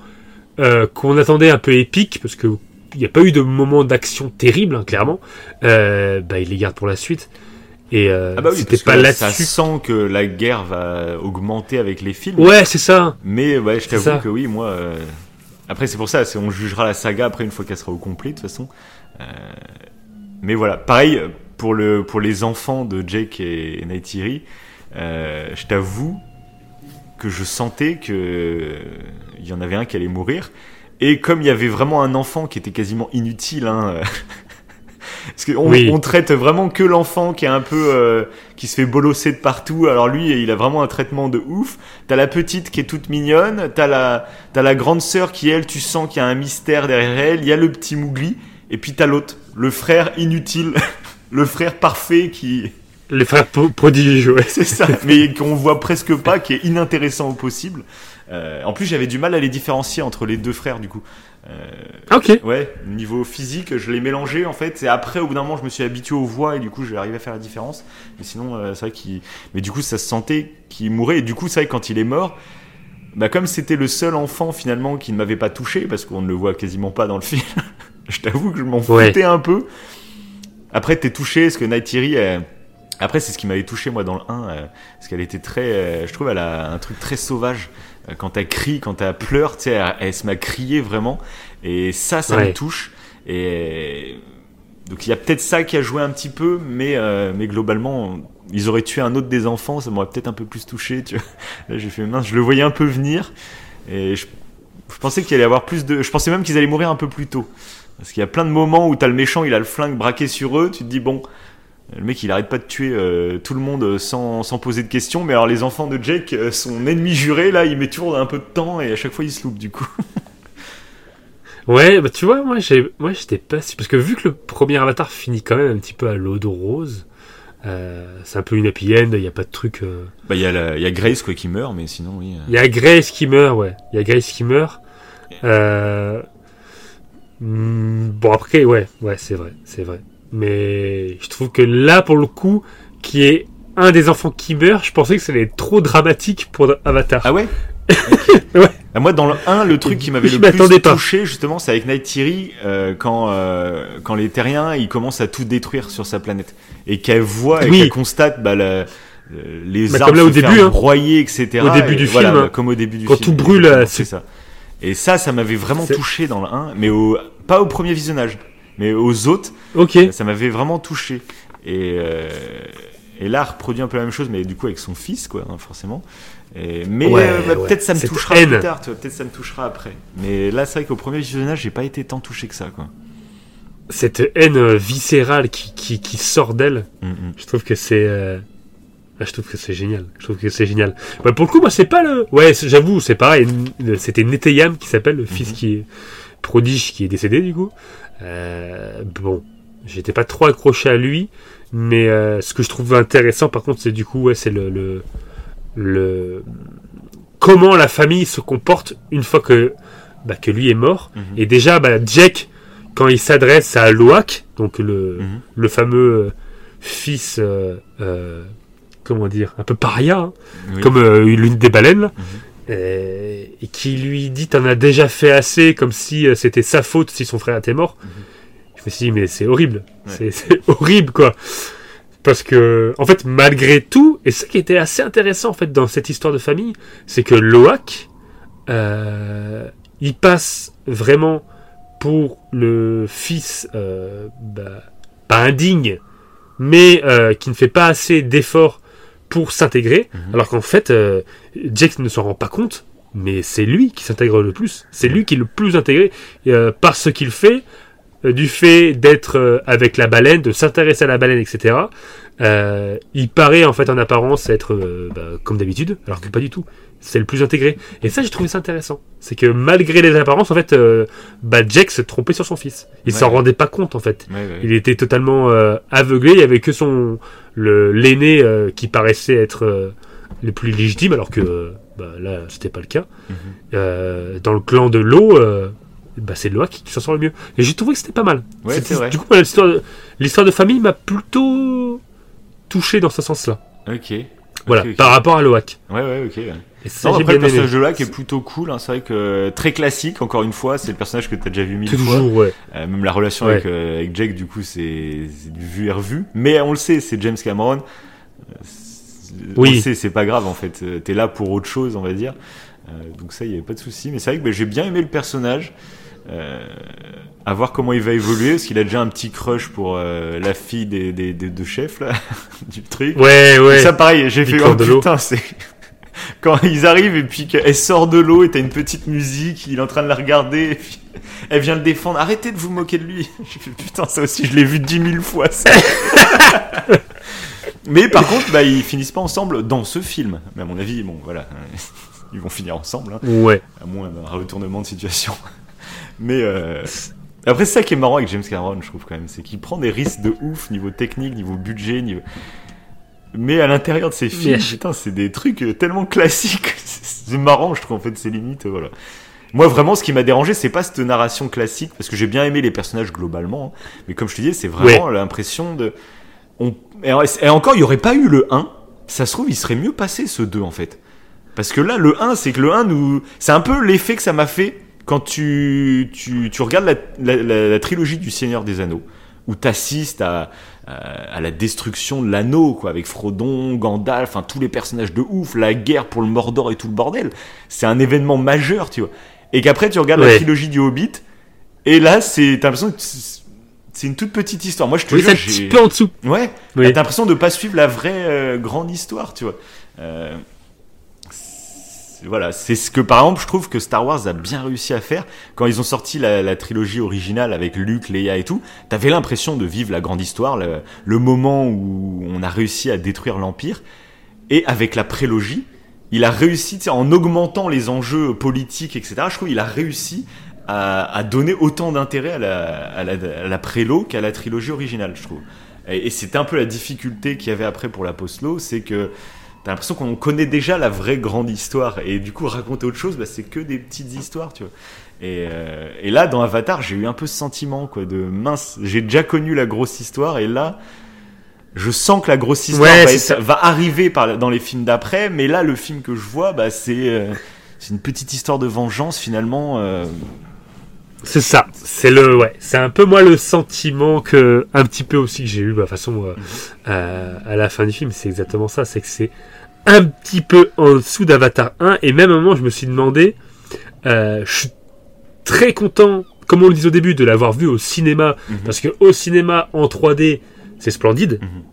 [SPEAKER 2] euh, qu'on attendait un peu épiques parce que il n'y a pas eu de moments d'action terribles hein, clairement euh, bah il les garde pour la suite et euh,
[SPEAKER 3] Ah bah oui,
[SPEAKER 2] c'était pas
[SPEAKER 3] là, ça sent que la guerre va augmenter avec les films.
[SPEAKER 2] ouais c'est ça
[SPEAKER 3] Mais ouais, je t'avoue que oui, moi. euh, Après, c'est pour ça, on jugera la saga après une fois qu'elle sera au complet, de toute façon. Mais voilà, pareil pour le pour les enfants de Jake et, et euh, je t'avoue que je sentais que il y en avait un qui allait mourir. Et comme il y avait vraiment un enfant qui était quasiment inutile, hein, euh, (laughs) parce qu'on
[SPEAKER 2] Oui.
[SPEAKER 3] on traite vraiment que l'enfant qui est un peu euh, qui se fait bolosser de partout. Alors lui, il a vraiment un traitement de ouf. T'as la petite qui est toute mignonne, t'as la t'as la grande sœur qui elle, tu sens qu'il y a un mystère derrière elle. Il y a le petit Mougli, et puis t'as l'autre, le frère inutile, (laughs) le frère parfait qui
[SPEAKER 2] les frères pro- prodiges ouais (laughs)
[SPEAKER 3] c'est ça, mais qu'on voit presque pas, qui est inintéressant au possible. Euh, en plus, j'avais du mal à les différencier entre les deux frères, du coup. Euh,
[SPEAKER 2] ok
[SPEAKER 3] ouais, niveau physique, je les mélangeais en fait. Et après, au bout d'un moment, je me suis habitué aux voix et du coup, j'ai arrivé à faire la différence. Mais sinon, euh, c'est vrai qu'il. Mais du coup, ça se sentait qu'il mourait. Et du coup, c'est vrai que quand il est mort, bah comme c'était le seul enfant finalement qui ne m'avait pas touché, parce qu'on ne le voit quasiment pas dans le (laughs) film. je t'avoue que je m'en
[SPEAKER 2] Ouais.
[SPEAKER 3] foutais un peu. Après, t'es touché, parce que Nightiri, elle- après, c'est ce qui m'avait touché moi dans le 1, euh, parce qu'elle était très, euh, je trouve, elle a un truc très sauvage. Euh, Quand elle crie, quand elle pleure, tu sais, elle, elle se à crier vraiment. Et ça, ça
[SPEAKER 2] Ouais.
[SPEAKER 3] me touche. Et donc il y a peut-être ça qui a joué un petit peu, mais euh, mais globalement, ils auraient tué un autre des enfants, ça m'aurait peut-être un peu plus touché. Tu vois. (laughs) Là, j'ai fait mince, je le voyais un peu venir, et je, je pensais qu'il allait avoir plus de, je pensais même qu'ils allaient mourir un peu plus tôt, parce qu'il y a plein de moments où t'as le méchant, il a le flingue braqué sur eux, tu te dis bon. Le mec, il arrête pas de tuer euh, tout le monde sans, sans poser de questions, mais alors les enfants de Jake, euh, son ennemi juré, là, il met toujours un peu de temps et à chaque fois il se loupe du coup. (laughs)
[SPEAKER 2] Ouais, bah tu vois, moi, j'ai, moi, j'étais pas si parce que vu que le premier Avatar finit quand même un petit peu à l'eau de rose, euh, c'est un peu une happy end. Il y a pas de truc. euh,
[SPEAKER 3] Bah, il y, a la- y a Grace quoi, qui meurt, mais sinon, oui. euh.
[SPEAKER 2] Il y a Grace qui meurt, ouais. Il y a Grace qui meurt. Euh... hmm, Bon après, ouais, ouais, c'est vrai, c'est vrai. Mais je trouve que là, pour le coup, qui est un des enfants qui meurt, je pensais que ça allait être trop dramatique pour Avatar.
[SPEAKER 3] Ah ouais (laughs)
[SPEAKER 2] Ouais.
[SPEAKER 3] Ah, Moi, dans le 1, le truc qui m'avait le (laughs) plus
[SPEAKER 2] pas.
[SPEAKER 3] touché, justement, c'est avec Night Thierry, euh, quand, euh, quand les terriens, ils commencent à tout détruire sur sa planète. Et qu'elle voit et
[SPEAKER 2] Oui.
[SPEAKER 3] qu'elle constate bah, la- euh, les
[SPEAKER 2] Bah,
[SPEAKER 3] arbres
[SPEAKER 2] comme là au
[SPEAKER 3] se faire
[SPEAKER 2] début, hein.
[SPEAKER 3] broyer, etc.
[SPEAKER 2] Au début
[SPEAKER 3] Et
[SPEAKER 2] du
[SPEAKER 3] voilà,
[SPEAKER 2] film,
[SPEAKER 3] bah, Comme au début du
[SPEAKER 2] Quand
[SPEAKER 3] film.
[SPEAKER 2] tout brûle, euh,
[SPEAKER 3] c'est ça. Et ça, ça m'avait vraiment touché dans le 1, mais au, pas au premier visionnage, mais aux autres,
[SPEAKER 2] Ok.
[SPEAKER 3] ça m'avait vraiment touché. Et, euh, et là, reproduit un peu la même chose, mais du coup avec son fils, quoi, hein, forcément. Et, mais
[SPEAKER 2] Ouais,
[SPEAKER 3] euh, bah,
[SPEAKER 2] ouais.
[SPEAKER 3] peut-être ça me touchera
[SPEAKER 2] haine.
[SPEAKER 3] plus tard, peut-être ça me touchera après. Mais là, c'est vrai qu'au premier visionnage, j'ai pas été tant touché que ça, quoi.
[SPEAKER 2] Cette haine euh, viscérale qui, qui, qui sort d'elle,
[SPEAKER 3] Mm, mm.
[SPEAKER 2] je trouve que c'est. euh, ah, je trouve que c'est génial. Je trouve que c'est génial. Ouais, pour le coup, moi, c'est pas le. Ouais, j'avoue, c'est pareil. C'était Neteyam qui s'appelle, le fils
[SPEAKER 3] Mhm.
[SPEAKER 2] qui est prodige, qui est décédé, du coup. Euh, bon, j'étais pas trop accroché à lui, mais euh, ce que je trouve intéressant, par contre, c'est du coup, ouais, c'est le, le, le. Comment la famille se comporte une fois que, bah, que lui est mort.
[SPEAKER 3] Mhm.
[SPEAKER 2] Et déjà, bah, Jack, quand il s'adresse à Loak, donc le,
[SPEAKER 3] Mhm.
[SPEAKER 2] le fameux euh, fils, euh, comment dire, un peu paria, hein,
[SPEAKER 3] Oui.
[SPEAKER 2] comme l'une des baleines,
[SPEAKER 3] Mhm.
[SPEAKER 2] Euh, et qui lui dit T'en as déjà fait assez, comme si euh, c'était sa faute si son frère était mort.
[SPEAKER 3] Mhm.
[SPEAKER 2] Je me suis dit, mais c'est horrible,
[SPEAKER 3] Ouais.
[SPEAKER 2] c'est (laughs) c'est horrible quoi. Parce que, en fait, malgré tout, et ce qui était assez intéressant en fait dans cette histoire de famille, c'est que Loak, euh, il passe vraiment pour le fils, euh, bah, pas indigne, mais euh, qui ne fait pas assez d'efforts pour s'intégrer,
[SPEAKER 3] Mhm.
[SPEAKER 2] alors qu'en fait, euh, Jack ne s'en rend pas compte, mais c'est lui qui s'intègre le plus. C'est lui qui est le plus intégré euh, par ce qu'il fait, euh, du fait d'être avec la baleine, de s'intéresser à la baleine, etc. Il paraît en fait en apparence être bah, comme d'habitude, alors que pas du tout. C'est le plus intégré. Et ça, j'ai trouvé ça intéressant. C'est que malgré les apparences, en fait, euh, bah, Jack se trompait sur son fils. Il
[SPEAKER 3] Ouais.
[SPEAKER 2] s'en rendait pas compte, en fait.
[SPEAKER 3] Ouais, ouais.
[SPEAKER 2] Il était totalement euh, aveuglé. Il y avait que son le l'aîné euh, qui paraissait être le plus légitime, alors que bah, là, c'était pas le cas.
[SPEAKER 3] Mhm.
[SPEAKER 2] Euh, dans le clan de l'eau, bah, c'est Loa qui, qui s'en sort le mieux. Et j'ai trouvé que c'était pas mal.
[SPEAKER 3] Vrai.
[SPEAKER 2] Du coup, l'histoire de, famille m'a plutôt touché dans ce sens-là.
[SPEAKER 3] Ok.
[SPEAKER 2] Voilà, par rapport à Loak.
[SPEAKER 3] Ouais, ouais, ok.
[SPEAKER 2] Et ça,
[SPEAKER 3] Non, après, le
[SPEAKER 2] aimé.
[SPEAKER 3] personnage de Lac est plutôt cool. Hein. C'est vrai que très classique, encore une fois, c'est le personnage que t'as déjà vu mille fois.
[SPEAKER 2] Toujours, ouais.
[SPEAKER 3] Euh, même la relation
[SPEAKER 2] Ouais.
[SPEAKER 3] avec, euh, avec Jake, du coup, c'est vu et revu. Mais on le sait, c'est James Cameron. Euh, c'est- On
[SPEAKER 2] Oui.
[SPEAKER 3] le sait, c'est pas grave en fait. Euh, T'es là pour autre chose, on va dire. Euh, donc ça, il y avait pas de souci. Mais c'est vrai que bah, j'ai bien aimé le personnage. Euh, à voir comment il va évoluer, parce qu'il a déjà un petit crush pour euh, la fille des, des, des deux chefs là, (laughs) du truc.
[SPEAKER 2] Ouais, ouais.
[SPEAKER 3] Ça pareil, j'ai fait oh putain, c'est (laughs) quand ils arrivent et puis qu'elle sort de l'eau et t'as une petite musique, il est en train de la regarder et puis (laughs) elle vient le défendre. Arrêtez de vous moquer de lui. (laughs) J'ai fait putain, ça aussi je l'ai vu dix mille fois. Ça. Mais par contre, bah ils finissent pas ensemble dans ce film. Mais à mon avis, bon voilà, ils vont finir ensemble, hein,
[SPEAKER 2] Ouais.
[SPEAKER 3] à moins d'un retournement de situation. Mais euh, après, c'est ça qui est marrant avec James Cameron, je trouve quand même, c'est qu'il prend des risques de ouf niveau technique, niveau budget, niveau. Mais à l'intérieur de ses films, putain, c'est des trucs euh, tellement classiques. (laughs) C'est marrant, je trouve, en fait, c'est limite, euh, voilà. Moi, vraiment, ce qui m'a dérangé, c'est pas cette narration classique, parce que j'ai bien aimé les personnages globalement, hein. mais comme je te disais, c'est vraiment l'impression de. On... Et, encore, il y aurait pas eu le 1, ça se trouve, il serait mieux passé ce 2, en fait. Parce que là, le 1, c'est que le 1 nous. C'est un peu l'effet que ça m'a fait quand tu, tu, tu regardes la, la, la- la trilogie du Seigneur des Anneaux, où t'assistes à, à, à la destruction de l'anneau, quoi, avec Frodon, Gandalf, enfin tous les personnages de ouf, la guerre pour le Mordor et tout le bordel. C'est un événement majeur, tu vois. Et qu'après, tu regardes la
[SPEAKER 2] Ouais.
[SPEAKER 3] trilogie du Hobbit, et là, c'est, t'as l'impression que c'est une toute petite histoire. Moi, je te
[SPEAKER 2] Oui,
[SPEAKER 3] jure,
[SPEAKER 2] c'est un petit peu en dessous.
[SPEAKER 3] Ouais,
[SPEAKER 2] Oui.
[SPEAKER 3] t'as l'impression de pas suivre la vraie euh, grande histoire, tu vois. Euh, voilà, c'est ce que par exemple je trouve que Star Wars a bien réussi à faire quand ils ont sorti la, trilogie originale avec Luke, Leia et tout. T'avais l'impression de vivre la grande histoire, le, moment où on a réussi à détruire l'empire. Et avec la prélogie, il a réussi, en augmentant les enjeux politiques, etc. Je trouve qu'il a réussi a, donné autant d'intérêt à la, à à prélo qu'à la trilogie originale, je trouve. Et, c'était un peu la difficulté qu'il y avait après pour la post-lo, c'est que t'as l'impression qu'on connaît déjà la vraie grande histoire. Et du coup raconter autre chose bah, c'est que des petites histoires tu vois. Et, euh, et là dans Avatar j'ai eu un peu ce sentiment quoi de mince j'ai déjà connu la grosse histoire. Et là je sens que la grosse histoire
[SPEAKER 2] Ouais,
[SPEAKER 3] va, être- arriver par, dans les films d'après. Mais là le film que je vois bah, c'est euh, c'est une petite histoire de vengeance finalement euh,
[SPEAKER 2] C'est ça. C'est le, ouais. C'est un peu moi le sentiment que, un petit peu aussi que j'ai eu, bah, de toute façon, euh, euh, à la fin du film, c'est exactement ça. C'est que c'est un petit peu en dessous d'Avatar 1. Et même à un moment, je me suis demandé, euh, je suis très content, comme on le disait au début, de l'avoir vu au cinéma.
[SPEAKER 3] Mhm.
[SPEAKER 2] Parce que au cinéma, en 3D, c'est splendide.
[SPEAKER 3] Mhm.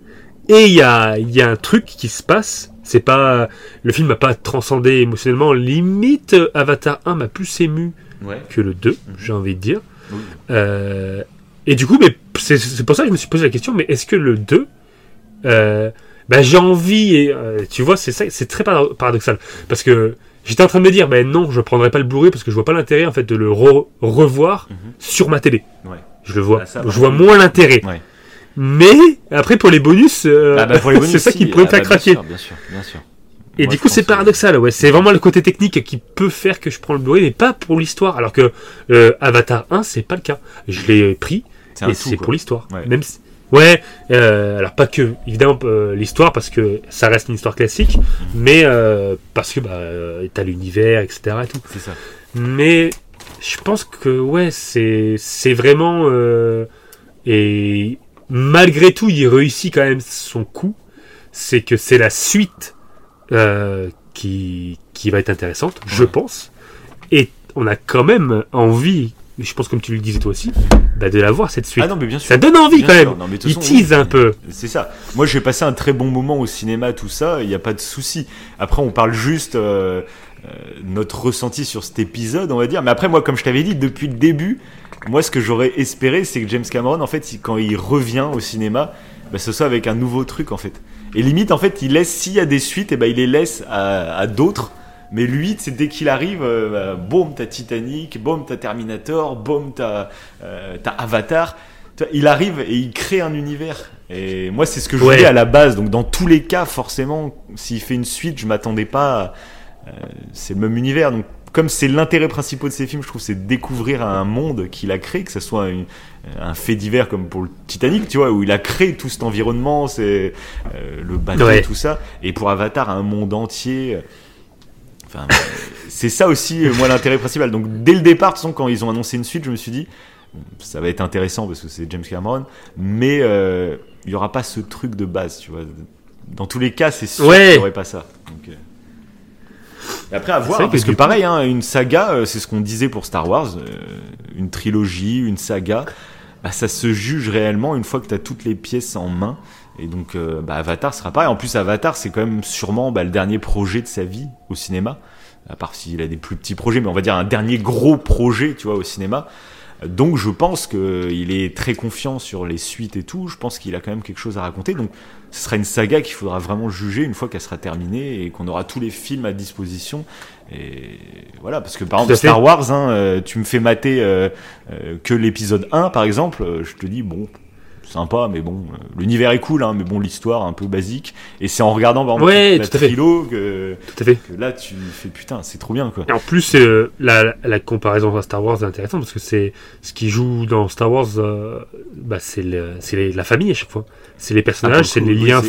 [SPEAKER 2] Et il y a, il y a un truc qui se passe. C'est pas, le film m'a pas transcendé émotionnellement. Limite, Avatar 1 m'a plus ému
[SPEAKER 3] ouais.
[SPEAKER 2] que le 2, j'ai envie de dire.
[SPEAKER 3] Oui.
[SPEAKER 2] Euh, et du coup, mais c'est pour ça que je me suis posé la question, mais est-ce que le 2, euh, bah, j'ai envie, et euh, tu vois, c'est très para- paradoxal. Parce que j'étais en train de me dire, ben non, je prendrai pas le Blu-ray parce que je vois pas l'intérêt en fait de le re- revoir
[SPEAKER 3] Mhm.
[SPEAKER 2] sur ma télé.
[SPEAKER 3] Ouais.
[SPEAKER 2] Je le vois,
[SPEAKER 3] Ah, ça,
[SPEAKER 2] je vois moins l'intérêt.
[SPEAKER 3] Ouais.
[SPEAKER 2] Mais après pour les bonus, euh,
[SPEAKER 3] Ah bah, (laughs)
[SPEAKER 2] c'est ça qui pourrait me
[SPEAKER 3] Ah
[SPEAKER 2] faire
[SPEAKER 3] bah,
[SPEAKER 2] craquer.
[SPEAKER 3] Bien sûr, bien sûr.
[SPEAKER 2] Et du coup, c'est paradoxal, ouais. C'est vraiment le côté technique qui peut faire que je prends le Blu-ray, mais pas pour l'histoire. Alors que euh, Avatar 1, c'est pas le cas. Je l'ai pris et c'est pour l'histoire.
[SPEAKER 3] Ouais.
[SPEAKER 2] Même si- ouais. euh, alors pas que évidemment euh, l'histoire parce que ça reste une histoire classique,
[SPEAKER 3] Mhm.
[SPEAKER 2] mais euh, parce que bah euh, t'as l'univers, etc. Et tout.
[SPEAKER 3] C'est ça.
[SPEAKER 2] Mais je pense que ouais, c'est c'est vraiment euh, et malgré tout, il réussit quand même son coup. C'est que c'est la suite euh, qui qui va être intéressante, je pense. Et on a quand même envie, je pense comme tu le disais toi aussi, bah, de la voir cette suite.
[SPEAKER 3] Ah non, mais bien sûr.
[SPEAKER 2] Ça donne envie
[SPEAKER 3] Bien
[SPEAKER 2] quand
[SPEAKER 3] sûr.
[SPEAKER 2] même.
[SPEAKER 3] Non, mais
[SPEAKER 2] Il tease un peu.
[SPEAKER 3] C'est ça. Moi, j'ai passé un très bon moment au cinéma, tout ça. Il n'y a pas de souci. Après, on parle juste euh, euh, notre ressenti sur cet épisode, on va dire. Mais après, moi, comme je t'avais dit depuis le début, moi, ce que j'aurais espéré, c'est que James Cameron, en fait, il- quand il revient au cinéma, bah, ce soit avec un nouveau truc, en fait. Et limite, en fait, il laisse, s'il y a des suites, et ben, il les laisse à, à d'autres. Mais lui, c'est dès qu'il arrive, euh, bah, boum, t'as Titanic, boum, t'as Terminator, boum, t'as euh, Avatar. Il arrive et il crée un univers. Et moi, c'est ce que je
[SPEAKER 2] Ouais.
[SPEAKER 3] voulais à la base. Donc, dans tous les cas, forcément, s'il fait une suite, je m'attendais pas. à- euh, c'est le même univers. Donc, comme c'est l'intérêt principal de ces films, je trouve, c'est de découvrir un monde qu'il a créé, que ce soit une- un fait divers comme pour le Titanic, tu vois, où il a créé tout cet environnement, c'est euh, le bateau,
[SPEAKER 2] Ouais.
[SPEAKER 3] tout ça. Et pour Avatar, un monde entier. Enfin, euh, c'est ça aussi, euh, moi, l'intérêt principal. Donc, dès le départ, de toute façon, quand ils ont annoncé une suite, je me suis dit, ça va être intéressant parce que c'est James Cameron, mais euh, il y aura pas ce truc de base, tu vois. Dans tous les cas, c'est sûr
[SPEAKER 2] Ouais.
[SPEAKER 3] qu'il n'y aurait pas ça. Donc, et après, à voir,
[SPEAKER 2] que
[SPEAKER 3] parce que pareil, hein, une saga, c'est ce qu'on disait pour Star Wars, une trilogie, une saga, bah, ça se juge réellement une fois que tu as toutes les pièces en main. Et donc, euh, bah, Avatar sera pareil. En plus, Avatar, c'est quand même sûrement bah, le dernier projet de sa vie au cinéma. À part s'il a des plus petits projets, mais on va dire un dernier gros projet, tu vois, au cinéma. Donc, je pense qu'il est très confiant sur les suites et tout. Je pense qu'il a quand même quelque chose à raconter. Donc, ce sera une saga qu'il faudra vraiment juger une fois qu'elle sera terminée et qu'on aura tous les films à disposition. Et voilà, parce que par exemple. Star Wars, hein, euh, tu me fais mater euh, euh, que l'épisode 1, par exemple, euh, je te dis, bon, sympa, mais bon, euh, l'univers est cool, hein, mais bon, l'histoire un peu basique. Et c'est en regardant par exemple,
[SPEAKER 2] Ouais,
[SPEAKER 3] la
[SPEAKER 2] tout
[SPEAKER 3] trilo que,
[SPEAKER 2] Tout à fait.
[SPEAKER 3] que là, tu fais putain, c'est trop bien, quoi.
[SPEAKER 2] Et en plus, euh, la, la comparaison à Star Wars est intéressante parce que c'est ce qui joue dans Star Wars, euh, bah, c'est la famille à chaque fois. C'est les
[SPEAKER 3] Ah,
[SPEAKER 2] personnages, c'est les liens
[SPEAKER 3] oui,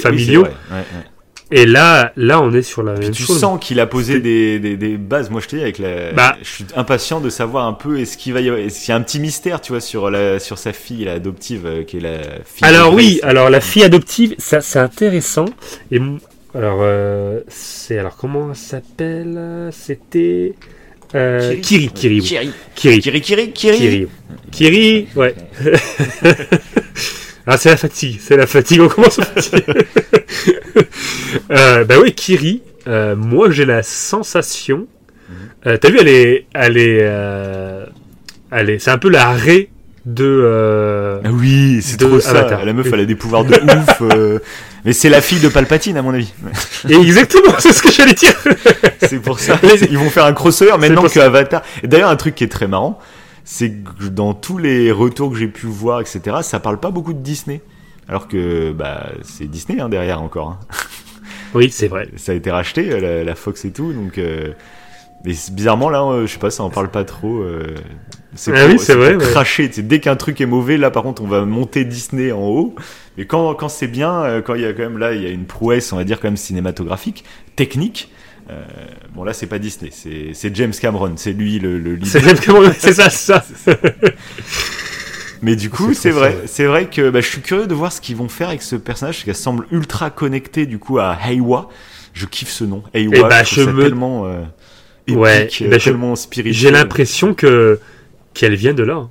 [SPEAKER 2] et là, là, on est sur la
[SPEAKER 3] Puis
[SPEAKER 2] même
[SPEAKER 3] tu
[SPEAKER 2] chose.
[SPEAKER 3] sens qu'il a posé des, des, des bases. Moi, je te dis, avec la,
[SPEAKER 2] Bah.
[SPEAKER 3] je suis impatient de savoir un peu est-ce qu'il va y avoir, est-ce qu'il y a un petit mystère, tu vois, sur la, sur sa fille, la adoptive, euh, qui est la fille.
[SPEAKER 2] Alors oui, alors la fille adoptive, ça c'est intéressant. Et alors euh, c'est alors comment elle s'appelle C'était euh, Kiri. Kiri,
[SPEAKER 3] Kiri,
[SPEAKER 2] Kiri,
[SPEAKER 3] Kiri, Kiri. Kiri,
[SPEAKER 2] Kiri, ouais. (laughs) (laughs) ah c'est la fatigue, c'est la fatigue. On commence à fatiguer. (laughs) euh, bah oui, Kiri. euh, moi j'ai la sensation. Euh, T'as vu, elle est, elle est, elle est, c'est un peu la raie de.
[SPEAKER 3] Ah oui, c'est trop ça.
[SPEAKER 2] Avatar.
[SPEAKER 3] La meuf, elle a des pouvoirs de (laughs) ouf. Mais c'est la fille de Palpatine, à mon avis.
[SPEAKER 2] Et exactement, c'est ce que j'allais dire. (laughs)
[SPEAKER 3] C'est pour ça. Ils vont faire un crossover maintenant que Avatar. Et d'ailleurs, un truc qui est très marrant, c'est que dans tous les retours que j'ai pu voir, etc., ça parle pas beaucoup de Disney. Alors que bah, c'est Disney hein, derrière encore. Hein. (laughs)
[SPEAKER 2] Oui, c'est vrai.
[SPEAKER 3] Ça a été racheté, euh, la, la Fox et tout, donc. Euh, mais bizarrement là, euh, je sais pas, ça en parle pas trop. euh, c'est
[SPEAKER 2] Ah oui, c'est vrai,
[SPEAKER 3] pour
[SPEAKER 2] ouais.
[SPEAKER 3] Cracher, dès qu'un truc est mauvais, là par contre, on va monter Disney en haut. Mais quand, quand c'est bien, euh, quand il y a quand même là, il y a une prouesse, on va dire quand même cinématographique, technique. Euh, bon là, c'est pas Disney, c'est James Cameron, c'est lui le, le leader.
[SPEAKER 2] C'est James Cameron, c'est ça, c'est ça. (laughs)
[SPEAKER 3] Mais du coup,
[SPEAKER 2] C'est
[SPEAKER 3] vrai, c'est vrai que bah, je suis curieux de voir ce qu'ils vont faire avec ce personnage, qu'elle semble ultra connectée du coup à Heiwa. Je kiffe ce nom, Heiwa.
[SPEAKER 2] Eh bah,
[SPEAKER 3] je
[SPEAKER 2] me-
[SPEAKER 3] tellement euh, épique,
[SPEAKER 2] Ouais, eh
[SPEAKER 3] euh,
[SPEAKER 2] bah, je-
[SPEAKER 3] tellement spirituel.
[SPEAKER 2] J'ai l'impression que qu'elle vient de là.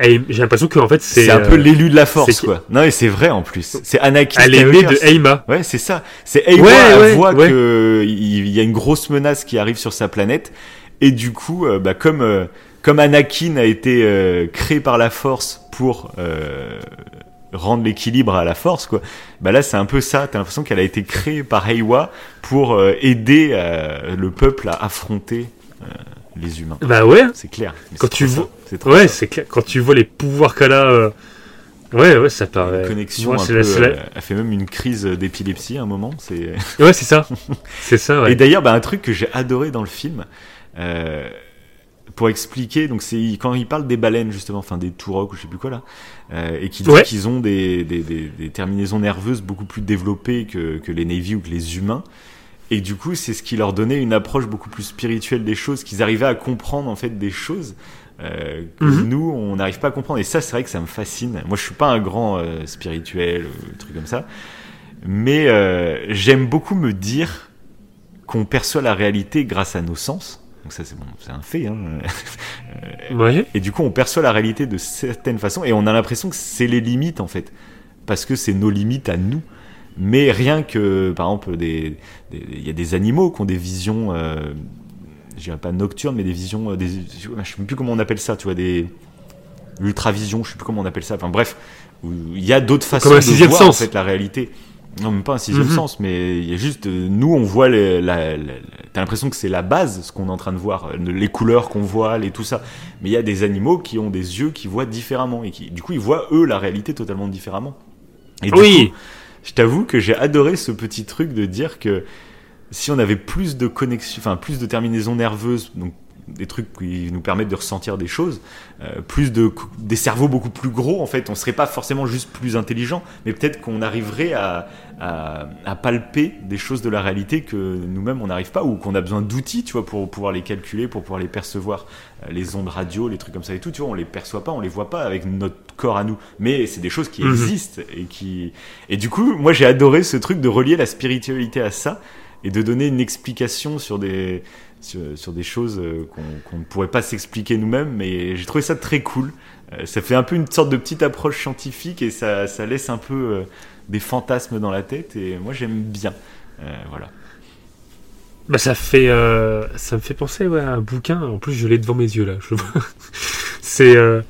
[SPEAKER 2] J'ai l'impression que en fait c'est
[SPEAKER 3] c'est un peu
[SPEAKER 2] euh,
[SPEAKER 3] l'élu de la force, quoi. Non, et c'est vrai en plus. C'est Anakin.
[SPEAKER 2] elle est née de Heima.
[SPEAKER 3] Ouais, c'est ça. C'est Heiwa,
[SPEAKER 2] Ouais,
[SPEAKER 3] elle
[SPEAKER 2] ouais,
[SPEAKER 3] voit
[SPEAKER 2] ouais.
[SPEAKER 3] que il y a une grosse menace qui arrive sur sa planète, et du coup, euh, bah, comme euh, comme Anakin a été euh, créé par la Force pour euh, rendre l'équilibre à la Force, quoi. Bah là, c'est un peu ça. T'as l'impression qu'elle a été créée par Heiwa pour euh, aider le peuple à affronter euh, les humains.
[SPEAKER 2] Bah ouais.
[SPEAKER 3] C'est clair. Mais
[SPEAKER 2] Quand tu vois- Ouais, c'est clair. Quand tu vois les pouvoirs qu'elle a, euh, ouais, ouais, ça paraît.
[SPEAKER 3] Une connexion
[SPEAKER 2] Moi,
[SPEAKER 3] un peu,
[SPEAKER 2] la-
[SPEAKER 3] euh, elle fait même une crise d'épilepsie à un moment. C'est (laughs)
[SPEAKER 2] Ouais, c'est ça. (laughs) C'est ça. Ouais.
[SPEAKER 3] Et d'ailleurs, bah, un truc que j'ai adoré dans le film, euh, pour expliquer, donc c'est quand il parle des baleines justement, enfin des tourocs ou je sais plus quoi là, euh, et qu'il dit
[SPEAKER 2] Ouais.
[SPEAKER 3] qu'ils ont des, des, des, des terminaisons nerveuses beaucoup plus développées que, que les Navy ou que les humains. Et du coup, c'est ce qui leur donnait une approche beaucoup plus spirituelle des choses, qu'ils arrivaient à comprendre en fait des choses euh, que
[SPEAKER 2] Mhm.
[SPEAKER 3] nous, on n'arrive pas à comprendre. Et ça, c'est vrai que ça me fascine. Moi, je suis pas un grand euh, spirituel ou truc comme ça, mais euh, j'aime beaucoup me dire qu'on perçoit la réalité grâce à nos sens. Donc ça, c'est bon, c'est un fait. Hein. (laughs)
[SPEAKER 2] Ouais.
[SPEAKER 3] Et du coup, on perçoit la réalité de certaines façons et on a l'impression que c'est les limites en fait, parce que c'est nos limites à nous. Mais rien que, par exemple, des, des- il y a des animaux qui ont des visions, euh, je dirais pas nocturnes, mais des visions, euh, des, je sais plus comment on appelle ça, tu vois, des ultravisions, je sais plus comment on appelle ça. Enfin bref, il y a d'autres façons de voir en
[SPEAKER 2] sens.
[SPEAKER 3] fait la réalité. Non, même pas un sixième
[SPEAKER 2] Mhm.
[SPEAKER 3] sens, mais il y a juste, euh, nous, on voit les, la, la- t'as l'impression que c'est la base, ce qu'on est en train de voir, euh, les couleurs qu'on voit, les tout ça. Mais il y a des animaux qui ont des yeux qui voient différemment et qui, du coup, ils voient eux la réalité totalement différemment. Et du
[SPEAKER 2] Oui.
[SPEAKER 3] coup, je t'avoue que j'ai adoré ce petit truc de dire que si on avait plus de connexion, enfin plus de terminaisons nerveuses, donc des trucs qui nous permettent de ressentir des choses, euh, plus de des cerveaux beaucoup plus gros en fait, on serait pas forcément juste plus intelligent, mais peut-être qu'on arriverait à, à, à palper des choses de la réalité que nous-mêmes on n'arrive pas ou qu'on a besoin d'outils, tu vois, pour pouvoir les calculer, pour pouvoir les percevoir, Euh, les ondes radio, les trucs comme ça et tout, tu vois, on les perçoit pas, on les voit pas avec notre corps à nous, mais c'est des choses qui
[SPEAKER 2] Mhm.
[SPEAKER 3] existent et qui et du coup, moi j'ai adoré ce truc de relier la spiritualité à ça et de donner une explication sur des sur, sur des choses euh, qu'on ne pourrait pas s'expliquer nous-mêmes, mais j'ai trouvé ça très cool. Euh, ça fait un peu une sorte de petite approche scientifique et ça, ça laisse un peu euh, des fantasmes dans la tête et moi j'aime bien. Voilà.
[SPEAKER 2] Bah ça fait, euh, ça me fait penser ouais, à un bouquin. En plus, je l'ai devant mes yeux là. Je le vois. (laughs) C'est euh,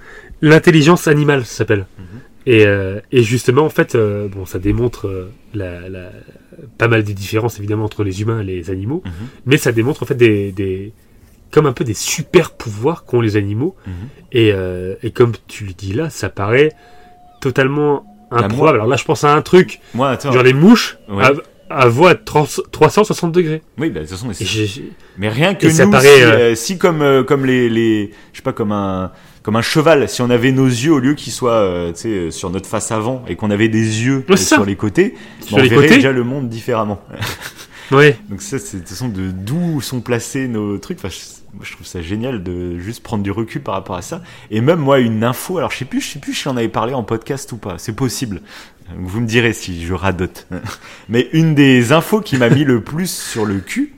[SPEAKER 2] l'intelligence animale, ça s'appelle.
[SPEAKER 3] Mhm.
[SPEAKER 2] Et, euh, et justement, en fait, bon, ça démontre la, la- pas mal des différences évidemment entre les humains et les animaux,
[SPEAKER 3] Mhm.
[SPEAKER 2] mais ça démontre en fait des, des comme un peu des super pouvoirs qu'ont les animaux.
[SPEAKER 3] Mhm.
[SPEAKER 2] Et, euh, et comme tu le dis là, ça paraît totalement improbable. Alors là, je pense à un truc,
[SPEAKER 3] Moi, attends.
[SPEAKER 2] genre les mouches
[SPEAKER 3] Ouais.
[SPEAKER 2] à, à voix à 30 360 degrés.
[SPEAKER 3] Oui, bah, de toute façon, mais Mais rien que
[SPEAKER 2] Et ça paraît,
[SPEAKER 3] si,
[SPEAKER 2] euh,
[SPEAKER 3] euh, si comme euh, comme les les je sais pas comme un comme un cheval, si on avait nos yeux au lieu qu'ils soient euh, tu sais euh, sur notre face avant et qu'on avait des yeux euh, sur les côtés,
[SPEAKER 2] sur
[SPEAKER 3] on
[SPEAKER 2] les
[SPEAKER 3] verrait
[SPEAKER 2] côtés,
[SPEAKER 3] déjà le monde différemment. (laughs)
[SPEAKER 2] ouais.
[SPEAKER 3] Donc ça, c'est de toute façon de d'où sont placés nos trucs. Enfin, je, moi, je trouve ça génial de juste prendre du recul par rapport à ça. Et même moi, une info. Alors, je sais plus, je sais plus si j'en avais parlé en podcast ou pas. C'est possible. Vous me direz si je radote. (laughs) Mais une des infos qui m'a mis le plus sur le cul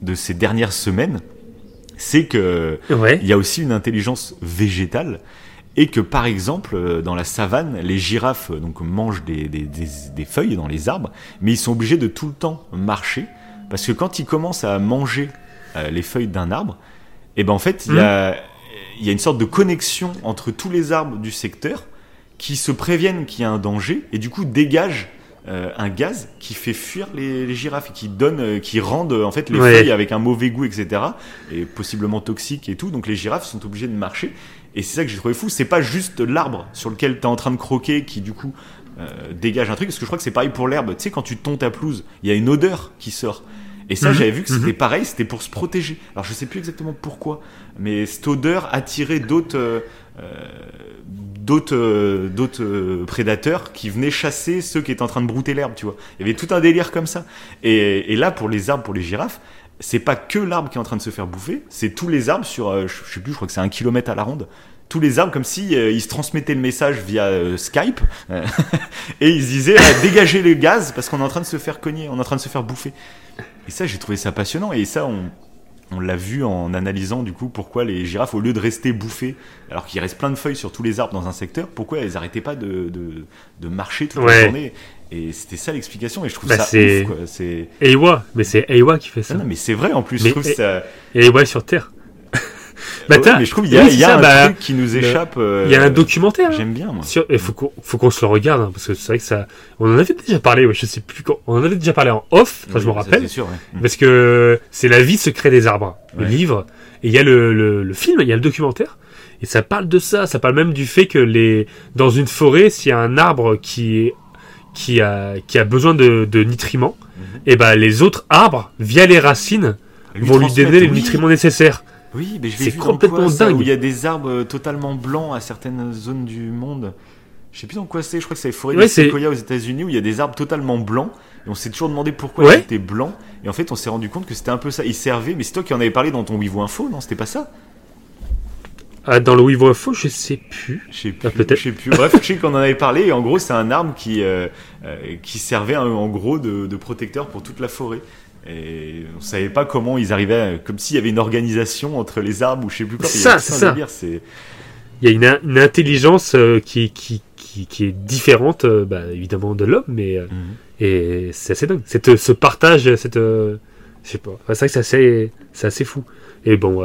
[SPEAKER 3] de ces dernières semaines, c'est que
[SPEAKER 2] Ouais.
[SPEAKER 3] il y a aussi une intelligence végétale et que par exemple euh, dans la savane les girafes euh, donc mangent des, des, des, des feuilles dans les arbres mais ils sont obligés de tout le temps marcher parce que quand ils commencent à manger euh, les feuilles d'un arbre et ben en fait il y a il y a une sorte de connexion entre tous les arbres du secteur qui se préviennent qu'il y a un danger et du coup dégagent euh, un gaz qui fait fuir les, les girafes et qui donne, euh, qui rendent euh, en fait les
[SPEAKER 2] Ouais.
[SPEAKER 3] feuilles avec un mauvais goût, etc. Et possiblement toxique et tout. Donc les girafes sont obligées de marcher. Et c'est ça que j'ai trouvé fou. C'est pas juste l'arbre sur lequel tu es en train de croquer qui du coup euh, dégage un truc. Parce que je crois que c'est pareil pour l'herbe. Tu sais, quand tu tonds ta pelouse, il y a une odeur qui sort. Et ça,
[SPEAKER 2] Mhm.
[SPEAKER 3] j'avais vu que c'était
[SPEAKER 2] Mhm.
[SPEAKER 3] pareil, c'était pour se protéger. Alors je sais plus exactement pourquoi, mais cette odeur attirait d'autres euh, d'autres euh, euh, prédateurs qui venaient chasser ceux qui étaient en train de brouter l'herbe, tu vois. Il y avait tout un délire comme ça. Et, et là, pour les arbres, pour les girafes, c'est pas que l'arbre qui est en train de se faire bouffer, c'est tous les arbres sur, euh, je sais plus, je crois que c'est un kilomètre à la ronde. Tous les arbres, comme si ils se transmettaient le message via Skype, (laughs) et ils disaient dégagez les gaz parce qu'on est en train de se faire cogner, on est en train de se faire bouffer. Et ça, j'ai trouvé ça passionnant. Et ça, on, on l'a vu en analysant du coup pourquoi les girafes, au lieu de rester bouffées, alors qu'il reste plein de feuilles sur tous les arbres dans un secteur, pourquoi elles arrêtaient pas de, de, de marcher toute la journée? Et c'était ça l'explication. Et je trouve
[SPEAKER 2] Bah,
[SPEAKER 3] ça
[SPEAKER 2] c'est-
[SPEAKER 3] ouf. Quoi. C'est...
[SPEAKER 2] Ewa, mais c'est Ewa qui fait ça.
[SPEAKER 3] Ah non, mais c'est vrai en plus.
[SPEAKER 2] Mais-
[SPEAKER 3] je trouve
[SPEAKER 2] et-
[SPEAKER 3] ça.
[SPEAKER 2] Ewa sur Terre. Bah,
[SPEAKER 3] Ouais, mais je trouve qu'il y a,
[SPEAKER 2] oui,
[SPEAKER 3] il y a
[SPEAKER 2] ça,
[SPEAKER 3] un
[SPEAKER 2] bah,
[SPEAKER 3] truc qui nous échappe. euh,
[SPEAKER 2] Il y a un documentaire. hein.
[SPEAKER 3] J'aime bien moi.
[SPEAKER 2] Sur- Il faut qu'on faut qu'on se le regarde, hein, parce que c'est vrai que ça. On en avait déjà parlé, ouais, je sais plus quand. On en avait déjà parlé en off,
[SPEAKER 3] Oui,
[SPEAKER 2] je me rappelle.
[SPEAKER 3] C'est sûr. ouais.
[SPEAKER 2] Parce que c'est la vie secrète des arbres, le livre. Et il y a le, le, le film, il y a le documentaire. Et ça parle de ça. Ça parle même du fait que les dans une forêt, s'il y a un arbre qui est qui a qui a besoin de, de nutriments,
[SPEAKER 3] Mhm.
[SPEAKER 2] et ben les autres arbres, via les racines, vont lui donner les
[SPEAKER 3] oui.
[SPEAKER 2] nutriments nécessaires.
[SPEAKER 3] Oui, mais je l'ai
[SPEAKER 2] C'est complètement
[SPEAKER 3] quoi, ça,
[SPEAKER 2] dingue.
[SPEAKER 3] Où il y a des arbres euh, totalement blancs à certaines zones du monde. Je sais plus dans quoi c'est. Je crois que c'est les forêts
[SPEAKER 2] Ouais,
[SPEAKER 3] de séquoia aux États-Unis où il y a des arbres totalement blancs. Et on s'est toujours demandé pourquoi
[SPEAKER 2] Ouais.
[SPEAKER 3] ils étaient blancs. Et en fait, on s'est rendu compte que c'était un peu ça. Ils servaient. Mais c'est toi qui en avais parlé dans ton Wivo Info, non C'était pas ça?
[SPEAKER 2] Ah, dans le Weaver Faux, je sais plus.
[SPEAKER 3] Je sais plus.
[SPEAKER 2] Ah, peut-être.
[SPEAKER 3] Je sais plus. Bref, je sais qu'on en avait parlé. Et en gros, c'est un arbre qui euh, euh, qui servait en gros de, de protecteur pour toute la forêt. Et on savait pas comment ils arrivaient, comme s'il y avait une organisation entre les arbres ou je sais plus quoi.
[SPEAKER 2] Ça, c'est ça. Il y a une, in- une intelligence euh, qui, qui, qui, qui est différente, euh, bah, évidemment, de l'homme, mais euh,
[SPEAKER 3] Mhm.
[SPEAKER 2] et c'est assez dingue. Cette, ce partage, cette, je sais pas, Enfin, c'est vrai que c'est assez, c'est assez fou. Et bon,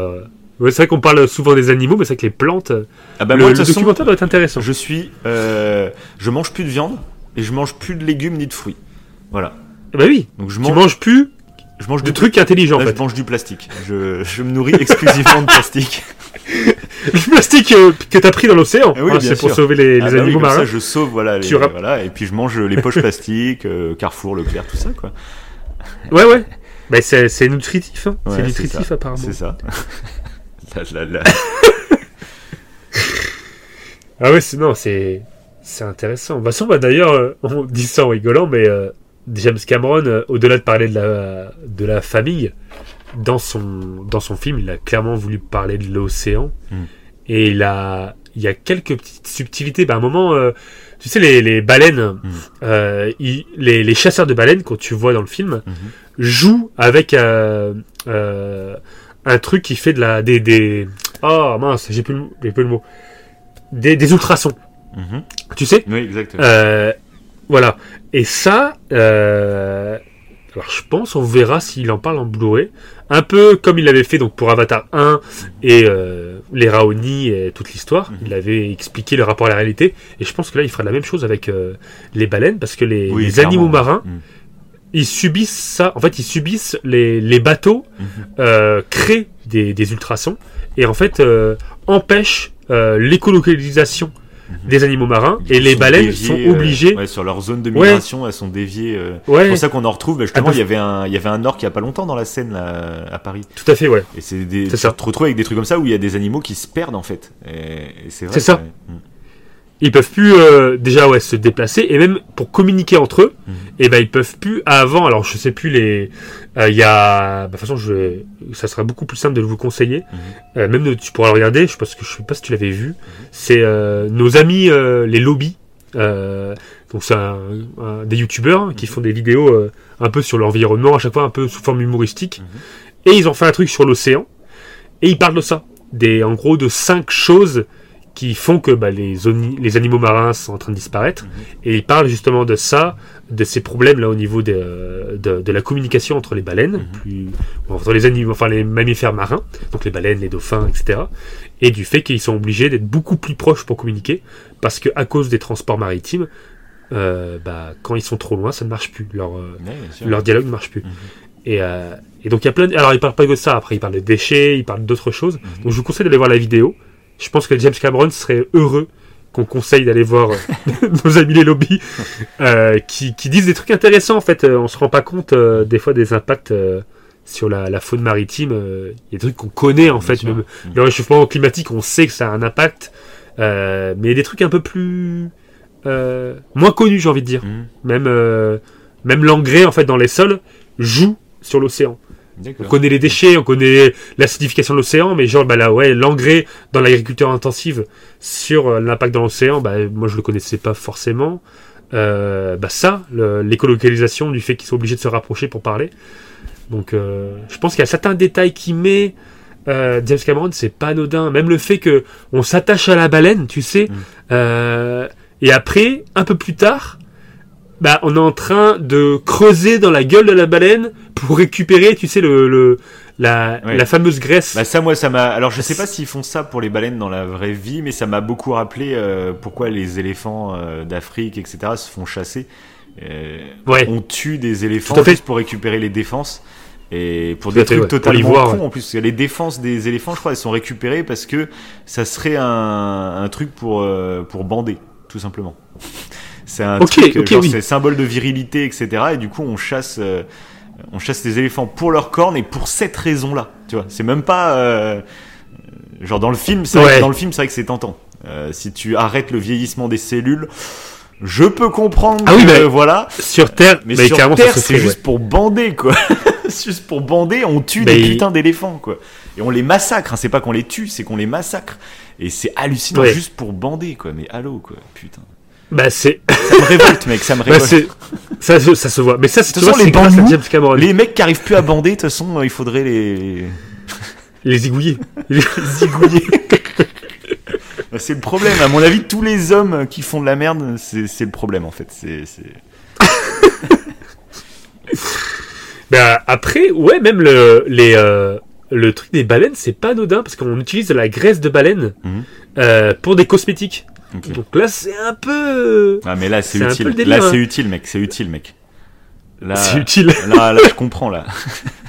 [SPEAKER 2] ouais, c'est vrai qu'on parle souvent des animaux, mais c'est vrai que les plantes,
[SPEAKER 3] Ah bah
[SPEAKER 2] le,
[SPEAKER 3] moi,
[SPEAKER 2] le
[SPEAKER 3] façon,
[SPEAKER 2] documentaire doit être intéressant.
[SPEAKER 3] Je suis, je mange plus de viande et je mange plus de légumes ni de fruits. Voilà.
[SPEAKER 2] Bah oui,
[SPEAKER 3] Donc je
[SPEAKER 2] tu
[SPEAKER 3] mange,
[SPEAKER 2] manges plus
[SPEAKER 3] je mange
[SPEAKER 2] de
[SPEAKER 3] du
[SPEAKER 2] trucs intelligents,
[SPEAKER 3] Là,
[SPEAKER 2] en
[SPEAKER 3] je
[SPEAKER 2] fait.
[SPEAKER 3] mange du plastique. Je, (laughs) je me nourris exclusivement de plastique. (laughs)
[SPEAKER 2] Le plastique euh, que t'as pris dans l'océan,
[SPEAKER 3] Ah oui,
[SPEAKER 2] hein,
[SPEAKER 3] bien
[SPEAKER 2] c'est pour sauver les,
[SPEAKER 3] Ah
[SPEAKER 2] les
[SPEAKER 3] bah
[SPEAKER 2] animaux marins.
[SPEAKER 3] ça, je sauve voilà, les-
[SPEAKER 2] rap-
[SPEAKER 3] voilà, et puis je mange les poches (laughs) plastiques, euh, Carrefour, Leclerc, tout ça quoi.
[SPEAKER 2] Ouais, ouais. Bah, c'est, c'est nutritif, hein.
[SPEAKER 3] Ouais,
[SPEAKER 2] c'est nutritif apparemment.
[SPEAKER 3] C'est ça.
[SPEAKER 2] Ah ouais, c'est, non, c'est, c'est intéressant. De toute façon, bah, d'ailleurs, euh, on dit ça en rigolant, mais euh, James Cameron, euh, au-delà de parler de la, de la famille, dans son, dans son film, il a clairement voulu parler de l'océan.
[SPEAKER 3] Mm.
[SPEAKER 2] Et il a, il y a quelques petites subtilités. Bah, à un moment, euh, tu sais, les, les baleines,
[SPEAKER 3] Mm.
[SPEAKER 2] euh, ils- les, les chasseurs de baleines, quand tu vois dans le film,
[SPEAKER 3] Mhm.
[SPEAKER 2] jouent avec euh, un truc qui fait de la, des, des, oh mince, j'ai plus, le- j'ai plus le mot. Des, des ultrasons.
[SPEAKER 3] Mhm.
[SPEAKER 2] Tu sais?
[SPEAKER 3] Oui, exactement.
[SPEAKER 2] Voilà. Et ça, euh, alors je pense, on verra s'il en parle en Blu-ray. Un peu comme il l'avait fait donc pour Avatar 1 et euh, les Raoni et toute l'histoire.
[SPEAKER 3] Mhm.
[SPEAKER 2] Il avait expliqué le rapport à la réalité. Et je pense que là, il fera la même chose avec euh, les baleines parce que les,
[SPEAKER 3] Oui,
[SPEAKER 2] les
[SPEAKER 3] clairement.
[SPEAKER 2] animaux marins,
[SPEAKER 3] Mhm.
[SPEAKER 2] ils subissent ça. En fait, ils subissent les, les bateaux
[SPEAKER 3] Mhm.
[SPEAKER 2] euh, créent des, des ultrasons et en fait empêchent l'écolocalisation
[SPEAKER 3] Mhm.
[SPEAKER 2] des animaux marins et les baleines sont
[SPEAKER 3] euh,
[SPEAKER 2] obligées.
[SPEAKER 3] ouais, sur leur zone de
[SPEAKER 2] Ouais.
[SPEAKER 3] migration, elles sont déviées. euh, C'est pour ça qu'on en retrouve. bah, justement,
[SPEAKER 2] Ah,
[SPEAKER 3] il y avait un, il y avait un orque il y a pas longtemps dans la Seine là, à Paris.
[SPEAKER 2] tout à fait, ouais.
[SPEAKER 3] Et c'est des, tu
[SPEAKER 2] ça.
[SPEAKER 3] te retrouves avec des trucs comme ça où il y a des animaux qui se perdent en fait. Et, et c'est vrai.
[SPEAKER 2] C'est ça.
[SPEAKER 3] Mm.
[SPEAKER 2] Ils peuvent plus euh, déjà ouais se déplacer et même pour communiquer entre eux,
[SPEAKER 3] Mhm.
[SPEAKER 2] et ben ils peuvent plus avant. Alors je sais plus les, euh, il y a, bah, de toute façon je ça sera beaucoup plus simple de vous conseiller.
[SPEAKER 3] Mhm.
[SPEAKER 2] Euh, même de- tu pourras le regarder. Je pense que je sais pas si tu l'avais vu. C'est euh, nos amis euh, les lobbies. Euh, donc c'est des youtubeurs hein, qui
[SPEAKER 3] Mhm.
[SPEAKER 2] font des vidéos euh, un peu sur l'environnement à chaque fois un peu sous forme humoristique.
[SPEAKER 3] Mhm.
[SPEAKER 2] Et ils ont fait un truc sur l'océan et ils parlent de ça. Des en gros de cinq choses qui font que bah, les, oni- les animaux marins sont en train de disparaître.
[SPEAKER 3] Mhm.
[SPEAKER 2] Et il parle justement de ça, de ces problèmes là au niveau de, de la communication entre les baleines,
[SPEAKER 3] Mhm.
[SPEAKER 2] plus, entre les animaux, enfin les mammifères marins, donc les baleines, les dauphins, etc. Et du fait qu'ils sont obligés d'être beaucoup plus proches pour communiquer, parce que à cause des transports maritimes, euh, bah, quand ils sont trop loin, ça ne marche plus. Leur, euh,
[SPEAKER 3] Ouais,
[SPEAKER 2] leur dialogue ne marche plus.
[SPEAKER 3] Mhm.
[SPEAKER 2] Et, euh, et donc il y a plein. De... Alors il parle pas que de ça. Après il parle de déchets, il parle d'autres choses. Donc je vous conseille d'aller voir la vidéo. Je pense que James Cameron serait heureux qu'on conseille d'aller voir euh, (laughs) nos amis les lobbies euh, qui, qui disent des trucs intéressants en fait. Euh, on se rend pas compte euh, des fois des impacts euh, sur la, la faune maritime. Il y a des trucs qu'on connaît en
[SPEAKER 3] Bien
[SPEAKER 2] fait.
[SPEAKER 3] Mhm.
[SPEAKER 2] le réchauffement climatique, on sait que ça a un impact. Mais il y a des trucs un peu plus moins connus, j'ai envie de dire.
[SPEAKER 3] Mhm.
[SPEAKER 2] Même même l'engrais en fait dans les sols joue sur l'océan. On connaît les déchets, on connaît l'acidification de l'océan, mais genre bah là ouais l'engrais dans l'agriculture intensive sur euh, l'impact dans l'océan, bah moi je le connaissais pas forcément. Euh, bah ça, l'écolocalisation du fait qu'ils sont obligés de se rapprocher pour parler. Donc euh, je pense qu'il y a certains détails qui met euh, James Cameron, c'est pas anodin. Même le fait que on s'attache à la baleine, tu sais,
[SPEAKER 3] Mm.
[SPEAKER 2] euh, et après un peu plus tard, bah on est en train de creuser dans la gueule de la baleine pour récupérer, tu sais, le, le la, la fameuse graisse.
[SPEAKER 3] Bah ça moi ça m'a alors je sais pas s'ils font ça pour les baleines dans la vraie vie mais ça m'a beaucoup rappelé euh, pourquoi les éléphants euh, d'Afrique etc se font chasser Euh,
[SPEAKER 2] Ouais.
[SPEAKER 3] on tue des éléphants
[SPEAKER 2] Tout à fait.
[SPEAKER 3] juste pour récupérer les défenses et pour
[SPEAKER 2] Tout
[SPEAKER 3] des trucs
[SPEAKER 2] ouais.
[SPEAKER 3] Totalement cons
[SPEAKER 2] ouais.
[SPEAKER 3] en plus les défenses des éléphants je crois elles sont récupérées parce que ça serait un, un truc pour euh, pour bander tout simplement c'est un
[SPEAKER 2] Ok,
[SPEAKER 3] truc
[SPEAKER 2] ok,
[SPEAKER 3] genre
[SPEAKER 2] oui.
[SPEAKER 3] c'est symbole de virilité etc et du coup on chasse euh, on chasse les éléphants pour leurs cornes et pour cette raison-là. Tu vois, c'est même pas euh, genre dans le film. C'est vrai
[SPEAKER 2] Ouais.
[SPEAKER 3] que dans le film, c'est vrai que c'est tentant. Euh, si tu arrêtes le vieillissement des cellules, je peux comprendre.
[SPEAKER 2] Ah oui,
[SPEAKER 3] que, voilà.
[SPEAKER 2] Sur Terre,
[SPEAKER 3] Mais, sur Terre, c'est juste pour bander, quoi. (laughs) C'est juste pour bander, on tue des putains d'éléphants, quoi. Et on les massacre. Hein. C'est pas qu'on les tue, c'est qu'on les massacre. Et c'est hallucinant,
[SPEAKER 2] Ouais.
[SPEAKER 3] juste pour bander, quoi. Mais allô, quoi. Putain.
[SPEAKER 2] Bah c'est,
[SPEAKER 3] Ça me (laughs) révolte, mec. Ça me
[SPEAKER 2] bah,
[SPEAKER 3] révolte.
[SPEAKER 2] ça, se- ça se voit. Mais ça, c'est- c'est
[SPEAKER 3] les
[SPEAKER 2] grâce à
[SPEAKER 3] bambous,
[SPEAKER 2] James Cameron.
[SPEAKER 3] les mecs qui arrivent plus à bander, de toute façon, il faudrait les (laughs)
[SPEAKER 2] Les zigouiller. (laughs)
[SPEAKER 3] zigouiller. c'est le problème. À mon avis, tous les hommes qui font de la merde, c'est le problème en fait. C'est c'est-
[SPEAKER 2] Bah après, ouais, même le, les, euh, le truc des baleines, c'est pas anodin parce qu'on utilise de la graisse de baleine
[SPEAKER 3] Mhm.
[SPEAKER 2] euh, pour des cosmétiques. Donc là, c'est un peu,
[SPEAKER 3] Ah mais là c'est utile.
[SPEAKER 2] le délire,
[SPEAKER 3] là
[SPEAKER 2] hein.
[SPEAKER 3] c'est utile, mec. C'est utile, mec. Là,
[SPEAKER 2] c'est utile.
[SPEAKER 3] là, là, je comprends là.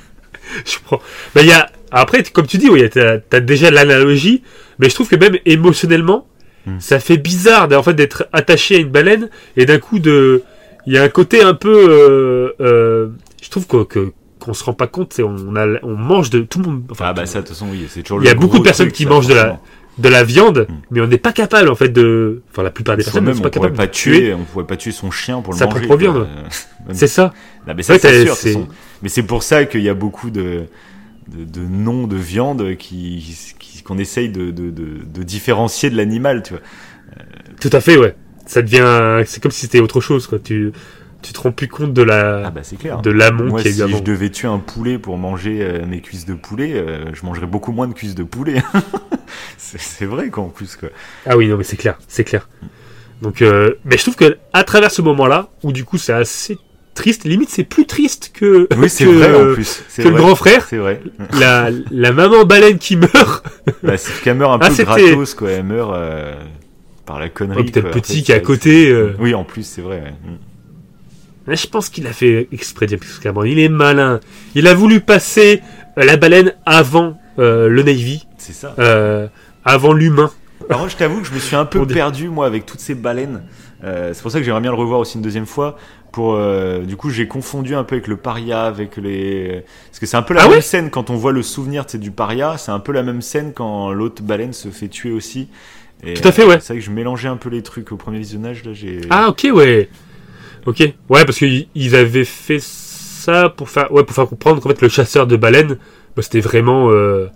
[SPEAKER 3] (laughs)
[SPEAKER 2] je prends. Bah il y a, après, comme tu dis, oui, t'as, déjà l'analogie, mais je trouve que même émotionnellement,
[SPEAKER 3] Mhm.
[SPEAKER 2] ça fait bizarre en fait d'être attaché à une baleine et d'un coup de, il y a un côté un peu, euh, euh, je trouve que, que qu'on se rend pas compte, c'est on a, on mange de tout le monde. Enfin,
[SPEAKER 3] Ah bah ça, de toute façon, oui, c'est toujours.
[SPEAKER 2] Il y a
[SPEAKER 3] le
[SPEAKER 2] beaucoup de personnes
[SPEAKER 3] truc,
[SPEAKER 2] qui
[SPEAKER 3] ça,
[SPEAKER 2] mangent de la-. De la viande,
[SPEAKER 3] Mm.
[SPEAKER 2] mais on n'est pas capable en fait de, enfin la plupart des personnes ne sont
[SPEAKER 3] on
[SPEAKER 2] pas capables
[SPEAKER 3] pas
[SPEAKER 2] de tuer.
[SPEAKER 3] tuer, on pourrait pas tuer son chien pour le
[SPEAKER 2] Sa
[SPEAKER 3] manger.
[SPEAKER 2] propre
[SPEAKER 3] quoi.
[SPEAKER 2] viande.
[SPEAKER 3] Euh, (laughs)
[SPEAKER 2] C'est ça.
[SPEAKER 3] Ah, mais ça,
[SPEAKER 2] Ouais,
[SPEAKER 3] c'est sûr. Mais c'est pour ça qu'il y a beaucoup de, de, de noms de viande qui, qui- qu'on essaye de, de, de, de différencier de l'animal, tu vois.
[SPEAKER 2] Tout à fait, ouais. Ça devient, c'est comme si c'était autre chose, quoi. Tu, tu te rends plus compte de la,
[SPEAKER 3] Ah bah c'est clair.
[SPEAKER 2] de l'amont
[SPEAKER 3] Moi,
[SPEAKER 2] qu'il y a
[SPEAKER 3] si
[SPEAKER 2] avant.
[SPEAKER 3] je devais tuer un poulet pour manger euh, mes cuisses de poulet, euh, je mangerais beaucoup moins de cuisses de poulet. (laughs) c'est vrai, quoi, en plus, quoi.
[SPEAKER 2] Ah oui, non, mais c'est clair, c'est clair. Donc, euh, mais je trouve que à travers ce moment-là, où du coup c'est assez triste, limite c'est plus triste que,
[SPEAKER 3] Oui, c'est vrai, en plus. C'est
[SPEAKER 2] que le
[SPEAKER 3] vrai.
[SPEAKER 2] grand frère,
[SPEAKER 3] C'est vrai.
[SPEAKER 2] la, la maman baleine qui meurt. (laughs)
[SPEAKER 3] Bah, c'est qu'elle meurt un
[SPEAKER 2] Ah,
[SPEAKER 3] peu
[SPEAKER 2] c'était-
[SPEAKER 3] gratos, quoi. Elle meurt euh, par la connerie.
[SPEAKER 2] Oh, peut-être petit qui est à côté. euh.
[SPEAKER 3] Oui, en plus, c'est vrai. ouais.
[SPEAKER 2] Mais je pense qu'il a fait exprès James Cameron. Il est malin. Il a voulu passer euh, la baleine avant euh, le Navy,
[SPEAKER 3] C'est ça.
[SPEAKER 2] euh, avant l'humain.
[SPEAKER 3] Contre, je t'avoue que je me suis un peu (laughs) perdu, moi, avec toutes ces baleines. Euh, c'est pour ça que j'aimerais bien le revoir aussi une deuxième fois. Pour, euh, du coup, j'ai confondu un peu avec le paria, avec les. Parce que c'est un peu la
[SPEAKER 2] Ah
[SPEAKER 3] même scène quand on voit le souvenir du paria. C'est un peu la même scène quand l'autre baleine se fait tuer aussi. Et,
[SPEAKER 2] Tout à fait,
[SPEAKER 3] euh,
[SPEAKER 2] ouais.
[SPEAKER 3] C'est vrai que je mélangeais un peu les trucs au premier visionnage. Là, j'ai.
[SPEAKER 2] Ah ok ouais. Ok. Ouais parce qu'ils ils avaient fait ça pour faire ouais pour faire comprendre qu'en fait le chasseur de baleines bah, c'était vraiment euh,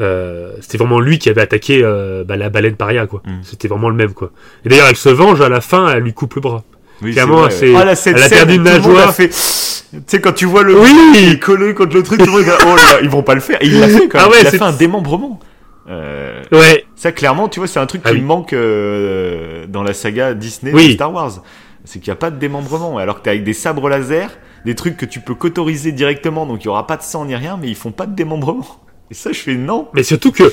[SPEAKER 2] euh, c'était vraiment lui qui avait attaqué euh, bah, la baleine paria quoi.
[SPEAKER 3] Mm.
[SPEAKER 2] C'était vraiment le même quoi. Et d'ailleurs elle se venge à la fin, elle lui coupe le bras.
[SPEAKER 3] Oui,
[SPEAKER 2] clairement,
[SPEAKER 3] vrai,
[SPEAKER 2] c'est-
[SPEAKER 3] ouais. Ah, là, cette
[SPEAKER 2] elle a perdu une nageoire.
[SPEAKER 3] a fait- Tu sais, quand tu vois le.
[SPEAKER 2] Oui
[SPEAKER 3] Il est collé contre le truc, tout le monde oh là, ils vont pas le faire. Et il l'a fait quand même.
[SPEAKER 2] Ah ouais,
[SPEAKER 3] il a fait un démembrement. Euh,
[SPEAKER 2] Ouais.
[SPEAKER 3] Ça, clairement, tu vois, c'est un truc
[SPEAKER 2] Ah
[SPEAKER 3] qui
[SPEAKER 2] oui.
[SPEAKER 3] me manque euh, dans la saga Disney
[SPEAKER 2] Oui.
[SPEAKER 3] de Star Wars. C'est qu'il n'y a pas de démembrement. Alors que t'es avec des sabres laser, des trucs que tu peux qu'autoriser directement, donc il y aura pas de sang ni rien, mais ils font pas de démembrement. Et ça, je fais non.
[SPEAKER 2] Mais surtout que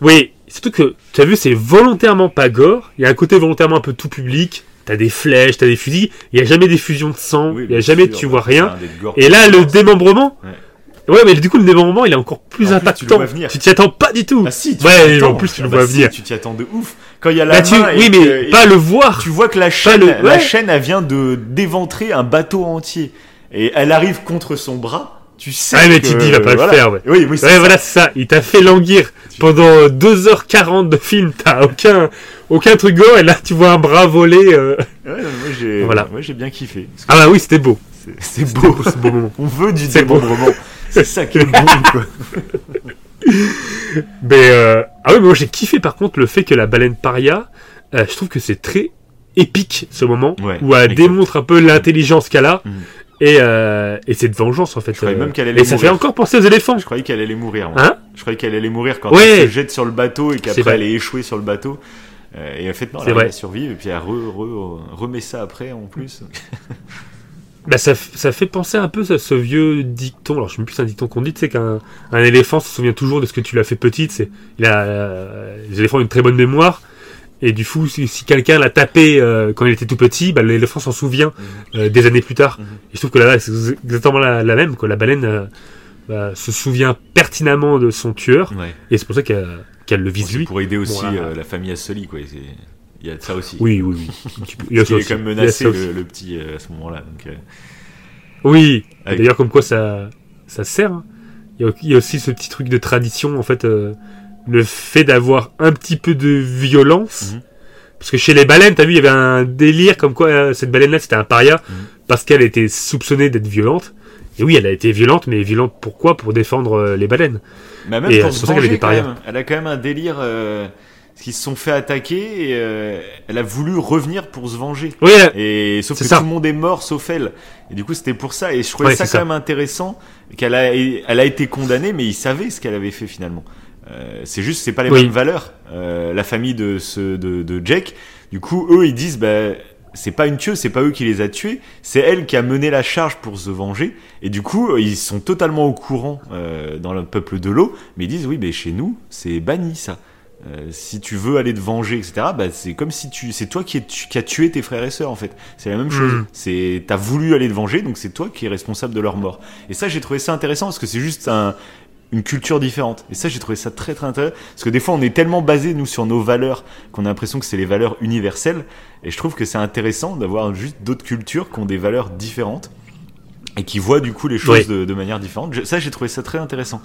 [SPEAKER 2] oui surtout que tu as vu c'est volontairement pas gore. Il y a un côté volontairement un peu tout public t'as des flèches, t'as des fusils. Il y a jamais des fusions de sang.
[SPEAKER 3] Oui,
[SPEAKER 2] il y a jamais,
[SPEAKER 3] sûr,
[SPEAKER 2] tu
[SPEAKER 3] bah,
[SPEAKER 2] vois rien. Et là, le démembrement.
[SPEAKER 3] Ouais.
[SPEAKER 2] Ouais, mais du coup, le démembrement, il est encore plus
[SPEAKER 3] En plus,
[SPEAKER 2] impactant.
[SPEAKER 3] venir.
[SPEAKER 2] Tu t'y attends pas du tout.
[SPEAKER 3] Ah si, tu
[SPEAKER 2] Ouais, en plus, tu le
[SPEAKER 3] Ah bah
[SPEAKER 2] vois
[SPEAKER 3] si,
[SPEAKER 2] venir.
[SPEAKER 3] Tu t'y attends de ouf. Quand il y a la
[SPEAKER 2] Là, tu,
[SPEAKER 3] et
[SPEAKER 2] oui,
[SPEAKER 3] que-
[SPEAKER 2] mais
[SPEAKER 3] et
[SPEAKER 2] pas le voir.
[SPEAKER 3] tu vois que la chaîne,
[SPEAKER 2] le-
[SPEAKER 3] la
[SPEAKER 2] ouais.
[SPEAKER 3] chaîne, elle vient de d'éventrer un bateau entier et elle arrive contre son bras. Tu sais.
[SPEAKER 2] Ouais, mais
[SPEAKER 3] que-
[SPEAKER 2] tu te dis, il va pas
[SPEAKER 3] voilà.
[SPEAKER 2] le faire, ouais.
[SPEAKER 3] Oui, oui,
[SPEAKER 2] Ouais,
[SPEAKER 3] ça.
[SPEAKER 2] voilà, c'est ça. Il t'a fait languir pendant 2h40 de film. T'as aucun, aucun truc gore. Et là, tu vois un bras voler. euh.
[SPEAKER 3] Ouais, moi j'ai,
[SPEAKER 2] Voilà.
[SPEAKER 3] moi j'ai bien kiffé. Que
[SPEAKER 2] Ah bah oui, c'était beau.
[SPEAKER 3] c'est- beau.
[SPEAKER 2] beau, ce beau moment. (laughs)
[SPEAKER 3] On veut du démembrement. C'est ça qui est (laughs) bon, quoi.
[SPEAKER 2] Mais euh... ah oui, mais moi j'ai kiffé par contre le fait que la baleine paria, euh, je trouve que c'est très épique ce moment
[SPEAKER 3] Ouais,
[SPEAKER 2] où elle
[SPEAKER 3] exact.
[SPEAKER 2] démontre un peu l'intelligence qu'elle a
[SPEAKER 3] Mhm.
[SPEAKER 2] et euh, et cette vengeance en fait.
[SPEAKER 3] Je croyais
[SPEAKER 2] euh,
[SPEAKER 3] même qu'elle allait
[SPEAKER 2] et ça fait encore penser aux éléphants.
[SPEAKER 3] Je croyais qu'elle allait mourir. Moi.
[SPEAKER 2] Hein?
[SPEAKER 3] Je croyais qu'elle allait mourir quand
[SPEAKER 2] Ouais.
[SPEAKER 3] elle se jette sur le bateau et qu'après elle est échouée sur le bateau. Euh, et en fait, non, elle
[SPEAKER 2] vrai.
[SPEAKER 3] va survivre et puis elle re- re- remet ça après en plus. (laughs)
[SPEAKER 2] Bah ça, ça fait penser un peu à ce vieux dicton. Alors je sais même plus si c'est un dicton qu'on dit, sais qu'un un éléphant se souvient toujours de ce que tu l'as fait petite. C'est il a euh, les éléphants ont une très bonne mémoire. Et du coup, si, si quelqu'un l'a tapé euh, quand il était tout petit, bah, l'éléphant s'en souvient euh, des années plus tard.
[SPEAKER 3] Mhm.
[SPEAKER 2] Et je trouve que là, c'est exactement la, la même. Quoi. La baleine euh, bah, se souvient pertinemment de son tueur,
[SPEAKER 3] Ouais.
[SPEAKER 2] et c'est pour ça qu'elle qu'elle le vise
[SPEAKER 3] c'est
[SPEAKER 2] lui.
[SPEAKER 3] pour aider aussi
[SPEAKER 2] Bon,
[SPEAKER 3] euh, la famille Assoli, quoi. Il y a de ça aussi.
[SPEAKER 2] Oui, oui, oui. Il y a ça
[SPEAKER 3] est
[SPEAKER 2] aussi.
[SPEAKER 3] quand même
[SPEAKER 2] Il y a
[SPEAKER 3] menacé le, le petit euh, à ce moment-là. Euh,
[SPEAKER 2] Oui.
[SPEAKER 3] Avec-
[SPEAKER 2] D'ailleurs, comme quoi ça, ça sert. hein. Il y, a, il y a aussi ce petit truc de tradition, en fait, euh, le fait d'avoir un petit peu de violence.
[SPEAKER 3] Mhm.
[SPEAKER 2] Parce que chez les baleines, t'as vu, il y avait un délire comme quoi cette baleine-là, c'était un paria,
[SPEAKER 3] Mhm.
[SPEAKER 2] parce qu'elle était soupçonnée d'être violente. Et oui, elle a été violente, mais violente pourquoi Pour défendre les baleines.
[SPEAKER 3] Mais même
[SPEAKER 2] Et,
[SPEAKER 3] pour se venger,
[SPEAKER 2] était paria.
[SPEAKER 3] Elle a quand même un délire. Euh, parce qu'ils se sont fait attaquer et euh, elle a voulu revenir pour se venger.
[SPEAKER 2] Oui,
[SPEAKER 3] Et sauf que
[SPEAKER 2] ça.
[SPEAKER 3] tout le monde est mort sauf elle. Et du coup, c'était pour ça. Et je trouvais
[SPEAKER 2] Ouais,
[SPEAKER 3] ça quand
[SPEAKER 2] ça.
[SPEAKER 3] même intéressant qu'elle a, elle a été condamnée, mais ils savaient ce qu'elle avait fait finalement. Euh, c'est juste, c'est pas les
[SPEAKER 2] Oui.
[SPEAKER 3] mêmes valeurs. Euh, la famille de ce de, de Jack, du coup, eux, ils disent, bah, c'est pas une tueuse, c'est pas eux qui les a tués, c'est elle qui a mené la charge pour se venger. Et du coup, ils sont totalement au courant euh, dans le peuple de l'eau, mais ils disent, oui, mais chez nous, c'est banni ça. Euh, si tu veux aller te venger, etc., bah, c'est comme si tu, c'est toi qui, es- qui as tué tes frères et sœurs en fait. C'est la même chose.
[SPEAKER 2] Mm.
[SPEAKER 3] C'est, t'as voulu aller te venger, donc c'est toi qui es responsable de leur mort. Et ça, j'ai trouvé ça intéressant parce que c'est juste un, une culture différente. Et ça, j'ai trouvé ça très très intéressant parce que des fois, on est tellement basé nous sur nos valeurs qu'on a l'impression que c'est les valeurs universelles. Et je trouve que c'est intéressant d'avoir juste d'autres cultures qui ont des valeurs différentes et qui voient du coup les choses de, de manière différente. Je- ça, j'ai trouvé ça très intéressant.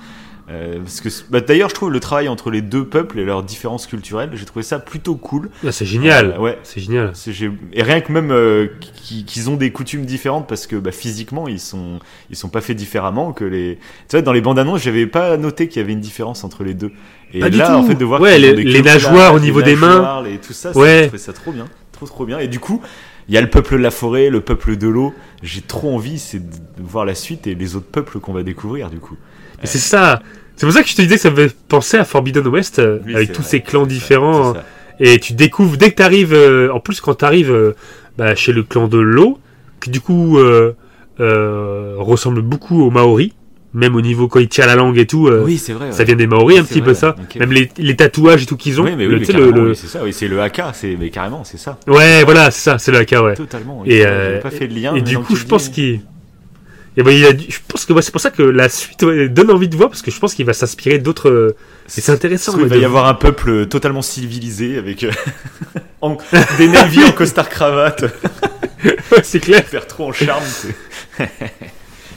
[SPEAKER 3] Euh, parce que bah, d'ailleurs, je trouve le travail entre les deux peuples et leurs différences culturelles, j'ai trouvé ça plutôt cool.
[SPEAKER 2] Ah, c'est génial.
[SPEAKER 3] Euh, ouais.
[SPEAKER 2] C'est génial.
[SPEAKER 3] C'est- j'ai- Et rien que même euh, qui- qu'ils ont des coutumes différentes parce que bah, physiquement ils sont ils sont pas faits différemment que les. Tu vois dans les bandes annonces j'avais pas noté qu'il y avait une différence entre les deux. Et
[SPEAKER 2] Pas du
[SPEAKER 3] là
[SPEAKER 2] tout.
[SPEAKER 3] en fait de voir
[SPEAKER 2] Ouais, les- nageoires au niveau des mains.
[SPEAKER 3] et tout ça, ça
[SPEAKER 2] Ouais.
[SPEAKER 3] j'ai trouvé ça trop bien, trop trop bien. Et du coup il y a le peuple de la forêt, le peuple de l'eau. J'ai trop envie c'est de voir la suite et les autres peuples qu'on va découvrir du coup.
[SPEAKER 2] C'est ça. C'est pour ça que je te disais que ça me fait penser à Forbidden West, euh,
[SPEAKER 3] Oui,
[SPEAKER 2] avec tous
[SPEAKER 3] vrai,
[SPEAKER 2] ces clans différents.
[SPEAKER 3] ça.
[SPEAKER 2] Et tu découvres, dès que tu arrives, en plus quand tu arrives chez le clan de l'eau, qui du coup euh, euh, ressemble beaucoup aux Maoris, même au niveau quand il tient la langue et tout, euh,
[SPEAKER 3] Oui c'est vrai.
[SPEAKER 2] ça vient des Maoris un
[SPEAKER 3] C'est
[SPEAKER 2] petit
[SPEAKER 3] vrai,
[SPEAKER 2] peu ça. Même les, les tatouages et tout qu'ils ont.
[SPEAKER 3] Oui mais oui, carrément,
[SPEAKER 2] le-
[SPEAKER 3] c'est ça, c'est le AK, c'est mais carrément c'est ça.
[SPEAKER 2] Ouais, voilà, c'est ça, c'est le AK, ouais.
[SPEAKER 3] Totalement.
[SPEAKER 2] Et,
[SPEAKER 3] Et
[SPEAKER 2] euh,
[SPEAKER 3] pas fait de lien.
[SPEAKER 2] Et du coup, je pense qu'il. Et ben, il a je pense que ouais, c'est pour ça que la suite ouais, donne envie de voir parce que je pense qu'il va s'inspirer d'autres. euh, c'est intéressant. Ouais,
[SPEAKER 3] va
[SPEAKER 2] de-
[SPEAKER 3] y avoir un peuple totalement civilisé avec (laughs) en- des navires en costard cravate, (laughs)
[SPEAKER 2] Ouais, c'est clair.
[SPEAKER 3] faire trop en charme. (laughs)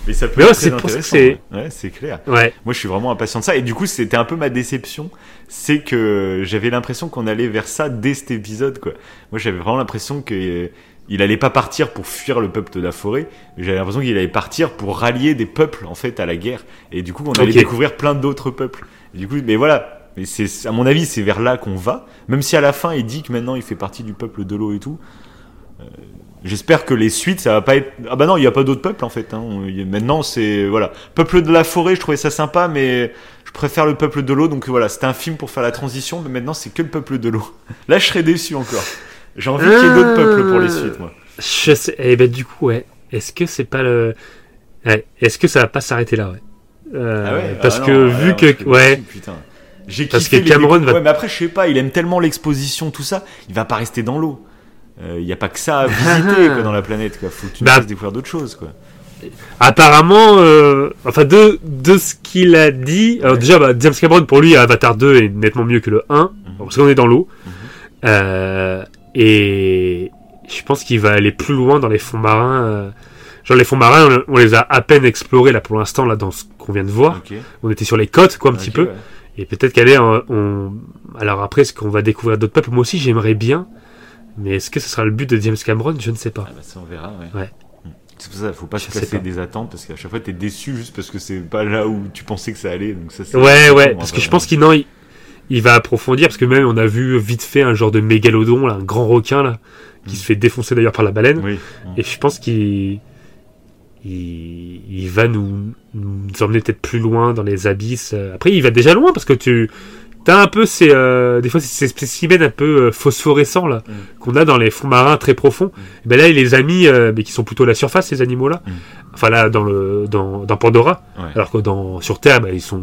[SPEAKER 3] Mais ça peut
[SPEAKER 2] Mais ouais,
[SPEAKER 3] être très intéressant.
[SPEAKER 2] c'est-
[SPEAKER 3] Ouais, Ouais, c'est clair.
[SPEAKER 2] Ouais.
[SPEAKER 3] Moi, je suis vraiment impatient de ça. Et du coup, c'était un peu ma déception. C'est que j'avais l'impression qu'on allait vers ça dès cet épisode, quoi. Moi, j'avais vraiment l'impression que euh, il allait pas partir pour fuir le peuple de la forêt. J'avais l'impression qu'il allait partir pour rallier des peuples, en fait, à la guerre. Et du coup, on allait découvrir plein d'autres peuples. Et du coup, mais voilà. Mais c'est, à mon avis, c'est vers là qu'on va. Même si à la fin, il dit que maintenant, il fait partie du peuple de l'eau et tout. Euh, J'espère que les suites, ça va pas être. Ah bah non, il y a pas d'autres peuples en fait. Hein. Maintenant, c'est voilà, peuple de la forêt. Je trouvais ça sympa, mais je préfère le peuple de l'eau. Donc voilà, c'était un film pour faire la transition, mais maintenant c'est que le peuple de l'eau. (laughs) Là, je serais déçu encore. J'ai envie qu'il y ait d'autres peuples pour les suites, moi.
[SPEAKER 2] Je sais. Et ben, du coup, ouais. Est-ce que c'est pas le. Ouais. Est-ce que ça va pas s'arrêter là, ouais? Euh,
[SPEAKER 3] Ah ouais,
[SPEAKER 2] parce
[SPEAKER 3] ah
[SPEAKER 2] que
[SPEAKER 3] non,
[SPEAKER 2] vu que. Ouais.
[SPEAKER 3] déçu, putain. J'ai
[SPEAKER 2] Parce que
[SPEAKER 3] les
[SPEAKER 2] Cameron
[SPEAKER 3] décou-
[SPEAKER 2] va-
[SPEAKER 3] Ouais, mais après, je sais pas. Il aime tellement l'exposition, tout ça. Il va pas rester dans l'eau. Il n'y a pas que ça à visiter (laughs) quoi, dans la planète. Quoi. Faut que tu nous
[SPEAKER 2] Bah-
[SPEAKER 3] découvrir d'autres choses. Quoi.
[SPEAKER 2] Apparemment, euh, enfin de, de ce qu'il a dit, alors déjà bah, James Cameron pour lui Avatar 2 est nettement mieux que le 1 parce qu'on est dans l'eau
[SPEAKER 3] Mhm.
[SPEAKER 2] Euh, et je pense qu'il va aller plus loin dans les fonds marins. euh, genre les fonds marins, on, on les a à peine explorés là pour l'instant là dans ce qu'on vient de voir. On était sur les côtes quoi un petit peu
[SPEAKER 3] ouais.
[SPEAKER 2] et peut-être qu'aller on, alors après est-ce qu'on va découvrir d'autres peuples Moi aussi j'aimerais bien, mais est-ce que ce sera le but de James Cameron? Je ne sais pas.
[SPEAKER 3] Ah bah ça on verra. Ouais.
[SPEAKER 2] Ouais.
[SPEAKER 3] C'est pour ça, faut pas
[SPEAKER 2] Je
[SPEAKER 3] se
[SPEAKER 2] pas.
[SPEAKER 3] des attentes parce qu'à chaque fois t'es déçu juste parce que c'est pas là où tu pensais que ça allait. Donc ça, c'est-
[SPEAKER 2] Ouais, ouais, parce que je pense qu'il non, il, il va approfondir, parce que même on a vu vite fait un genre de mégalodon, là, un grand requin, là, qui
[SPEAKER 3] Mm.
[SPEAKER 2] se fait défoncer d'ailleurs par la baleine.
[SPEAKER 3] Oui.
[SPEAKER 2] Et je pense qu'il il, il va nous, nous emmener peut-être plus loin dans les abysses. Après, il va déjà loin, parce que tu as un peu ces, euh, des fois, ces spécimens un peu euh, phosphorescents, là,
[SPEAKER 3] Mm.
[SPEAKER 2] qu'on a dans les fonds marins très profonds. Et ben là, il les a mis, euh, mais qui sont plutôt à la surface, ces animaux-là.
[SPEAKER 3] Mm.
[SPEAKER 2] Enfin, là, dans, le, dans, dans Pandora.
[SPEAKER 3] Ouais.
[SPEAKER 2] Alors que dans, sur Terre, bah, ils sont,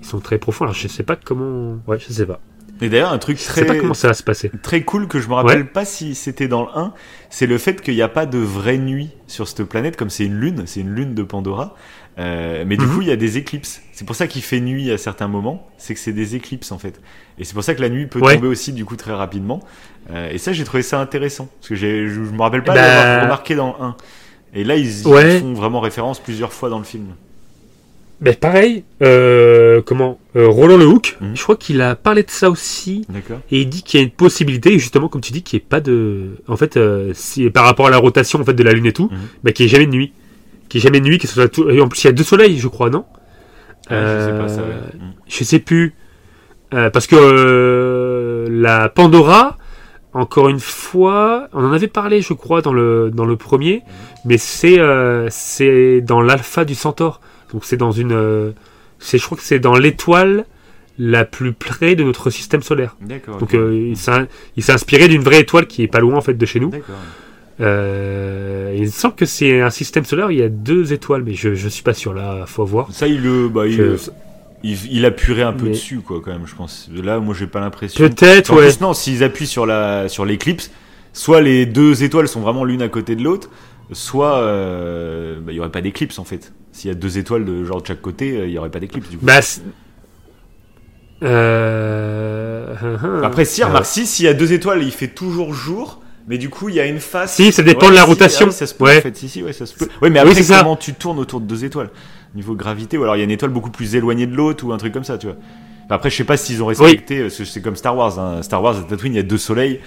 [SPEAKER 2] ils sont très profonds. Alors je sais pas comment. Ouais, je sais pas.
[SPEAKER 3] Et d'ailleurs un truc
[SPEAKER 2] Je
[SPEAKER 3] très
[SPEAKER 2] sais pas comment ça va se passer.
[SPEAKER 3] très cool que je me rappelle pas si c'était dans le 1, c'est le fait qu'il n'y a pas de vraie nuit sur cette planète, comme c'est une lune, c'est une lune de Pandora. Euh, mais du
[SPEAKER 2] Mhm.
[SPEAKER 3] coup, il y a des éclipses. C'est pour ça qu'il fait nuit à certains moments. C'est que c'est des éclipses en fait. Et c'est pour ça que la nuit peut
[SPEAKER 2] Ouais.
[SPEAKER 3] tomber aussi du coup très rapidement. Euh, et ça, j'ai trouvé ça intéressant parce que je, je me rappelle pas
[SPEAKER 2] Bah-
[SPEAKER 3] l'avoir remarqué dans le 1. Et là, ils, ils
[SPEAKER 2] Ouais.
[SPEAKER 3] font vraiment référence plusieurs fois dans le film.
[SPEAKER 2] Mais pareil, euh, comment euh, Roland Lehoucq,
[SPEAKER 3] Mhm.
[SPEAKER 2] je crois qu'il a parlé de ça aussi.
[SPEAKER 3] D'accord.
[SPEAKER 2] Et il dit qu'il y a une possibilité, justement, comme tu dis, qu'il n'y ait pas de. En fait, euh, si, par rapport à la rotation en fait, de la Lune et tout,
[SPEAKER 3] Mhm.
[SPEAKER 2] bah, qu'il n'y ait jamais de nuit. N'y ait jamais nuit, soit tout... Et en plus, il y a deux soleils, je crois, non
[SPEAKER 3] Ah, je sais pas ça.
[SPEAKER 2] Euh,
[SPEAKER 3] ouais. Mm.
[SPEAKER 2] Je sais plus. Euh, parce que euh, la Pandora, encore une fois, on en avait parlé, je crois, dans le, dans le premier, mais c'est euh, c'est dans l'alpha du Centaure. Donc c'est dans une. euh, c'est, je crois que c'est dans l'étoile la plus près de notre système solaire.
[SPEAKER 3] D'accord.
[SPEAKER 2] Donc
[SPEAKER 3] ok.
[SPEAKER 2] euh, il, s'est, il s'est inspiré d'une vraie étoile qui est pas loin en fait de chez nous.
[SPEAKER 3] D'accord.
[SPEAKER 2] Euh, il semble que c'est un système solaire il y a deux étoiles, mais je, je suis pas sûr là, faut voir.
[SPEAKER 3] Ça, il le, bah, il,
[SPEAKER 2] Je-
[SPEAKER 3] il, il appuierait un peu
[SPEAKER 2] Mais-
[SPEAKER 3] dessus, quoi, quand même, je pense. Là, moi, j'ai pas l'impression.
[SPEAKER 2] Peut-être, ouais.
[SPEAKER 3] plus, non, s'ils appuient sur la, sur l'éclipse, soit les deux étoiles sont vraiment l'une à côté de l'autre, soit, euh, bah, il y aurait pas d'éclipse, en fait. S'il y a deux étoiles de genre de chaque côté, euh, il y aurait pas d'éclipse, du coup.
[SPEAKER 2] Bah, c'est- euh...
[SPEAKER 3] Après, si,
[SPEAKER 2] euh,
[SPEAKER 3] remarque, si, s'il y a deux étoiles, il fait toujours jour, mais du coup, il y a une face.
[SPEAKER 2] Si, ça dépend de la
[SPEAKER 3] si,
[SPEAKER 2] rotation.
[SPEAKER 3] ah oui, ça se peut,
[SPEAKER 2] Ouais.
[SPEAKER 3] en fait. Si, si, ouais, ça se peut. Ouais, mais
[SPEAKER 2] Oui,
[SPEAKER 3] après,
[SPEAKER 2] ça.
[SPEAKER 3] comment tu tournes autour de deux étoiles? Niveau gravité, ou alors il y a une étoile beaucoup plus éloignée de l'autre, ou un truc comme ça, tu vois. Enfin, Après, je sais pas s'ils ont respecté, que c'est comme Star Wars, hein. Star Wars, à Tatooine, il y a deux soleils.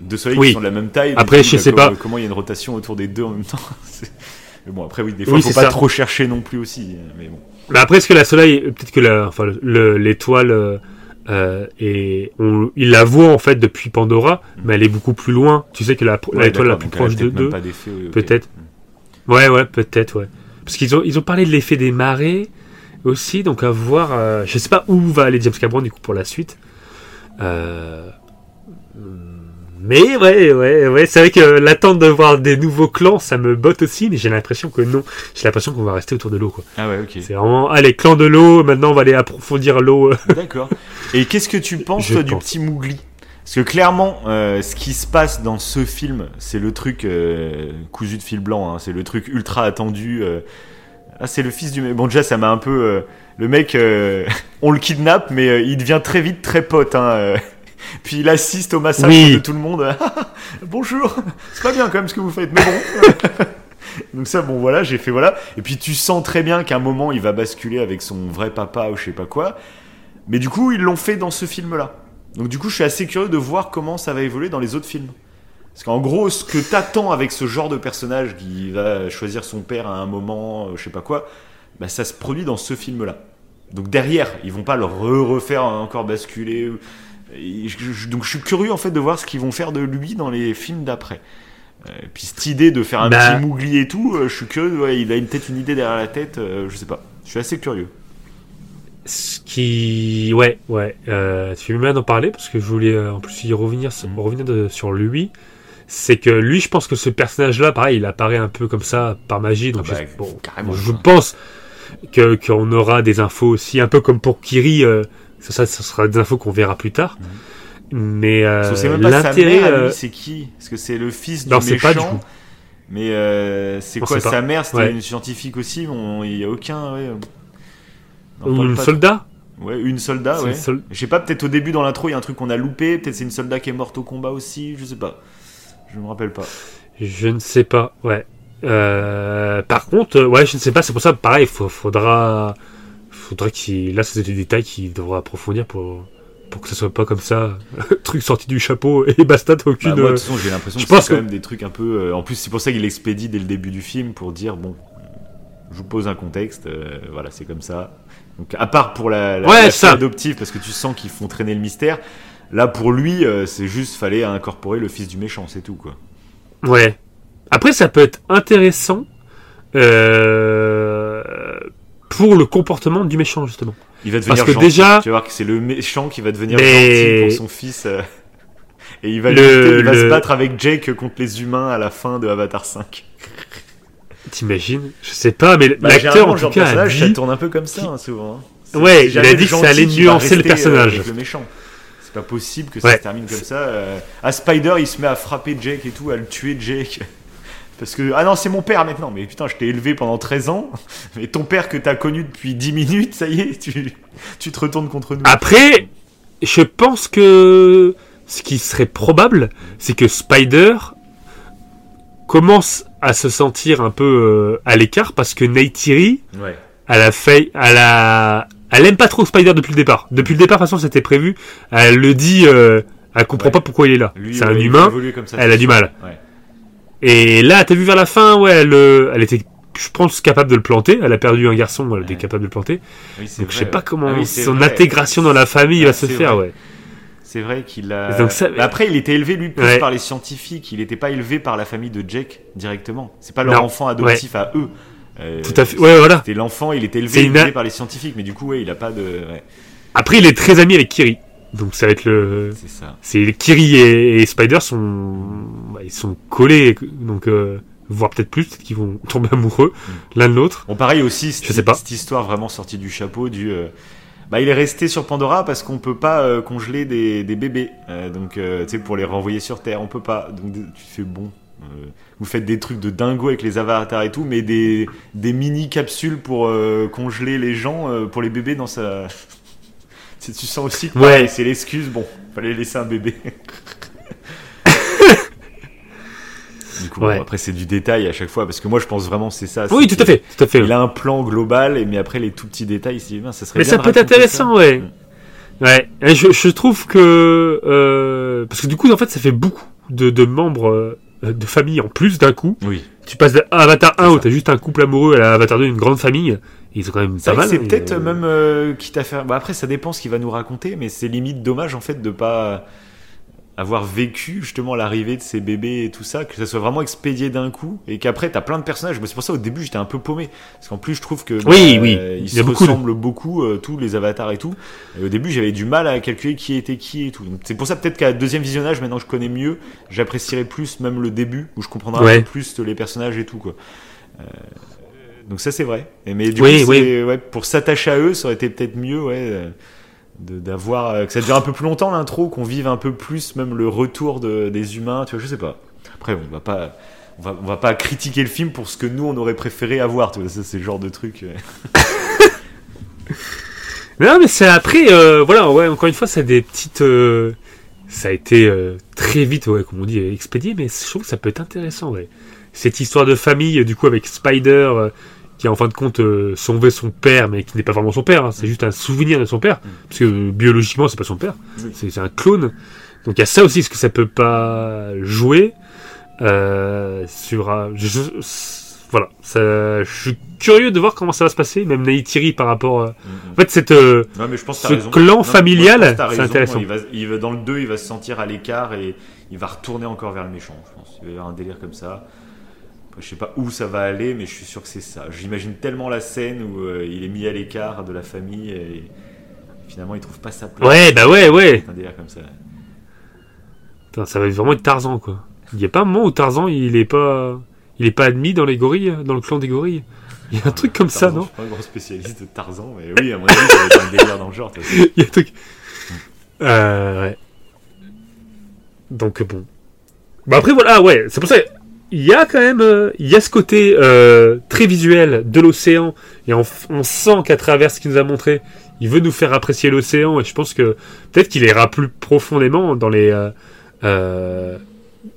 [SPEAKER 3] Deux soleils
[SPEAKER 2] Oui.
[SPEAKER 3] qui sont de la même taille.
[SPEAKER 2] Après, je
[SPEAKER 3] bah,
[SPEAKER 2] sais pas.
[SPEAKER 3] Comment il y a une rotation autour des deux en même temps. (laughs) Mais bon, après, oui, des fois,
[SPEAKER 2] Oui,
[SPEAKER 3] faut pas
[SPEAKER 2] ça.
[SPEAKER 3] trop chercher non plus aussi. Mais bon.
[SPEAKER 2] Mais après, est-ce que la soleil, peut-être que la, enfin, le- l'étoile, euh, est, on, il la voit en fait depuis Pandora, mais elle est beaucoup plus loin. Tu sais que la,
[SPEAKER 3] Ouais,
[SPEAKER 2] l'étoile la plus proche de
[SPEAKER 3] peut-être
[SPEAKER 2] d'eux.
[SPEAKER 3] pas d'effet, oui, ok.
[SPEAKER 2] peut-être. Ouais, ouais, peut-être, ouais. Parce qu'ils ont, ils ont parlé de l'effet des marées aussi, donc à voir. euh, je sais pas où va aller James Cameron du coup pour la suite. Euh, mais ouais, ouais, ouais, c'est vrai que l'attente de voir des nouveaux clans, ça me botte aussi, mais j'ai l'impression que non. J'ai l'impression qu'on va rester autour de l'eau, quoi.
[SPEAKER 3] Ah ouais, ok.
[SPEAKER 2] C'est vraiment, allez, clan de l'eau, maintenant on va aller approfondir l'eau. euh. (laughs)
[SPEAKER 3] D'accord. Et qu'est-ce que tu penses, toi, du petit Mougli Parce que clairement, euh, ce qui se passe dans ce film, c'est le truc euh, cousu de fil blanc, hein, c'est le truc ultra attendu. euh. Ah, c'est le fils du mec. Bon, déjà, ça m'a un peu. euh, le mec, euh, (laughs) on le kidnappe, mais euh, il devient très vite très pote. Hein, euh. Puis il assiste au massacre
[SPEAKER 2] Oui.
[SPEAKER 3] de tout le monde. (laughs) Bonjour, c'est pas bien quand même ce que vous faites, mais bon. (laughs) Donc ça, bon voilà, j'ai fait voilà. Et puis tu sens très bien qu'à un moment, il va basculer avec son vrai papa ou je sais pas quoi. Mais du coup, ils l'ont fait dans ce film-là. Donc du coup, je suis assez curieux de voir comment ça va évoluer dans les autres films. Parce qu'en gros, ce que t'attends avec ce genre de personnage qui va choisir son père à un moment, euh, je sais pas quoi, bah ça se produit dans ce film-là. Donc derrière, ils vont pas le re- refaire encore basculer. Et je- je- donc je suis curieux en fait de voir ce qu'ils vont faire de lui dans les films d'après. Euh, puis cette idée de faire un
[SPEAKER 2] Bah.
[SPEAKER 3] petit mougli et tout, euh, je suis curieux. Ouais, il a peut-être une idée derrière la tête, euh, je sais pas. Je suis assez curieux.
[SPEAKER 2] Ce qui, ouais, ouais, tu fais bien d'en parler parce que je voulais euh, en plus y revenir,
[SPEAKER 3] Mhm.
[SPEAKER 2] revenir de- sur lui. C'est que lui, je pense que ce personnage-là, pareil, il apparaît un peu comme ça par magie. Donc
[SPEAKER 3] Ah bah,
[SPEAKER 2] je, bon,
[SPEAKER 3] carrément,
[SPEAKER 2] je pense que qu'on aura des infos aussi, un peu comme pour Kiri. euh, ça, ça, ça sera des infos qu'on verra plus tard.
[SPEAKER 3] Mhm.
[SPEAKER 2] Mais euh, l'intérêt. euh,
[SPEAKER 3] c'est qui? Parce que c'est le fils du
[SPEAKER 2] Non, c'est
[SPEAKER 3] méchant.
[SPEAKER 2] pas du coup.
[SPEAKER 3] Mais euh, c'est quoi sa mère? C'était
[SPEAKER 2] Ouais.
[SPEAKER 3] une scientifique aussi. Il y a aucun. Ouais,
[SPEAKER 2] une soldat?
[SPEAKER 3] Ouais, une soldat. Ouais.
[SPEAKER 2] sol-
[SPEAKER 3] Je sais pas. Peut-être au début dans l'intro, il y a un truc qu'on a loupé. Peut-être c'est une soldat qui est morte au combat aussi. Je sais pas. Je me rappelle pas.
[SPEAKER 2] Je ne sais pas, ouais. Euh, par contre, ouais, je ne sais pas, c'est pour ça, pareil, faut, faudra. Qu'il. Là, c'est des détails qu'il devra approfondir pour, pour que ça soit pas comme ça, (laughs) truc sorti du chapeau et basta, t'as aucune.
[SPEAKER 3] Bah, moi, de
[SPEAKER 2] euh,
[SPEAKER 3] toute façon, j'ai l'impression que c'est
[SPEAKER 2] pense
[SPEAKER 3] quand
[SPEAKER 2] que-
[SPEAKER 3] même des trucs un peu. euh, en plus, c'est pour ça qu'il expédie dès le début du film pour dire bon, je vous pose un contexte. euh, voilà, c'est comme ça. Donc, à part pour la, la,
[SPEAKER 2] Ouais,
[SPEAKER 3] la
[SPEAKER 2] ça.
[SPEAKER 3] adoptive, parce que tu sens qu'ils font traîner le mystère. Là, pour lui, euh, c'est juste fallait incorporer le fils du méchant, c'est tout quoi.
[SPEAKER 2] Ouais. Après, ça peut être intéressant euh, pour le comportement du méchant, justement.
[SPEAKER 3] Il va devenir
[SPEAKER 2] Parce que
[SPEAKER 3] gentil.
[SPEAKER 2] déjà-
[SPEAKER 3] tu vas voir que c'est le méchant qui va devenir
[SPEAKER 2] Mais-
[SPEAKER 3] gentil pour son fils. euh, et il va,
[SPEAKER 2] Le-
[SPEAKER 3] lutter, il va
[SPEAKER 2] le-
[SPEAKER 3] se battre avec Jake contre les humains à la fin de Avatar 5.
[SPEAKER 2] T'imagines? Je sais pas, mais
[SPEAKER 3] Bah,
[SPEAKER 2] l'acteur, en tout cas, a
[SPEAKER 3] personnage, ça
[SPEAKER 2] dit...
[SPEAKER 3] tourne un peu comme ça, hein, souvent. hein.
[SPEAKER 2] Ouais, il a dit que ça allait nuancer le
[SPEAKER 3] euh,
[SPEAKER 2] personnage.
[SPEAKER 3] avec le méchant. C'est pas possible que ça
[SPEAKER 2] Ouais.
[SPEAKER 3] se termine comme ça. euh. À Spider, il se met à frapper Jake et tout, à le tuer Jake. Parce que, ah non, c'est mon père maintenant. Mais putain, je t'ai élevé pendant 13 ans. Mais ton père que t'as connu depuis 10 minutes, ça y est, tu, tu te retournes contre nous.
[SPEAKER 2] Après, je pense que ce qui serait probable, c'est que Spider commence à se sentir un peu euh, à l'écart parce que Neytiri,
[SPEAKER 3] Ouais.
[SPEAKER 2] elle a fait, elle a, elle aime pas trop Spider depuis le départ. Depuis le départ, de toute façon, c'était prévu. Elle le dit, euh, elle comprend
[SPEAKER 3] Ouais.
[SPEAKER 2] pas pourquoi il est là. C'est un humain.
[SPEAKER 3] évolue comme ça,
[SPEAKER 2] elle a du mal.
[SPEAKER 3] Ouais.
[SPEAKER 2] Et là, t'as vu vers la fin, ouais, elle, elle était, je pense, capable de le planter. Elle a perdu un garçon, elle était
[SPEAKER 3] Ouais.
[SPEAKER 2] capable de le planter.
[SPEAKER 3] Oui,
[SPEAKER 2] Donc, je
[SPEAKER 3] vrai,
[SPEAKER 2] sais pas
[SPEAKER 3] ouais.
[SPEAKER 2] comment
[SPEAKER 3] Ah oui,
[SPEAKER 2] son
[SPEAKER 3] vrai.
[SPEAKER 2] intégration dans la famille
[SPEAKER 3] Ah,
[SPEAKER 2] va se
[SPEAKER 3] c'est
[SPEAKER 2] faire, ouais.
[SPEAKER 3] C'est vrai qu'il a.
[SPEAKER 2] Donc ça-
[SPEAKER 3] Mais après, il était élevé lui plus
[SPEAKER 2] Ouais.
[SPEAKER 3] par les scientifiques. Il n'était pas élevé par la famille de Jake directement. C'est pas leur
[SPEAKER 2] Non.
[SPEAKER 3] enfant adoptif à eux. Euh,
[SPEAKER 2] Tout à fait. Ouais, voilà.
[SPEAKER 3] C'était l'enfant. Il était élevé,
[SPEAKER 2] une-
[SPEAKER 3] par les scientifiques, mais du coup, ouais, il a pas de.
[SPEAKER 2] Après, il est très ami avec Kiri. Donc ça va être le.
[SPEAKER 3] c'est ça.
[SPEAKER 2] C'est Kiri et, et Spider sont, bah, ils sont collés, donc euh, voire peut-être plus, peut-être qu'ils vont (laughs) tomber amoureux l'un de l'autre.
[SPEAKER 3] Bon, pareil aussi. Cette,
[SPEAKER 2] Je sais pas.
[SPEAKER 3] Cette histoire vraiment sortie du chapeau du. euh, Bah, il est resté sur Pandora parce qu'on peut pas euh, congeler des, des bébés. Euh, donc, euh, tu sais, pour les renvoyer sur Terre, on peut pas. Donc, tu fais bon. euh, vous faites des trucs de dingo avec les avatars et tout, mais des, des mini capsules pour euh, congeler les gens, euh, pour les bébés dans sa. Tu tu sens aussi que
[SPEAKER 2] Ouais.
[SPEAKER 3] c'est l'excuse. Bon, fallait laisser un bébé. du coup, bon, après c'est du détail à chaque fois parce que moi je pense vraiment c'est ça.
[SPEAKER 2] Oui,
[SPEAKER 3] c'est
[SPEAKER 2] tout à fait, tout à fait.
[SPEAKER 3] il a un plan global, et mais après les tout petits détails, Ben, ça serait
[SPEAKER 2] Mais
[SPEAKER 3] bien
[SPEAKER 2] ça peut être intéressant,
[SPEAKER 3] ça.
[SPEAKER 2] ouais. Ouais. Et je, je trouve que euh, parce que du coup, en fait, ça fait beaucoup de, de membres euh, de famille en plus d'un coup.
[SPEAKER 3] Oui.
[SPEAKER 2] Tu passes de Avatar 1
[SPEAKER 3] C'est
[SPEAKER 2] où t'as juste un couple amoureux à Avatar 2 une grande famille. Ils sont quand même
[SPEAKER 3] C'est
[SPEAKER 2] pas
[SPEAKER 3] vrai que
[SPEAKER 2] mal.
[SPEAKER 3] c'est peut-être
[SPEAKER 2] euh,
[SPEAKER 3] même euh, quitte à faire. Bah, après, ça dépend ce qu'il va nous raconter, mais c'est limite dommage en fait de pas avoir vécu justement l'arrivée de ces bébés et tout ça, que ça soit vraiment expédié d'un coup et qu'après t'as plein de personnages. Moi, C'est pour ça au début j'étais un peu paumé parce qu'en plus je trouve que
[SPEAKER 2] Oui,
[SPEAKER 3] bah,
[SPEAKER 2] oui.
[SPEAKER 3] euh, ils
[SPEAKER 2] Il
[SPEAKER 3] se
[SPEAKER 2] beaucoup de-
[SPEAKER 3] ressemblent beaucoup, euh, tous les avatars et tout. Et au début j'avais du mal à calculer qui était qui et tout. C'est pour ça peut-être qu'à deuxième visionnage, maintenant que je connais mieux, j'apprécierais plus même le début où je comprendrai un peu plus les personnages et tout quoi. Euh, donc ça c'est vrai. Et, mais du
[SPEAKER 2] Oui,
[SPEAKER 3] coup,
[SPEAKER 2] oui.
[SPEAKER 3] c'est- ouais, pour s'attacher à eux, ça aurait été peut-être mieux, ouais, euh, d'avoir euh, que ça dure un peu plus longtemps l'intro, qu'on vive un peu plus même le retour de- des humains. Tu vois, je sais pas. Après, on va pas, on va, on va pas critiquer le film pour ce que nous on aurait préféré avoir. Tu vois, ça c'est le genre de truc. euh. (laughs)
[SPEAKER 2] Non, mais c'est après, euh, voilà, ouais, encore une fois, c'est des petites. euh, ça a été euh, très vite, ouais, comme on dit, expédié, mais je trouve que ça peut être intéressant, ouais. Cette histoire de famille, du coup, avec Spider, euh, qui en fin de compte euh, son père, mais qui n'est pas vraiment son père, hein, c'est juste un souvenir de son père, parce que euh, biologiquement, c'est pas son père, c'est un clone. Donc il y a ça aussi, est-ce que ça peut pas jouer euh, sur. je- je- voilà, ça, je suis curieux de voir comment ça va se passer, même Neytiri par rapport. euh, en fait, cette. euh,
[SPEAKER 3] Non, mais je pense
[SPEAKER 2] Ce clan
[SPEAKER 3] Non,
[SPEAKER 2] familial, c'est intéressant.
[SPEAKER 3] Il va, il va- dans le 2, il va se sentir à l'écart et il va retourner encore vers le méchant, je pense. Il va y avoir un délire comme ça. Je sais pas où ça va aller, mais je suis sûr que c'est ça. J'imagine tellement la scène où euh, il est mis à l'écart de la famille et finalement il trouve pas sa place.
[SPEAKER 2] Ouais, bah ouais, ouais.
[SPEAKER 3] Un délire comme ça.
[SPEAKER 2] Putain, ça va vraiment être Tarzan, quoi. Il y a pas un moment où Tarzan, il est pas, il est pas admis dans les gorilles, dans le clan des gorilles. Il y a un truc comme ça, non
[SPEAKER 3] Je suis pas un grand spécialiste de Tarzan, mais oui, à mon avis, ça va être un délire dans le genre. (laughs)
[SPEAKER 2] Il y a un truc. Euh, ouais. Donc bon. Bah après voilà, ouais, c'est pour ça. Il y a quand même, euh, il y a ce côté euh, très visuel de l'océan et on, on sent qu'à travers ce qu'il nous a montré, il veut nous faire apprécier l'océan et je pense que peut-être qu'il ira plus profondément dans les euh, euh,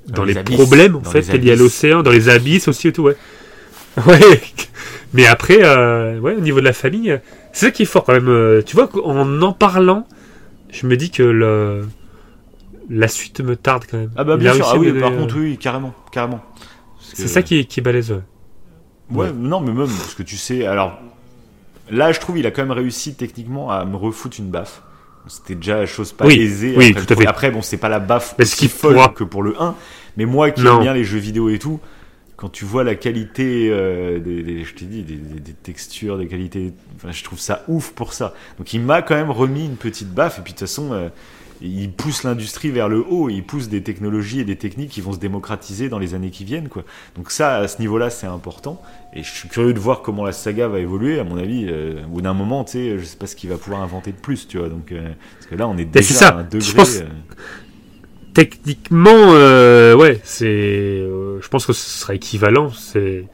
[SPEAKER 2] dans,
[SPEAKER 3] Dans les
[SPEAKER 2] les,
[SPEAKER 3] abysses,
[SPEAKER 2] problèmes en
[SPEAKER 3] dans
[SPEAKER 2] fait
[SPEAKER 3] les
[SPEAKER 2] liés à
[SPEAKER 3] abysses.
[SPEAKER 2] l'océan, dans les abysses aussi et tout, ouais. (laughs) Ouais. Mais après, euh, ouais, au niveau de la famille, c'est ça qui est fort quand même. euh, Tu vois, en en parlant, je me dis que le la suite me tarde quand même.
[SPEAKER 3] Ah bah bien sûr, ah oui, par contre oui, carrément, carrément. Parce
[SPEAKER 2] C'est ça qui qui est balèze. ouais.
[SPEAKER 3] Ouais,
[SPEAKER 2] Ouais.
[SPEAKER 3] non, mais même parce que tu sais, alors là, je trouve il a quand même réussi techniquement à me refoutre une baffe. C'était déjà chose pas
[SPEAKER 2] Oui,
[SPEAKER 3] aisée.
[SPEAKER 2] oui,
[SPEAKER 3] après,
[SPEAKER 2] tout à fait.
[SPEAKER 3] après, bon, c'est pas la baffe
[SPEAKER 2] Mais ce
[SPEAKER 3] aussi
[SPEAKER 2] qui
[SPEAKER 3] folle
[SPEAKER 2] pourra-
[SPEAKER 3] que pour le 1. Mais moi qui
[SPEAKER 2] Non.
[SPEAKER 3] aime bien les jeux vidéo et tout, quand tu vois la qualité euh, des, des- je t'ai dit, des, des- des textures, des qualités, enfin, je trouve ça ouf pour ça. Donc il m'a quand même remis une petite baffe. Et puis de toute façon, euh, il pousse l'industrie vers le haut. Il pousse des technologies et des techniques qui vont se démocratiser dans les années qui viennent, quoi. Donc ça, à ce niveau-là, c'est important. Et je suis curieux de voir comment la saga va évoluer. À mon avis, euh, au bout d'un moment, tu sais, je sais pas ce qu'il va pouvoir inventer de plus, tu vois. Donc euh, parce que là, on est
[SPEAKER 2] c'est
[SPEAKER 3] déjà
[SPEAKER 2] ça.
[SPEAKER 3] à un degré.
[SPEAKER 2] Je pense-
[SPEAKER 3] euh,
[SPEAKER 2] Techniquement, euh, ouais, c'est. je pense que ce sera équivalent. C'est.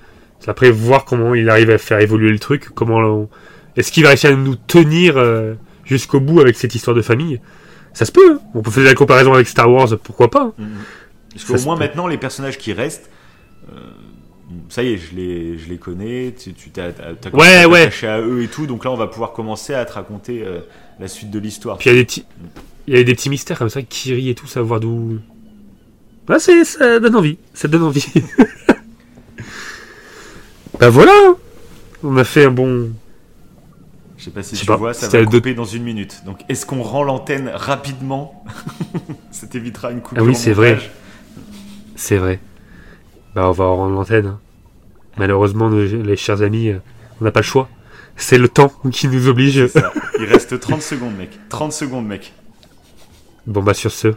[SPEAKER 2] après voir comment il arrive à faire évoluer le truc. Comment on- est-ce qu'il va réussir à nous tenir jusqu'au bout avec cette histoire de famille? Ça se peut. hein. On peut faire la comparaison avec Star Wars, pourquoi pas
[SPEAKER 3] Mhm. Parce qu'au moins
[SPEAKER 2] peut.
[SPEAKER 3] maintenant, les personnages qui restent, euh, ça y est, je les, je les connais, tu t'as,
[SPEAKER 2] Ouais,
[SPEAKER 3] à
[SPEAKER 2] ouais.
[SPEAKER 3] t'attacher à eux et tout, donc là on va pouvoir commencer à te raconter euh, la suite de l'histoire.
[SPEAKER 2] Puis il y a des petits, il y a des petits mystères comme ça, Kiri et tout, savoir d'où. Ah, c'est, ça donne envie. Ça donne envie. (laughs) bah voilà. hein. On a fait un bon.
[SPEAKER 3] Je sais pas si tu
[SPEAKER 2] pas,
[SPEAKER 3] vois, ça va couper dans une minute. Donc est-ce qu'on rend l'antenne rapidement (laughs) Ça t'évitera une coupure.
[SPEAKER 2] Ah oui, c'est vrai. C'est vrai. Bah on va rendre l'antenne. hein. Malheureusement, nos- les chers amis, euh, on n'a pas le choix. C'est le temps qui nous oblige.
[SPEAKER 3] Ça. Il reste 30 secondes, mec. 30 secondes, mec.
[SPEAKER 2] Bon bah sur ce,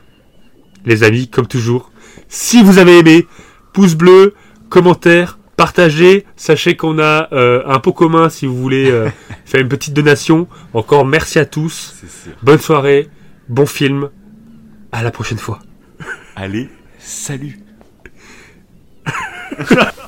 [SPEAKER 2] les amis, comme toujours, si vous avez aimé, pouce bleu, commentaire, partagez. Sachez qu'on a euh, un pot commun si vous voulez euh, (laughs) faire une petite donation. Encore merci à tous. Bonne soirée, bon film. À la prochaine fois.
[SPEAKER 3] Allez, salut (laughs)